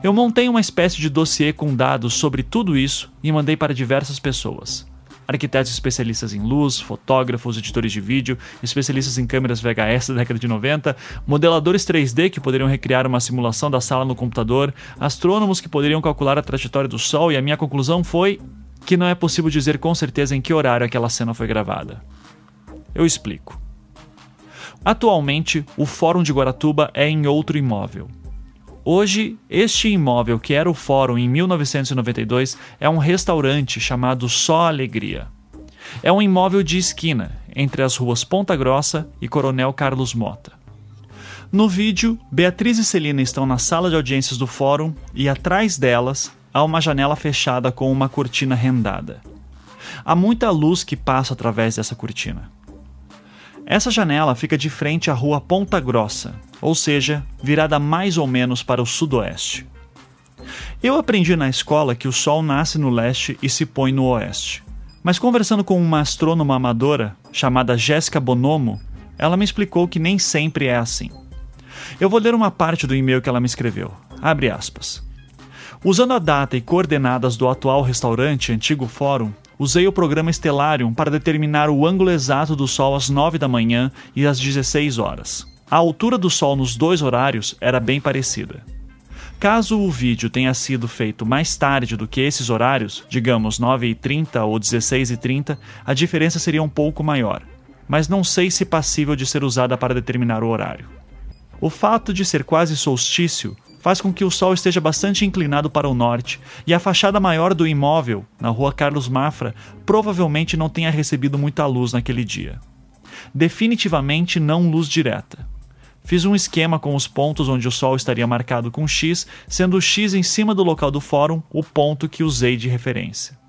Eu montei uma espécie de dossiê com dados sobre tudo isso e mandei para diversas pessoas. Arquitetos especialistas em luz, fotógrafos, editores de vídeo, especialistas em câmeras VHS da década de 90, modeladores 3D que poderiam recriar uma simulação da sala no computador, astrônomos que poderiam calcular a trajetória do Sol, e a minha conclusão foi que não é possível dizer com certeza em que horário aquela cena foi gravada. Eu explico. Atualmente, o Fórum de Guaratuba é em outro imóvel. Hoje, este imóvel, que era o fórum em 1992, é um restaurante chamado Só Alegria. É um imóvel de esquina, entre as ruas Ponta Grossa e Coronel Carlos Mota. No vídeo, Beatriz e Celina estão na sala de audiências do fórum e atrás delas há uma janela fechada com uma cortina rendada. Há muita luz que passa através dessa cortina. Essa janela fica de frente à rua Ponta Grossa, ou seja, virada mais ou menos para o sudoeste. Eu aprendi na escola que o sol nasce no leste e se põe no oeste. Mas conversando com uma astrônoma amadora chamada Jéssica Bonomo, ela me explicou que nem sempre é assim. Eu vou ler uma parte do e-mail que ela me escreveu. Abre aspas. Usando a data e coordenadas do atual restaurante, antigo fórum, usei o programa Stellarium para determinar o ângulo exato do Sol às 9 da manhã e às 16 horas. A altura do Sol nos dois horários era bem parecida. Caso o vídeo tenha sido feito mais tarde do que esses horários, digamos 9h30 ou 16h30, a diferença seria um pouco maior, mas não sei se passível de ser usada para determinar o horário. O fato de ser quase solstício faz com que o sol esteja bastante inclinado para o norte e a fachada maior do imóvel, na rua Carlos Mafra, provavelmente não tenha recebido muita luz naquele dia. Definitivamente não luz direta. Fiz um esquema com os pontos onde o Sol estaria marcado com X, sendo o X em cima do local do fórum o ponto que usei de referência.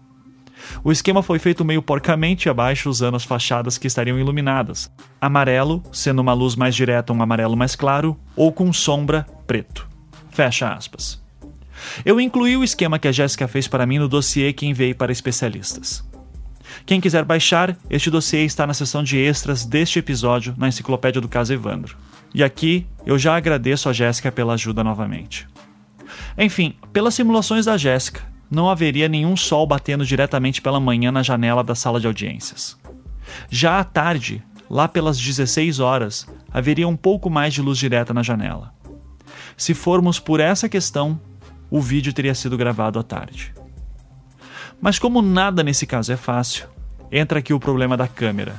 O esquema foi feito meio porcamente abaixo usando as fachadas que estariam iluminadas. Amarelo, sendo uma luz mais direta um amarelo mais claro, ou com sombra, preto. Fecha aspas. Eu incluí o esquema que a Jéssica fez para mim no dossiê que enviei para especialistas. Quem quiser baixar, este dossiê está na seção de extras deste episódio na Enciclopédia do Caso Evandro. E aqui eu já agradeço a Jéssica pela ajuda novamente. Enfim, pelas simulações da Jéssica, não haveria nenhum sol batendo diretamente pela manhã na janela da sala de audiências. Já à tarde, lá pelas 16 horas, haveria um pouco mais de luz direta na janela. Se formos por essa questão, o vídeo teria sido gravado à tarde. Mas como nada nesse caso é fácil, entra aqui o problema da câmera.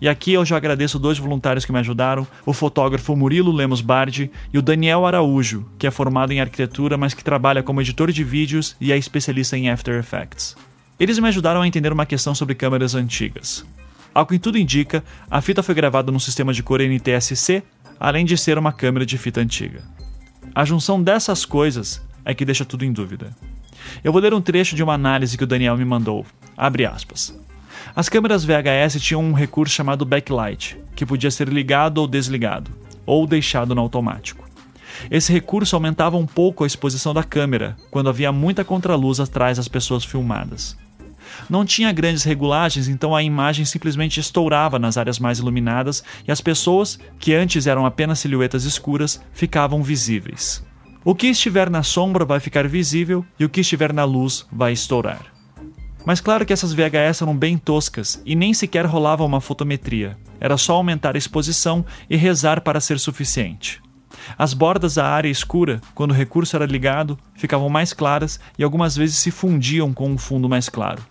E aqui eu já agradeço dois voluntários que me ajudaram, o fotógrafo Murilo Lemos Bardi e o Daniel Araújo, que é formado em arquitetura, mas que trabalha como editor de vídeos e é especialista em After Effects. Eles me ajudaram a entender uma questão sobre câmeras antigas. Ao que tudo indica, a fita foi gravada num sistema de cor NTSC, além de ser uma câmera de fita antiga. A junção dessas coisas é que deixa tudo em dúvida. Eu vou ler um trecho de uma análise que o Daniel me mandou. Abre aspas. As câmeras VHS tinham um recurso chamado backlight, que podia ser ligado ou desligado, ou deixado no automático. Esse recurso aumentava um pouco a exposição da câmera quando havia muita contraluz atrás das pessoas filmadas. Não tinha grandes regulagens, então a imagem simplesmente estourava nas áreas mais iluminadas e as pessoas, que antes eram apenas silhuetas escuras, ficavam visíveis. O que estiver na sombra vai ficar visível e o que estiver na luz vai estourar. Mas claro que essas VHS eram bem toscas e nem sequer rolava uma fotometria. Era só aumentar a exposição e rezar para ser suficiente. As bordas da área escura, quando o recurso era ligado, ficavam mais claras e algumas vezes se fundiam com um fundo mais claro.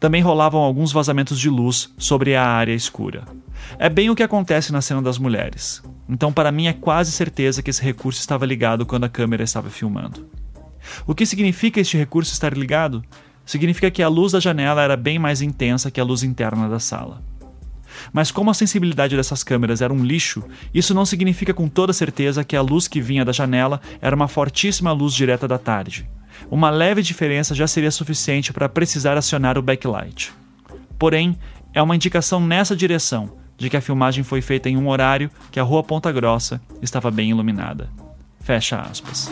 Também rolavam alguns vazamentos de luz sobre a área escura. É bem o que acontece na cena das mulheres. Então, para mim, é quase certeza que esse recurso estava ligado quando a câmera estava filmando. O que significa este recurso estar ligado? significa que a luz da janela era bem mais intensa que a luz interna da sala. Mas como a sensibilidade dessas câmeras era um lixo, isso não significa com toda certeza que a luz que vinha da janela era uma fortíssima luz direta da tarde. Uma leve diferença já seria suficiente para precisar acionar o backlight. Porém, é uma indicação nessa direção de que a filmagem foi feita em um horário que a rua Ponta Grossa estava bem iluminada. Fecha aspas.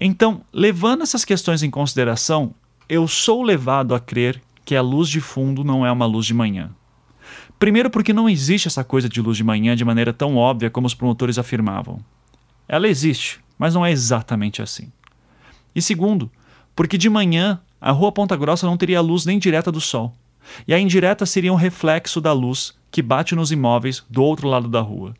Então, levando essas questões em consideração, eu sou levado a crer que a luz de fundo não é uma luz de manhã. Primeiro, porque não existe essa coisa de luz de manhã de maneira tão óbvia como os promotores afirmavam. Ela existe, mas não é exatamente assim. E segundo, porque de manhã a rua Ponta Grossa não teria luz nem direta do sol, e a indireta seria um reflexo da luz que bate nos imóveis do outro lado da rua.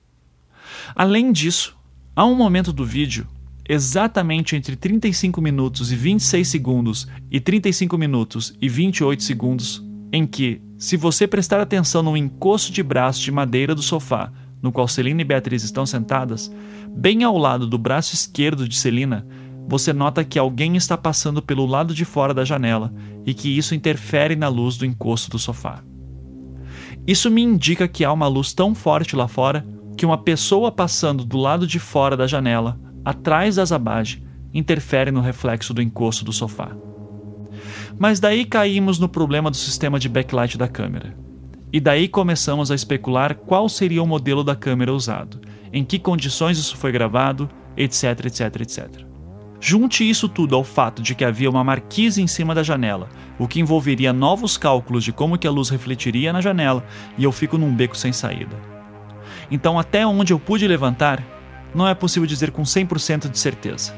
Além disso, há um momento do vídeo exatamente entre 35 minutos e 26 segundos e 35 minutos e 28 segundos, em que, se você prestar atenção no encosto de braço de madeira do sofá, no qual Celina e Beatriz estão sentadas, bem ao lado do braço esquerdo de Celina, você nota que alguém está passando pelo lado de fora da janela e que isso interfere na luz do encosto do sofá. Isso me indica que há uma luz tão forte lá fora que uma pessoa passando do lado de fora da janela atrás da zabage, interfere no reflexo do encosto do sofá. Mas daí caímos no problema do sistema de backlight da câmera. E daí começamos a especular qual seria o modelo da câmera usado, em que condições isso foi gravado, etc, etc, etc. Junte isso tudo ao fato de que havia uma marquise em cima da janela, o que envolveria novos cálculos de como que a luz refletiria na janela, e eu fico num beco sem saída. Então, até onde eu pude levantar, não é possível dizer com 100% de certeza.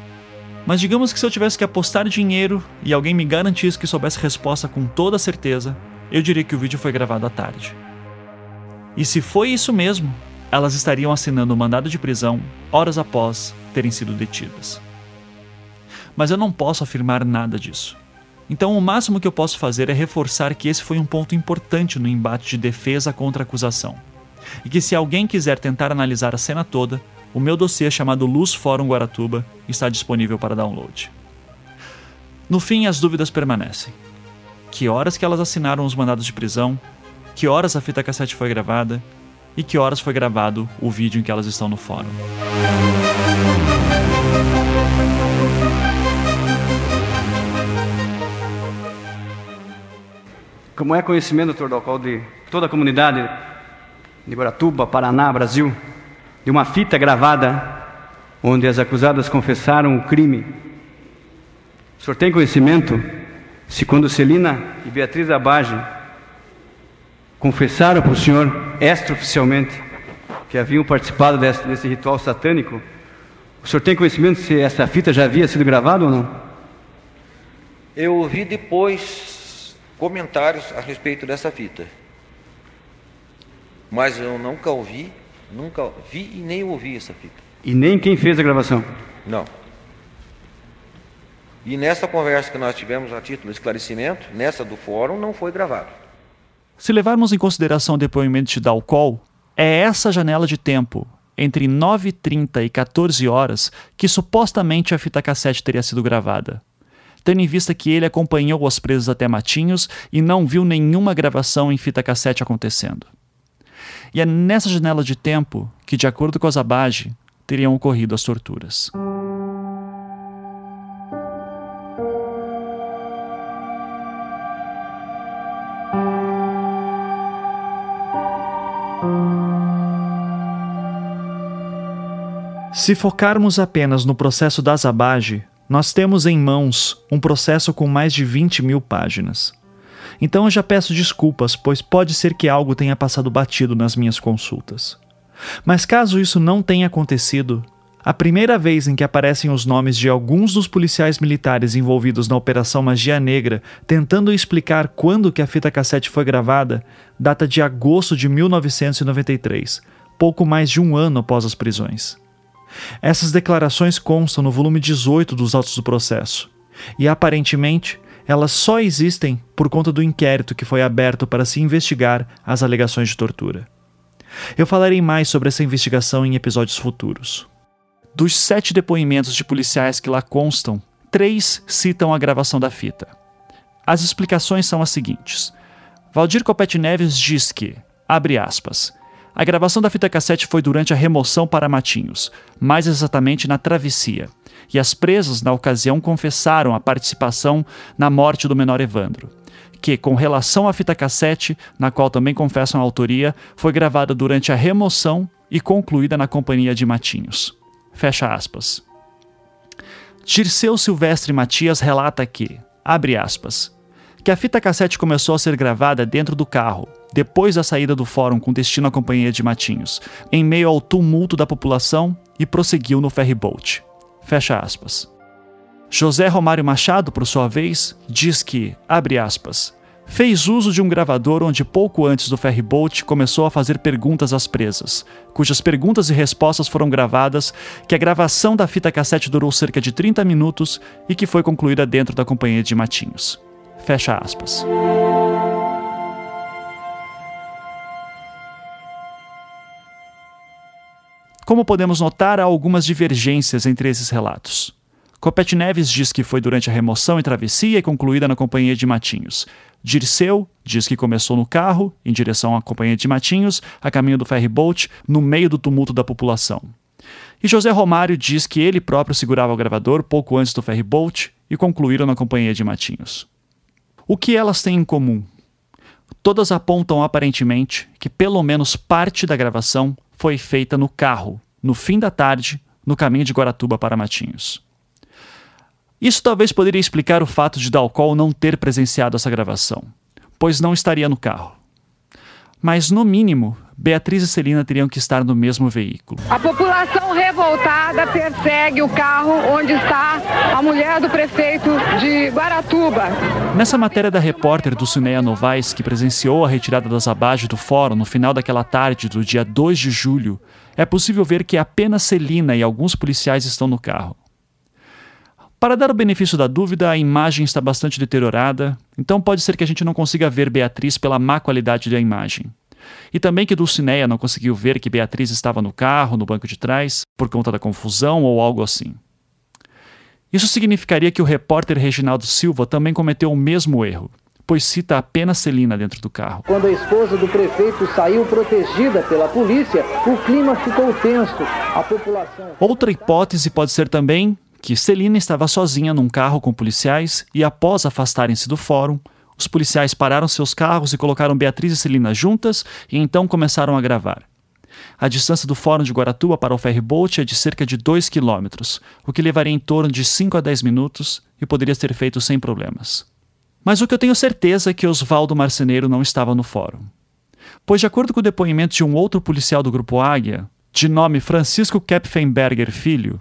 Mas digamos que se eu tivesse que apostar dinheiro e alguém me garantisse que soubesse resposta com toda certeza, eu diria que o vídeo foi gravado à tarde. E se foi isso mesmo, elas estariam assinando o mandado de prisão horas após terem sido detidas. Mas eu não posso afirmar nada disso. Então, o máximo que eu posso fazer é reforçar que esse foi um ponto importante no embate de defesa contra acusação. E que se alguém quiser tentar analisar a cena toda, o meu dossiê chamado Luz Fórum Guaratuba está disponível para download. No fim, as dúvidas permanecem. Que horas que elas assinaram os mandados de prisão? Que horas a fita cassete foi gravada? E que horas foi gravado o vídeo em que elas estão no fórum? Como é conhecimento, doutor Dalcol, de toda a comunidade de Guaratuba, Paraná, Brasil, de uma fita gravada onde as acusadas confessaram o crime. O senhor tem conhecimento se quando Celina e Beatriz Abage confessaram para o senhor extraoficialmente que haviam participado desse, desse ritual satânico, o senhor tem conhecimento se essa fita já havia sido gravada ou não? Eu ouvi depois comentários a respeito dessa fita. Mas eu nunca ouvi Nunca vi e nem ouvi essa fita. E nem quem fez a gravação? Não. E nessa conversa que nós tivemos a título de esclarecimento, nessa do fórum, não foi gravado. Se levarmos em consideração o depoimento de Dalcol, é essa janela de tempo, entre 9h30 e 14 horas, que supostamente a fita cassete teria sido gravada. Tendo em vista que ele acompanhou as presas até Matinhos e não viu nenhuma gravação em fita cassete acontecendo. E é nessa janela de tempo que, de acordo com Zabage, teriam ocorrido as torturas. Se focarmos apenas no processo da Zabage, nós temos em mãos um processo com mais de 20 mil páginas. Então eu já peço desculpas, pois pode ser que algo tenha passado batido nas minhas consultas. Mas caso isso não tenha acontecido, a primeira vez em que aparecem os nomes de alguns dos policiais militares envolvidos na Operação Magia Negra, tentando explicar quando que a fita cassete foi gravada, data de agosto de 1993, pouco mais de um ano após as prisões. Essas declarações constam no volume 18 dos autos do processo, e aparentemente elas só existem por conta do inquérito que foi aberto para se investigar as alegações de tortura. Eu falarei mais sobre essa investigação em episódios futuros. Dos sete depoimentos de policiais que lá constam, três citam a gravação da fita. As explicações são as seguintes. Valdir Copete Neves diz que, abre aspas, a gravação da fita cassete foi durante a remoção para Matinhos, mais exatamente na travessia, e as presas, na ocasião, confessaram a participação na morte do menor Evandro. Que, com relação à fita cassete, na qual também confessam a autoria, foi gravada durante a remoção e concluída na companhia de Matinhos. Fecha aspas. Dirceu Silvestre Matias relata que, abre aspas, que a fita cassete começou a ser gravada dentro do carro, depois da saída do fórum com destino à companhia de Matinhos, em meio ao tumulto da população e prosseguiu no ferryboat. Fecha aspas. José Romário Machado, por sua vez, diz que, abre aspas, fez uso de um gravador onde pouco antes do ferryboat começou a fazer perguntas às presas, cujas perguntas e respostas foram gravadas, que a gravação da fita cassete durou cerca de 30 minutos e que foi concluída dentro da companhia de Matinhos. Fecha aspas. Como podemos notar, há algumas divergências entre esses relatos. Copete Neves diz que foi durante a remoção e travessia e concluída na companhia de Matinhos. Dirceu diz que começou no carro, em direção à companhia de Matinhos, a caminho do ferryboat, no meio do tumulto da população. E José Romário diz que ele próprio segurava o gravador pouco antes do ferryboat e concluíram na companhia de Matinhos. O que elas têm em comum? Todas apontam aparentemente que pelo menos parte da gravação foi feita no carro, no fim da tarde, no caminho de Guaratuba para Matinhos. Isso talvez poderia explicar o fato de Dalcol não ter presenciado essa gravação, pois não estaria no carro. Mas, no mínimo, Beatriz e Celina teriam que estar no mesmo veículo. A população revoltada persegue o carro onde está a mulher do prefeito de Guaratuba. Nessa matéria da repórter do Cineia Novaes, que presenciou a retirada das abagens do fórum no final daquela tarde do dia 2 de julho, é possível ver que apenas Celina e alguns policiais estão no carro. Para dar o benefício da dúvida, a imagem está bastante deteriorada, então pode ser que a gente não consiga ver Beatriz pela má qualidade da imagem. E também que Dulcineia não conseguiu ver que Beatriz estava no carro, no banco de trás, por conta da confusão ou algo assim. Isso significaria que o repórter Reginaldo Silva também cometeu o mesmo erro, pois cita apenas Celina dentro do carro. Quando a esposa do prefeito saiu protegida pela polícia, o clima ficou tenso. A população. Outra hipótese pode ser também que Celina estava sozinha num carro com policiais e, após afastarem-se do fórum, os policiais pararam seus carros e colocaram Beatriz e Celina juntas e então começaram a gravar. A distância do Fórum de Guaratuba para o ferryboat é de cerca de 2 quilômetros, o que levaria em torno de 5 a 10 minutos e poderia ser feito sem problemas. Mas o que eu tenho certeza é que Oswaldo Marceneiro não estava no fórum. Pois, de acordo com o depoimento de um outro policial do Grupo Águia, de nome Francisco Kepfenberger Filho,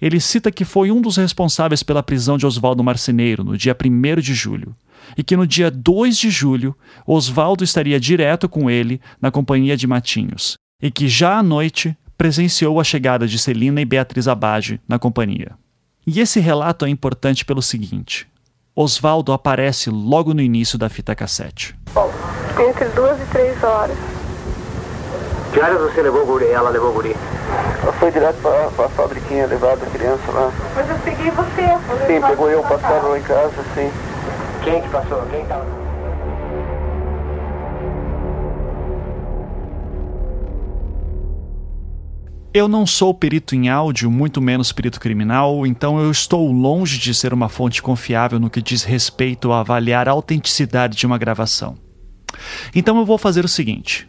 ele cita que foi um dos responsáveis pela prisão de Oswaldo Marceneiro no dia 1 de julho, e que no dia 2 de julho Oswaldo estaria direto com ele na companhia de Matinhos, e que já à noite presenciou a chegada de Celina e Beatriz Abage na companhia. E esse relato é importante pelo seguinte: Oswaldo aparece logo no início da fita cassete. Entre duas e três horas. Que horas você levou o guri? Ela levou o guri? Ela foi direto para a fabriquinha levar a criança lá. Mas eu peguei você. Sim, pegou eu, passava lá em casa, sim. Quem que passou? Quem estava? Eu não sou perito em áudio, muito menos perito criminal, então eu estou longe de ser uma fonte confiável no que diz respeito a avaliar a autenticidade de uma gravação. Então eu vou fazer o seguinte: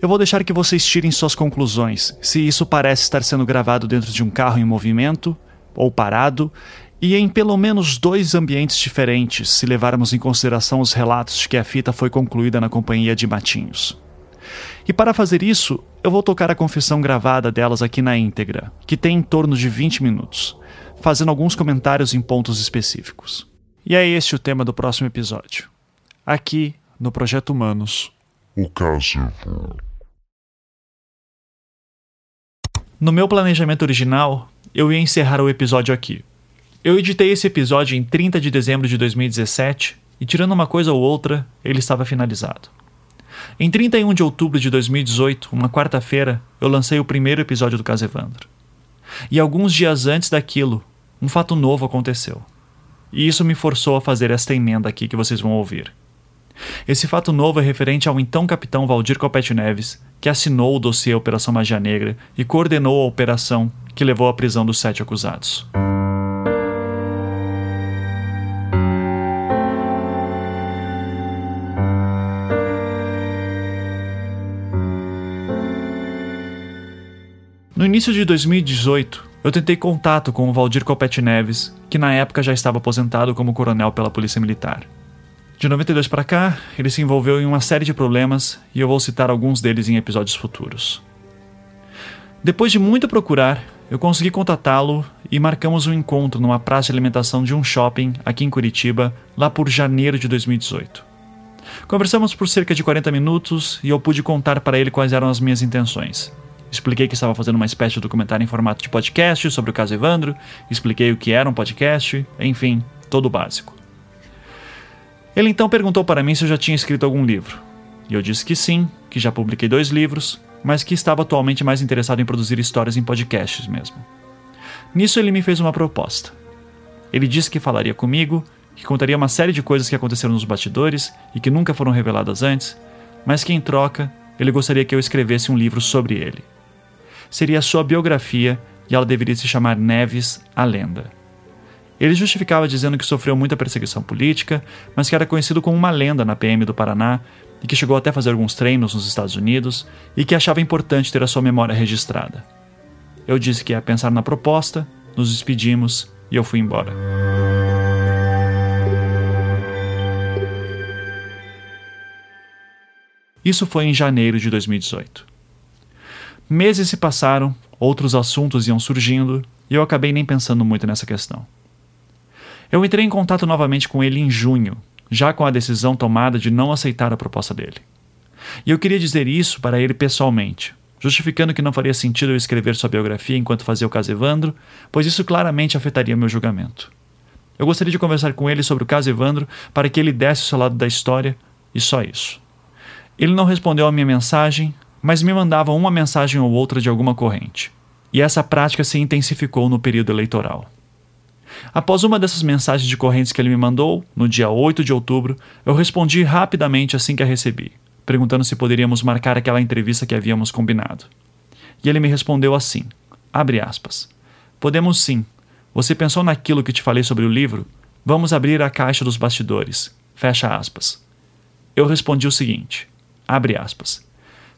eu vou deixar que vocês tirem suas conclusões, se isso parece estar sendo gravado dentro de um carro em movimento ou parado, e em pelo menos dois ambientes diferentes, se levarmos em consideração os relatos de que a fita foi concluída na companhia de Matinhos. E para fazer isso, eu vou tocar a confissão gravada delas aqui na íntegra, que tem em torno de 20 minutos, fazendo alguns comentários em pontos específicos. E é este o tema do próximo episódio. Aqui, no Projeto Humanos. O caso. No meu planejamento original, eu ia encerrar o episódio aqui. Eu editei esse episódio em 30 de dezembro de 2017 e, tirando uma coisa ou outra, ele estava finalizado. Em 31 de outubro de 2018, uma quarta-feira, eu lancei o primeiro episódio do Caso Evandro. E alguns dias antes daquilo, um fato novo aconteceu. E isso me forçou a fazer esta emenda aqui que vocês vão ouvir. Esse fato novo é referente ao então capitão Valdir Copete Neves, que assinou o dossiê Operação Magia Negra e coordenou a operação que levou à prisão dos sete acusados. No início de 2018, eu tentei contato com o Valdir Copete Neves, que na época já estava aposentado como coronel pela Polícia Militar. De 92 para cá, ele se envolveu em uma série de problemas e eu vou citar alguns deles em episódios futuros. Depois de muito procurar, eu consegui contatá-lo e marcamos um encontro numa praça de alimentação de um shopping aqui em Curitiba, lá por janeiro de 2018. Conversamos por cerca de 40 minutos e eu pude contar para ele quais eram as minhas intenções. Expliquei que estava fazendo uma espécie de documentário em formato de podcast sobre o caso Evandro, expliquei o que era um podcast, enfim, todo o básico. Ele então perguntou para mim se eu já tinha escrito algum livro. E eu disse que sim, que já publiquei dois livros, mas que estava atualmente mais interessado em produzir histórias em podcasts mesmo. Nisso ele me fez uma proposta. Ele disse que falaria comigo, que contaria uma série de coisas que aconteceram nos bastidores e que nunca foram reveladas antes, mas que em troca ele gostaria que eu escrevesse um livro sobre ele. Seria sua biografia e ela deveria se chamar Neves, a Lenda. Ele justificava dizendo que sofreu muita perseguição política, mas que era conhecido como uma lenda na PM do Paraná e que chegou até a fazer alguns treinos nos Estados Unidos e que achava importante ter a sua memória registrada. Eu disse que ia pensar na proposta, nos despedimos e eu fui embora. Isso foi em janeiro de 2018. Meses se passaram, outros assuntos iam surgindo e eu acabei nem pensando muito nessa questão. Eu entrei em contato novamente com ele em junho, já com a decisão tomada de não aceitar a proposta dele. E eu queria dizer isso para ele pessoalmente, justificando que não faria sentido eu escrever sua biografia enquanto fazia o caso Evandro, pois isso claramente afetaria meu julgamento. Eu gostaria de conversar com ele sobre o caso Evandro para que ele desse o seu lado da história, e só isso. Ele não respondeu à minha mensagem, mas me mandava uma mensagem ou outra de alguma corrente. E essa prática se intensificou no período eleitoral. Após uma dessas mensagens de correntes que ele me mandou, no dia 8 de outubro, eu respondi rapidamente assim que a recebi, perguntando se poderíamos marcar aquela entrevista que havíamos combinado. E ele me respondeu assim: abre aspas. Podemos sim. Você pensou naquilo que te falei sobre o livro? Vamos abrir a caixa dos bastidores. Fecha aspas. Eu respondi o seguinte: abre aspas.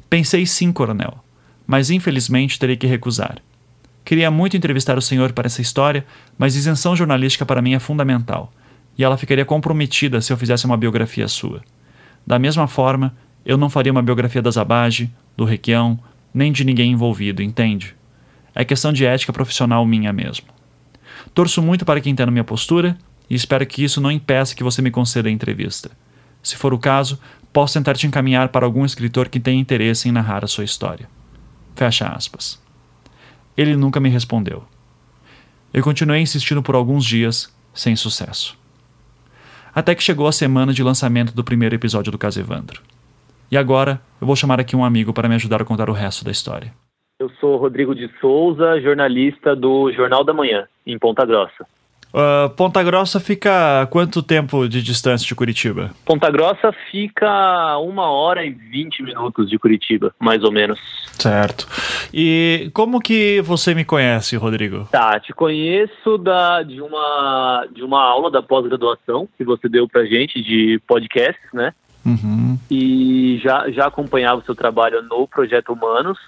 Pensei sim, coronel, mas infelizmente terei que recusar. Queria muito entrevistar o senhor para essa história, mas isenção jornalística para mim é fundamental, e ela ficaria comprometida se eu fizesse uma biografia sua. Da mesma forma, eu não faria uma biografia da Zabage, do Requião, nem de ninguém envolvido, entende? É questão de ética profissional minha mesmo. Torço muito para que entenda minha postura e espero que isso não impeça que você me conceda a entrevista. Se for o caso, posso tentar te encaminhar para algum escritor que tenha interesse em narrar a sua história. Fecha aspas. Ele nunca me respondeu. Eu continuei insistindo por alguns dias, sem sucesso. Até que chegou a semana de lançamento do primeiro episódio do caso Evandro. E agora eu vou chamar aqui um amigo para me ajudar a contar o resto da história. Eu sou Rodrigo de Souza, jornalista do Jornal da Manhã, em Ponta Grossa. Uh, Ponta Grossa fica a quanto tempo de distância de Curitiba? Ponta Grossa fica uma hora e vinte minutos de Curitiba, mais ou menos. Certo. E como que você me conhece, Rodrigo? Tá, te conheço da, de, uma, de uma aula da pós-graduação que você deu pra gente de podcast, né? Uhum. E já, já acompanhava o seu trabalho no Projeto Humanos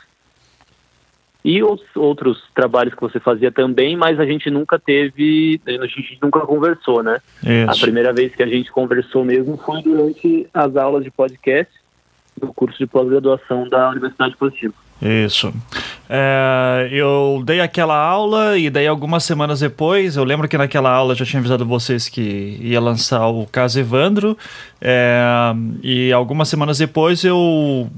e outros trabalhos que você fazia também, mas a gente nunca teve, a gente nunca conversou, né? Isso. A primeira vez que a gente conversou mesmo foi durante as aulas de podcast do curso de pós-graduação da Universidade Positiva. Isso. É, eu dei aquela aula e daí algumas semanas depois, eu lembro que naquela aula eu já tinha avisado vocês que ia lançar o caso Evandro. É, e algumas semanas depois eu,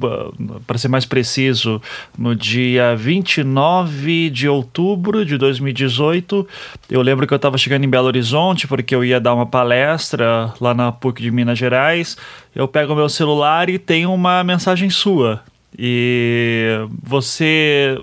para ser mais preciso, no dia 29 de outubro de 2018, eu lembro que eu estava chegando em Belo Horizonte porque eu ia dar uma palestra lá na PUC de Minas Gerais. Eu pego meu celular e tem uma mensagem sua e você.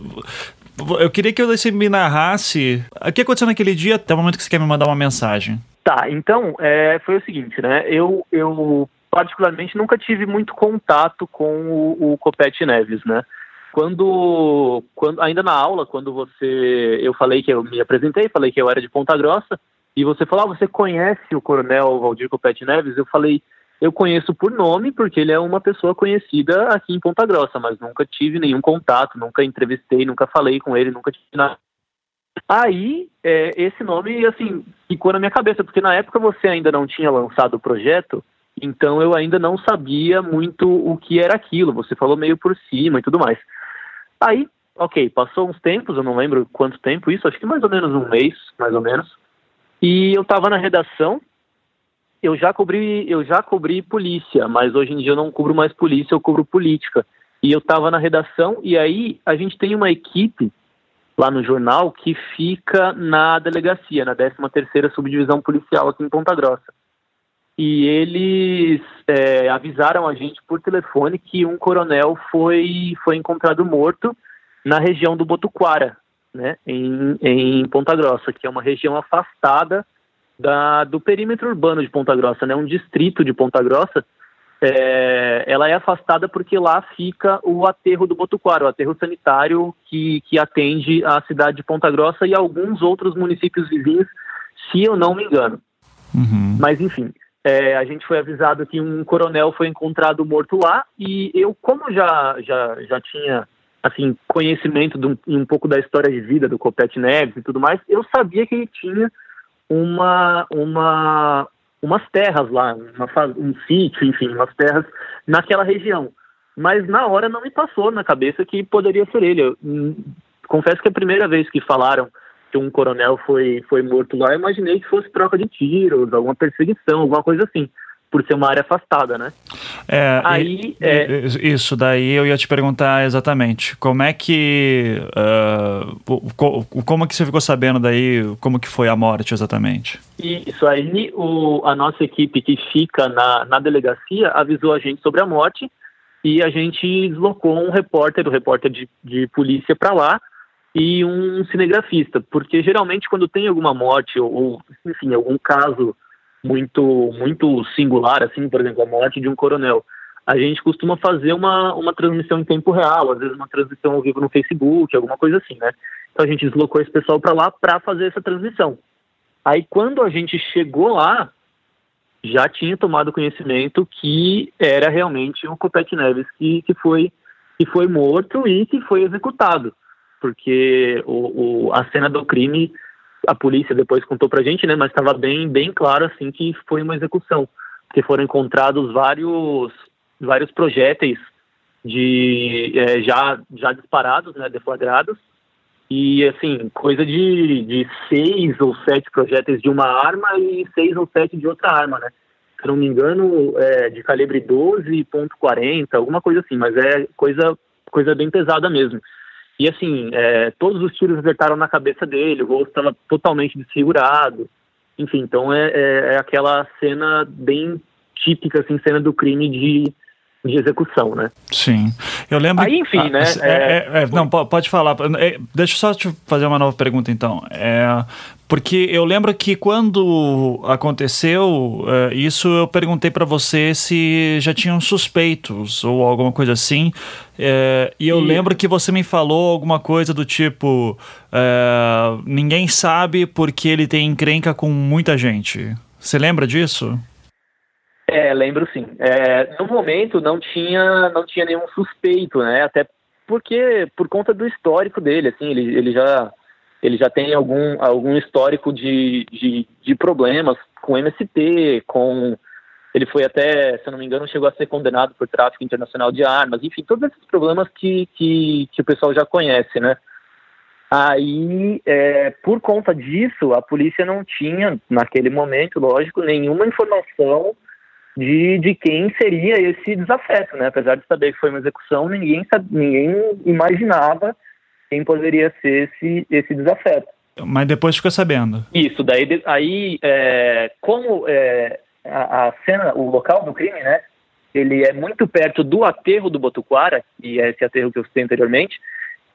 Eu queria que você me narrasse o que aconteceu naquele dia até o momento que você quer me mandar uma mensagem. Tá, então, é, foi o seguinte, né? Eu, eu, particularmente, nunca tive muito contato com o, o Copete Neves, né? Quando, quando, ainda na aula, quando você, eu falei que eu me apresentei, falei que eu era de Ponta Grossa, e você falou, ah, você conhece o Coronel Valdir Copete Neves? Eu falei, eu conheço por nome, porque ele é uma pessoa conhecida aqui em Ponta Grossa, mas nunca tive nenhum contato, nunca entrevistei, nunca falei com ele, nunca tive nada. Aí, é, esse nome, assim, ficou na minha cabeça, porque na época você ainda não tinha lançado o projeto, então eu ainda não sabia muito o que era aquilo, você falou meio por cima e tudo mais. Aí, ok, passou uns tempos, eu não lembro quanto tempo isso, acho que mais ou menos um mês, mais ou menos, e eu estava na redação, eu já cobri, eu já cobri polícia, mas hoje em dia eu não cubro mais polícia, eu cubro política. E eu estava na redação e aí a gente tem uma equipe lá no jornal que fica na delegacia, na 13ª Subdivisão Policial aqui em Ponta Grossa. E eles é, avisaram a gente por telefone que um coronel foi, foi encontrado morto na região do Botuquara, né, em, em Ponta Grossa, que é uma região afastada da, do perímetro urbano de Ponta Grossa, né, um distrito de Ponta Grossa, é, ela é afastada porque lá fica o aterro do Botuquara, o aterro sanitário que, que atende a cidade de Ponta Grossa e alguns outros municípios vizinhos se eu não me engano. Uhum. Mas enfim, é, a gente foi avisado que um coronel foi encontrado morto lá e eu, como já já, já tinha assim conhecimento de um, um pouco da história de vida do Copete Neves e tudo mais, eu sabia que ele tinha uma uma umas terras lá, uma, um sítio, enfim, umas terras naquela região. Mas na hora não me passou na cabeça que poderia ser ele. Eu, hum, confesso que a primeira vez que falaram que um coronel foi, foi morto lá, eu imaginei que fosse troca de tiros, alguma perseguição, alguma coisa assim, por ser uma área afastada, né? É, Aí, e, é... Isso, daí eu ia te perguntar exatamente, como é que, uh, como que você ficou sabendo daí, como que foi a morte exatamente? Isso aí, o, a nossa equipe que fica na, na delegacia avisou a gente sobre a morte e a gente deslocou um repórter, o um repórter de, de polícia para lá, e um cinegrafista, porque geralmente quando tem alguma morte ou, ou, enfim, algum caso muito muito singular, assim, por exemplo, a morte de um coronel, a gente costuma fazer uma, uma transmissão em tempo real, às vezes uma transmissão ao vivo no Facebook, alguma coisa assim, né? Então a gente deslocou esse pessoal para lá para fazer essa transmissão. Aí quando a gente chegou lá, já tinha tomado conhecimento que era realmente o Copete Neves que, que foi que foi morto e que foi executado porque o, o, a cena do crime, a polícia depois contou pra gente, né, mas estava bem, bem claro, assim, que foi uma execução, porque foram encontrados vários, vários projéteis de, é, já, já disparados, né, deflagrados, e, assim, coisa de, de seis ou sete projéteis de uma arma e seis ou sete de outra arma, né, se não me engano, é, de calibre 12.40, alguma coisa assim, mas é coisa, coisa bem pesada mesmo. E assim, é, todos os tiros acertaram na cabeça dele, o rosto estava totalmente desfigurado. Enfim, então é, é, é, aquela cena bem típica, assim, cena do crime de, de execução, né? Sim. Eu lembro. Aí, enfim, ah, né? É, é, é não, pode falar. É, deixa eu só te fazer uma nova pergunta, então. É, porque eu lembro que quando aconteceu isso, eu perguntei para você se já tinham suspeitos ou alguma coisa assim. E eu lembro que você me falou alguma coisa do tipo: ninguém sabe porque ele tem encrenca com muita gente. Você lembra disso? É, lembro sim. É, no momento não tinha, não tinha nenhum suspeito, né? Até porque por conta do histórico dele, assim, ele, ele já ele já tem algum, algum histórico de, de, de problemas com MST, com ele foi até, se eu não me engano, chegou a ser condenado por tráfico internacional de armas, enfim, todos esses problemas que, que, que o pessoal já conhece, né? Aí, é, por conta disso, a polícia não tinha, naquele momento, lógico, nenhuma informação de, de quem seria esse desafeto, né? Apesar de saber que foi uma execução, ninguém, ninguém imaginava quem poderia ser esse, esse desafeto. Mas depois ficou sabendo. Isso, daí aí, é, como é, a, a, cena, o local do crime, né, ele é muito perto do aterro do Botuquara, e é esse aterro que eu citei anteriormente,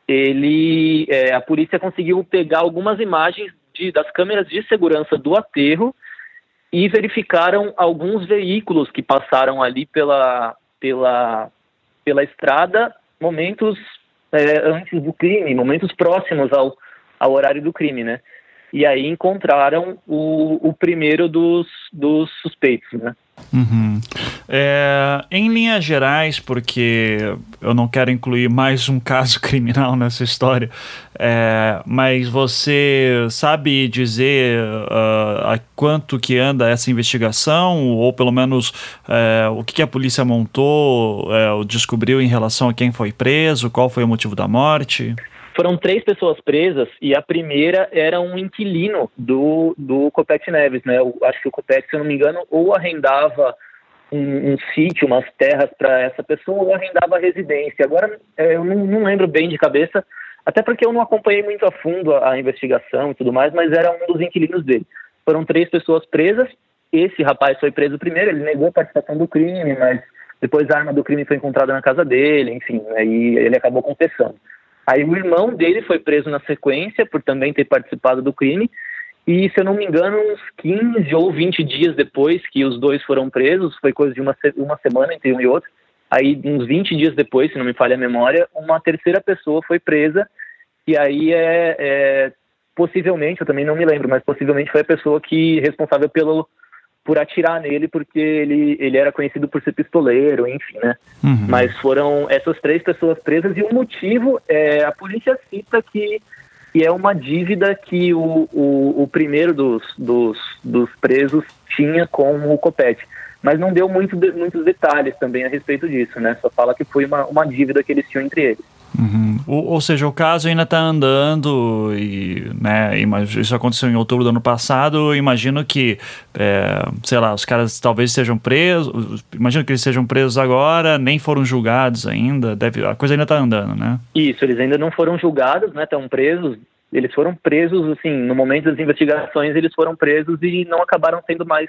ele, é, a polícia conseguiu pegar algumas imagens de, das câmeras de segurança do aterro e verificaram alguns veículos que passaram ali pela, pela, pela estrada momentos é, antes do crime, momentos próximos ao, ao horário do crime, né? E aí encontraram o, o primeiro dos, dos suspeitos, né? Uhum. É, em linhas gerais, porque eu não quero incluir mais um caso criminal nessa história, é, mas você sabe dizer uh, a quanto que anda essa investigação, ou pelo menos uh, o que, que, a polícia montou, uh, descobriu em relação a quem foi preso, qual foi o motivo da morte? Foram três pessoas presas e a primeira era um inquilino do, do Copete Neves, né? Eu acho que o Copete, se eu não me engano, ou arrendava um, um sítio, umas terras para essa pessoa, ou arrendava residência. Agora, é, eu não, não, lembro bem de cabeça, até porque eu não acompanhei muito a fundo a, a investigação e tudo mais, mas era um dos inquilinos dele. Foram três pessoas presas. Esse rapaz foi preso primeiro, ele negou a participação do crime, mas depois a arma do crime foi encontrada na casa dele, enfim, aí ele acabou confessando. Aí o irmão dele foi preso na sequência por também ter participado do crime. E, se eu não me engano, uns 15 ou 20 dias depois que os dois foram presos, foi coisa de uma, uma semana entre um e outro, aí uns 20 dias depois, se não me falha a memória, uma terceira pessoa foi presa e aí é, é possivelmente, eu também não me lembro, mas possivelmente foi a pessoa que responsável pelo por atirar nele, porque ele, ele era conhecido por ser pistoleiro, enfim, né? Uhum. Mas foram essas três pessoas presas e o motivo é a polícia cita que, que é uma dívida que o, o, o primeiro dos, dos, dos presos tinha com o Copete mas não deu muito, muitos detalhes também a respeito disso, né? Só fala que foi uma, uma dívida que eles tinham entre eles. Uhum. Ou, ou, seja, o caso ainda está andando e, né, isso aconteceu em outubro do ano passado. imagino que, é, sei lá, os caras talvez sejam presos. Imagino que eles sejam presos agora, nem foram julgados ainda. Deve, a coisa ainda está andando, né? Isso, eles ainda não foram julgados, né? Presos. Eles foram presos, assim, no momento das investigações, eles foram presos e não acabaram sendo mais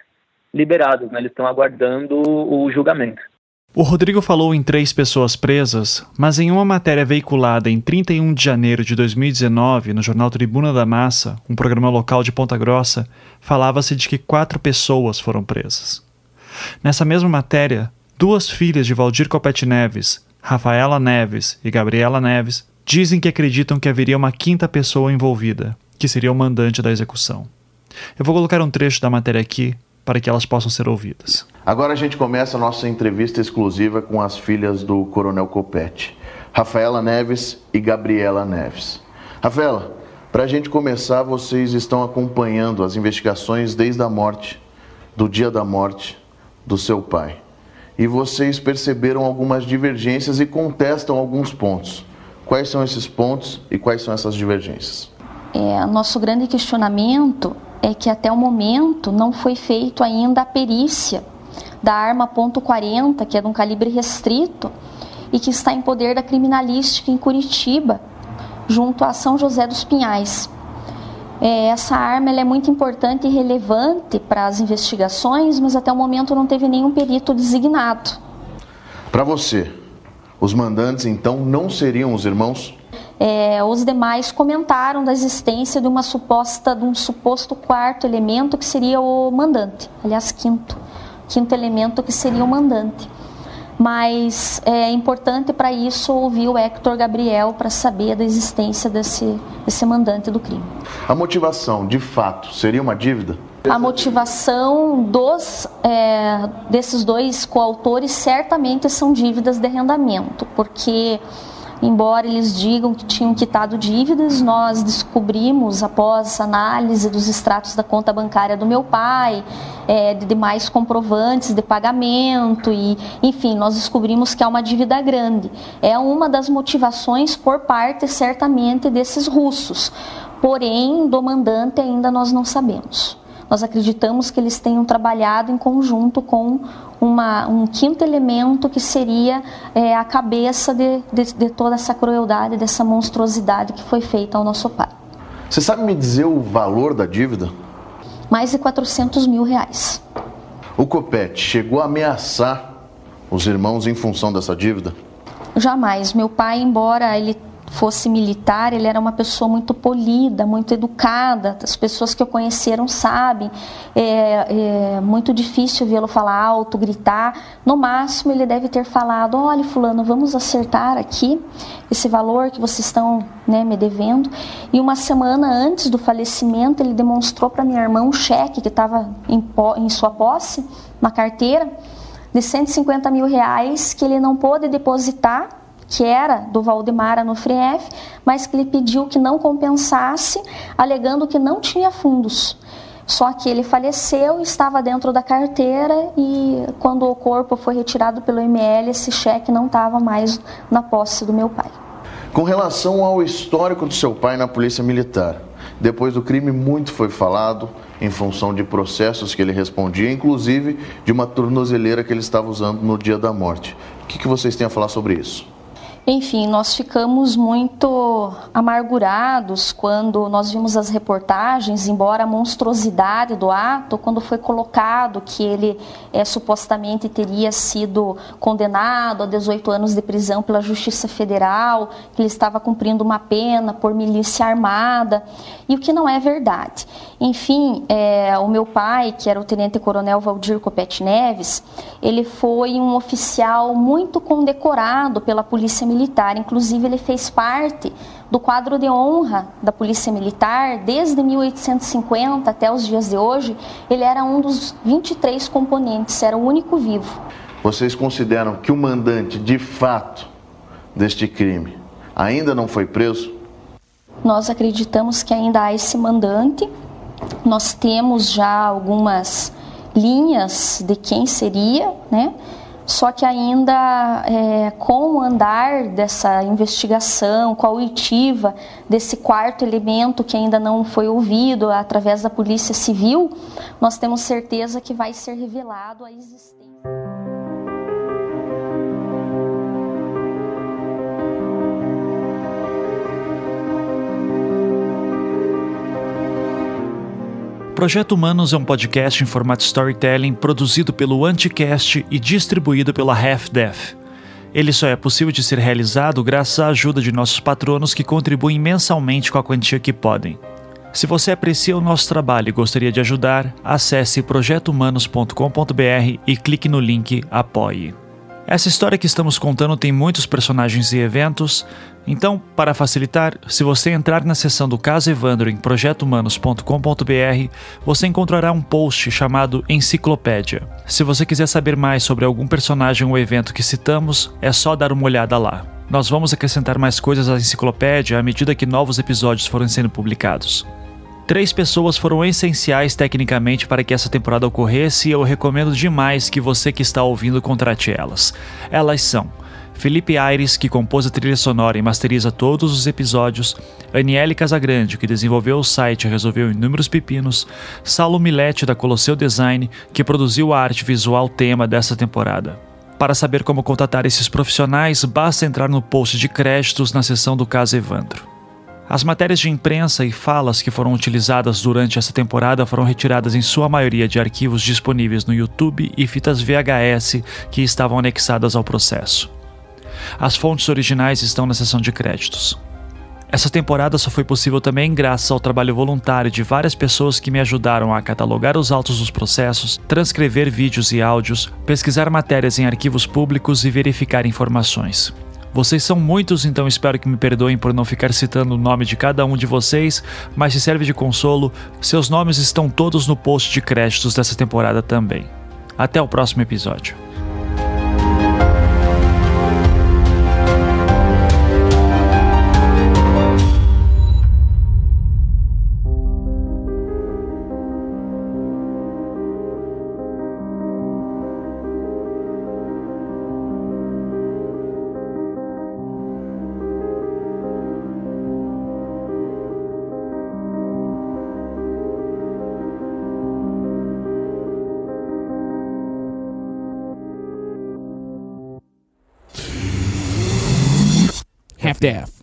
liberados, né? eles estão aguardando o julgamento. O Rodrigo falou em três pessoas presas, mas em uma matéria veiculada em 31 de janeiro de 2019 no jornal Tribuna da Massa, um programa local de Ponta Grossa, falava-se de que quatro pessoas foram presas. Nessa mesma matéria, duas filhas de Valdir Copete Neves, Rafaela Neves e Gabriela Neves, dizem que acreditam que haveria uma quinta pessoa envolvida, que seria o mandante da execução. Eu vou colocar um trecho da matéria aqui para que elas possam ser ouvidas. Agora a gente começa a nossa entrevista exclusiva com as filhas do Coronel Copete, Rafaela Neves e Gabriela Neves. Rafaela, para a gente começar, vocês estão acompanhando as investigações desde a morte, do dia da morte do seu pai. E vocês perceberam algumas divergências e contestam alguns pontos. Quais são esses pontos e quais são essas divergências? É, nosso grande questionamento é que até o momento não foi feito ainda a perícia da arma .40, que é de um calibre restrito e que está em poder da criminalística em Curitiba, junto a São José dos Pinhais. É, essa arma é muito importante e relevante para as investigações, mas até o momento não teve nenhum perito designado. Para você, os mandantes então não seriam os irmãos? É, os demais comentaram da existência de uma suposta, de um suposto quarto elemento que seria o mandante, aliás quinto, quinto elemento que seria o mandante. Mas é importante para isso ouvir o Hector Gabriel para saber da existência desse, desse mandante do crime. A motivação, de fato, seria uma dívida? A motivação dos, é, desses dois coautores certamente são dívidas de arrendamento, porque Embora eles digam que tinham quitado dívidas, nós descobrimos, após análise dos extratos da conta bancária do meu pai, é, de demais comprovantes de pagamento, e enfim, nós descobrimos que há uma dívida grande. É uma das motivações por parte, certamente, desses russos. Porém, do mandante ainda nós não sabemos. Nós acreditamos que eles tenham trabalhado em conjunto com uma, um quinto elemento que seria é, a cabeça de, de, de toda essa crueldade, dessa monstruosidade que foi feita ao nosso pai. Você sabe me dizer o valor da dívida? Mais de 400 mil reais. O Copete chegou a ameaçar os irmãos em função dessa dívida? Jamais. Meu pai, embora ele fosse militar, ele era uma pessoa muito polida, muito educada. As pessoas que o conheceram sabem. É, é muito difícil vê-lo falar alto, gritar. No máximo, ele deve ter falado: olha, fulano, vamos acertar aqui esse valor que vocês estão né, me devendo. E uma semana antes do falecimento, ele demonstrou para minha irmã um cheque que estava em, em sua posse, na carteira, de 150 mil reais que ele não pôde depositar que era do Valdemar Anofrief, mas que ele pediu que não compensasse, alegando que não tinha fundos. Só que ele faleceu, estava dentro da carteira e quando o corpo foi retirado pelo ML, esse cheque não estava mais na posse do meu pai. Com relação ao histórico do seu pai na Polícia Militar, depois do crime muito foi falado em função de processos que ele respondia, inclusive de uma tornozeleira que ele estava usando no dia da morte. O que, que vocês têm a falar sobre isso? Enfim, nós ficamos muito amargurados quando nós vimos as reportagens, embora a monstruosidade do ato, quando foi colocado que ele é, supostamente teria sido condenado a 18 anos de prisão pela Justiça Federal, que ele estava cumprindo uma pena por milícia armada, e o que não é verdade. Enfim, é, o meu pai, que era o Tenente Coronel Valdir Copete Neves, ele foi um oficial muito condecorado pela Polícia Militar Militar. Inclusive, ele fez parte do quadro de honra da Polícia Militar desde 1850 até os dias de hoje. Ele era um dos 23 componentes, era o único vivo. Vocês consideram que o mandante, de fato, deste crime ainda não foi preso? Nós acreditamos que ainda há esse mandante. Nós temos já algumas linhas de quem seria, né? Só que ainda é, com o andar dessa investigação, com a oitiva desse quarto elemento que ainda não foi ouvido através da Polícia Civil, nós temos certeza que vai ser revelado a existência. Projeto Humanos é um podcast em formato storytelling produzido pelo Anticast e distribuído pela Half Death. Ele só é possível de ser realizado graças à ajuda de nossos patronos que contribuem mensalmente com a quantia que podem. Se você aprecia o nosso trabalho e gostaria de ajudar, acesse projetohumanos.com.br e clique no link Apoie. Essa história que estamos contando tem muitos personagens e eventos, então, para facilitar, se você entrar na seção do caso Evandro em projetohumanos.com.br, você encontrará um post chamado Enciclopédia. Se você quiser saber mais sobre algum personagem ou evento que citamos, é só dar uma olhada lá. Nós vamos acrescentar mais coisas à enciclopédia à medida que novos episódios forem sendo publicados. Três pessoas foram essenciais tecnicamente para que essa temporada ocorresse e eu recomendo demais que você que está ouvindo contrate elas. Elas são Felipe Aires, que compôs a trilha sonora e masteriza todos os episódios, Aniele Casagrande, que desenvolveu o site e resolveu inúmeros pepinos, Saulo Milete, da Colosseu Design, que produziu a arte visual tema dessa temporada. Para saber como contatar esses profissionais, basta entrar no post de créditos na seção do caso Evandro. As matérias de imprensa e falas que foram utilizadas durante essa temporada foram retiradas em sua maioria de arquivos disponíveis no YouTube e fitas VHS que estavam anexadas ao processo. As fontes originais estão na seção de créditos. Essa temporada só foi possível também graças ao trabalho voluntário de várias pessoas que me ajudaram a catalogar os autos dos processos, transcrever vídeos e áudios, pesquisar matérias em arquivos públicos e verificar informações. Vocês são muitos, então espero que me perdoem por não ficar citando o nome de cada um de vocês, mas se serve de consolo, seus nomes estão todos no post de créditos dessa temporada também. Até o próximo episódio. Staff. Daff.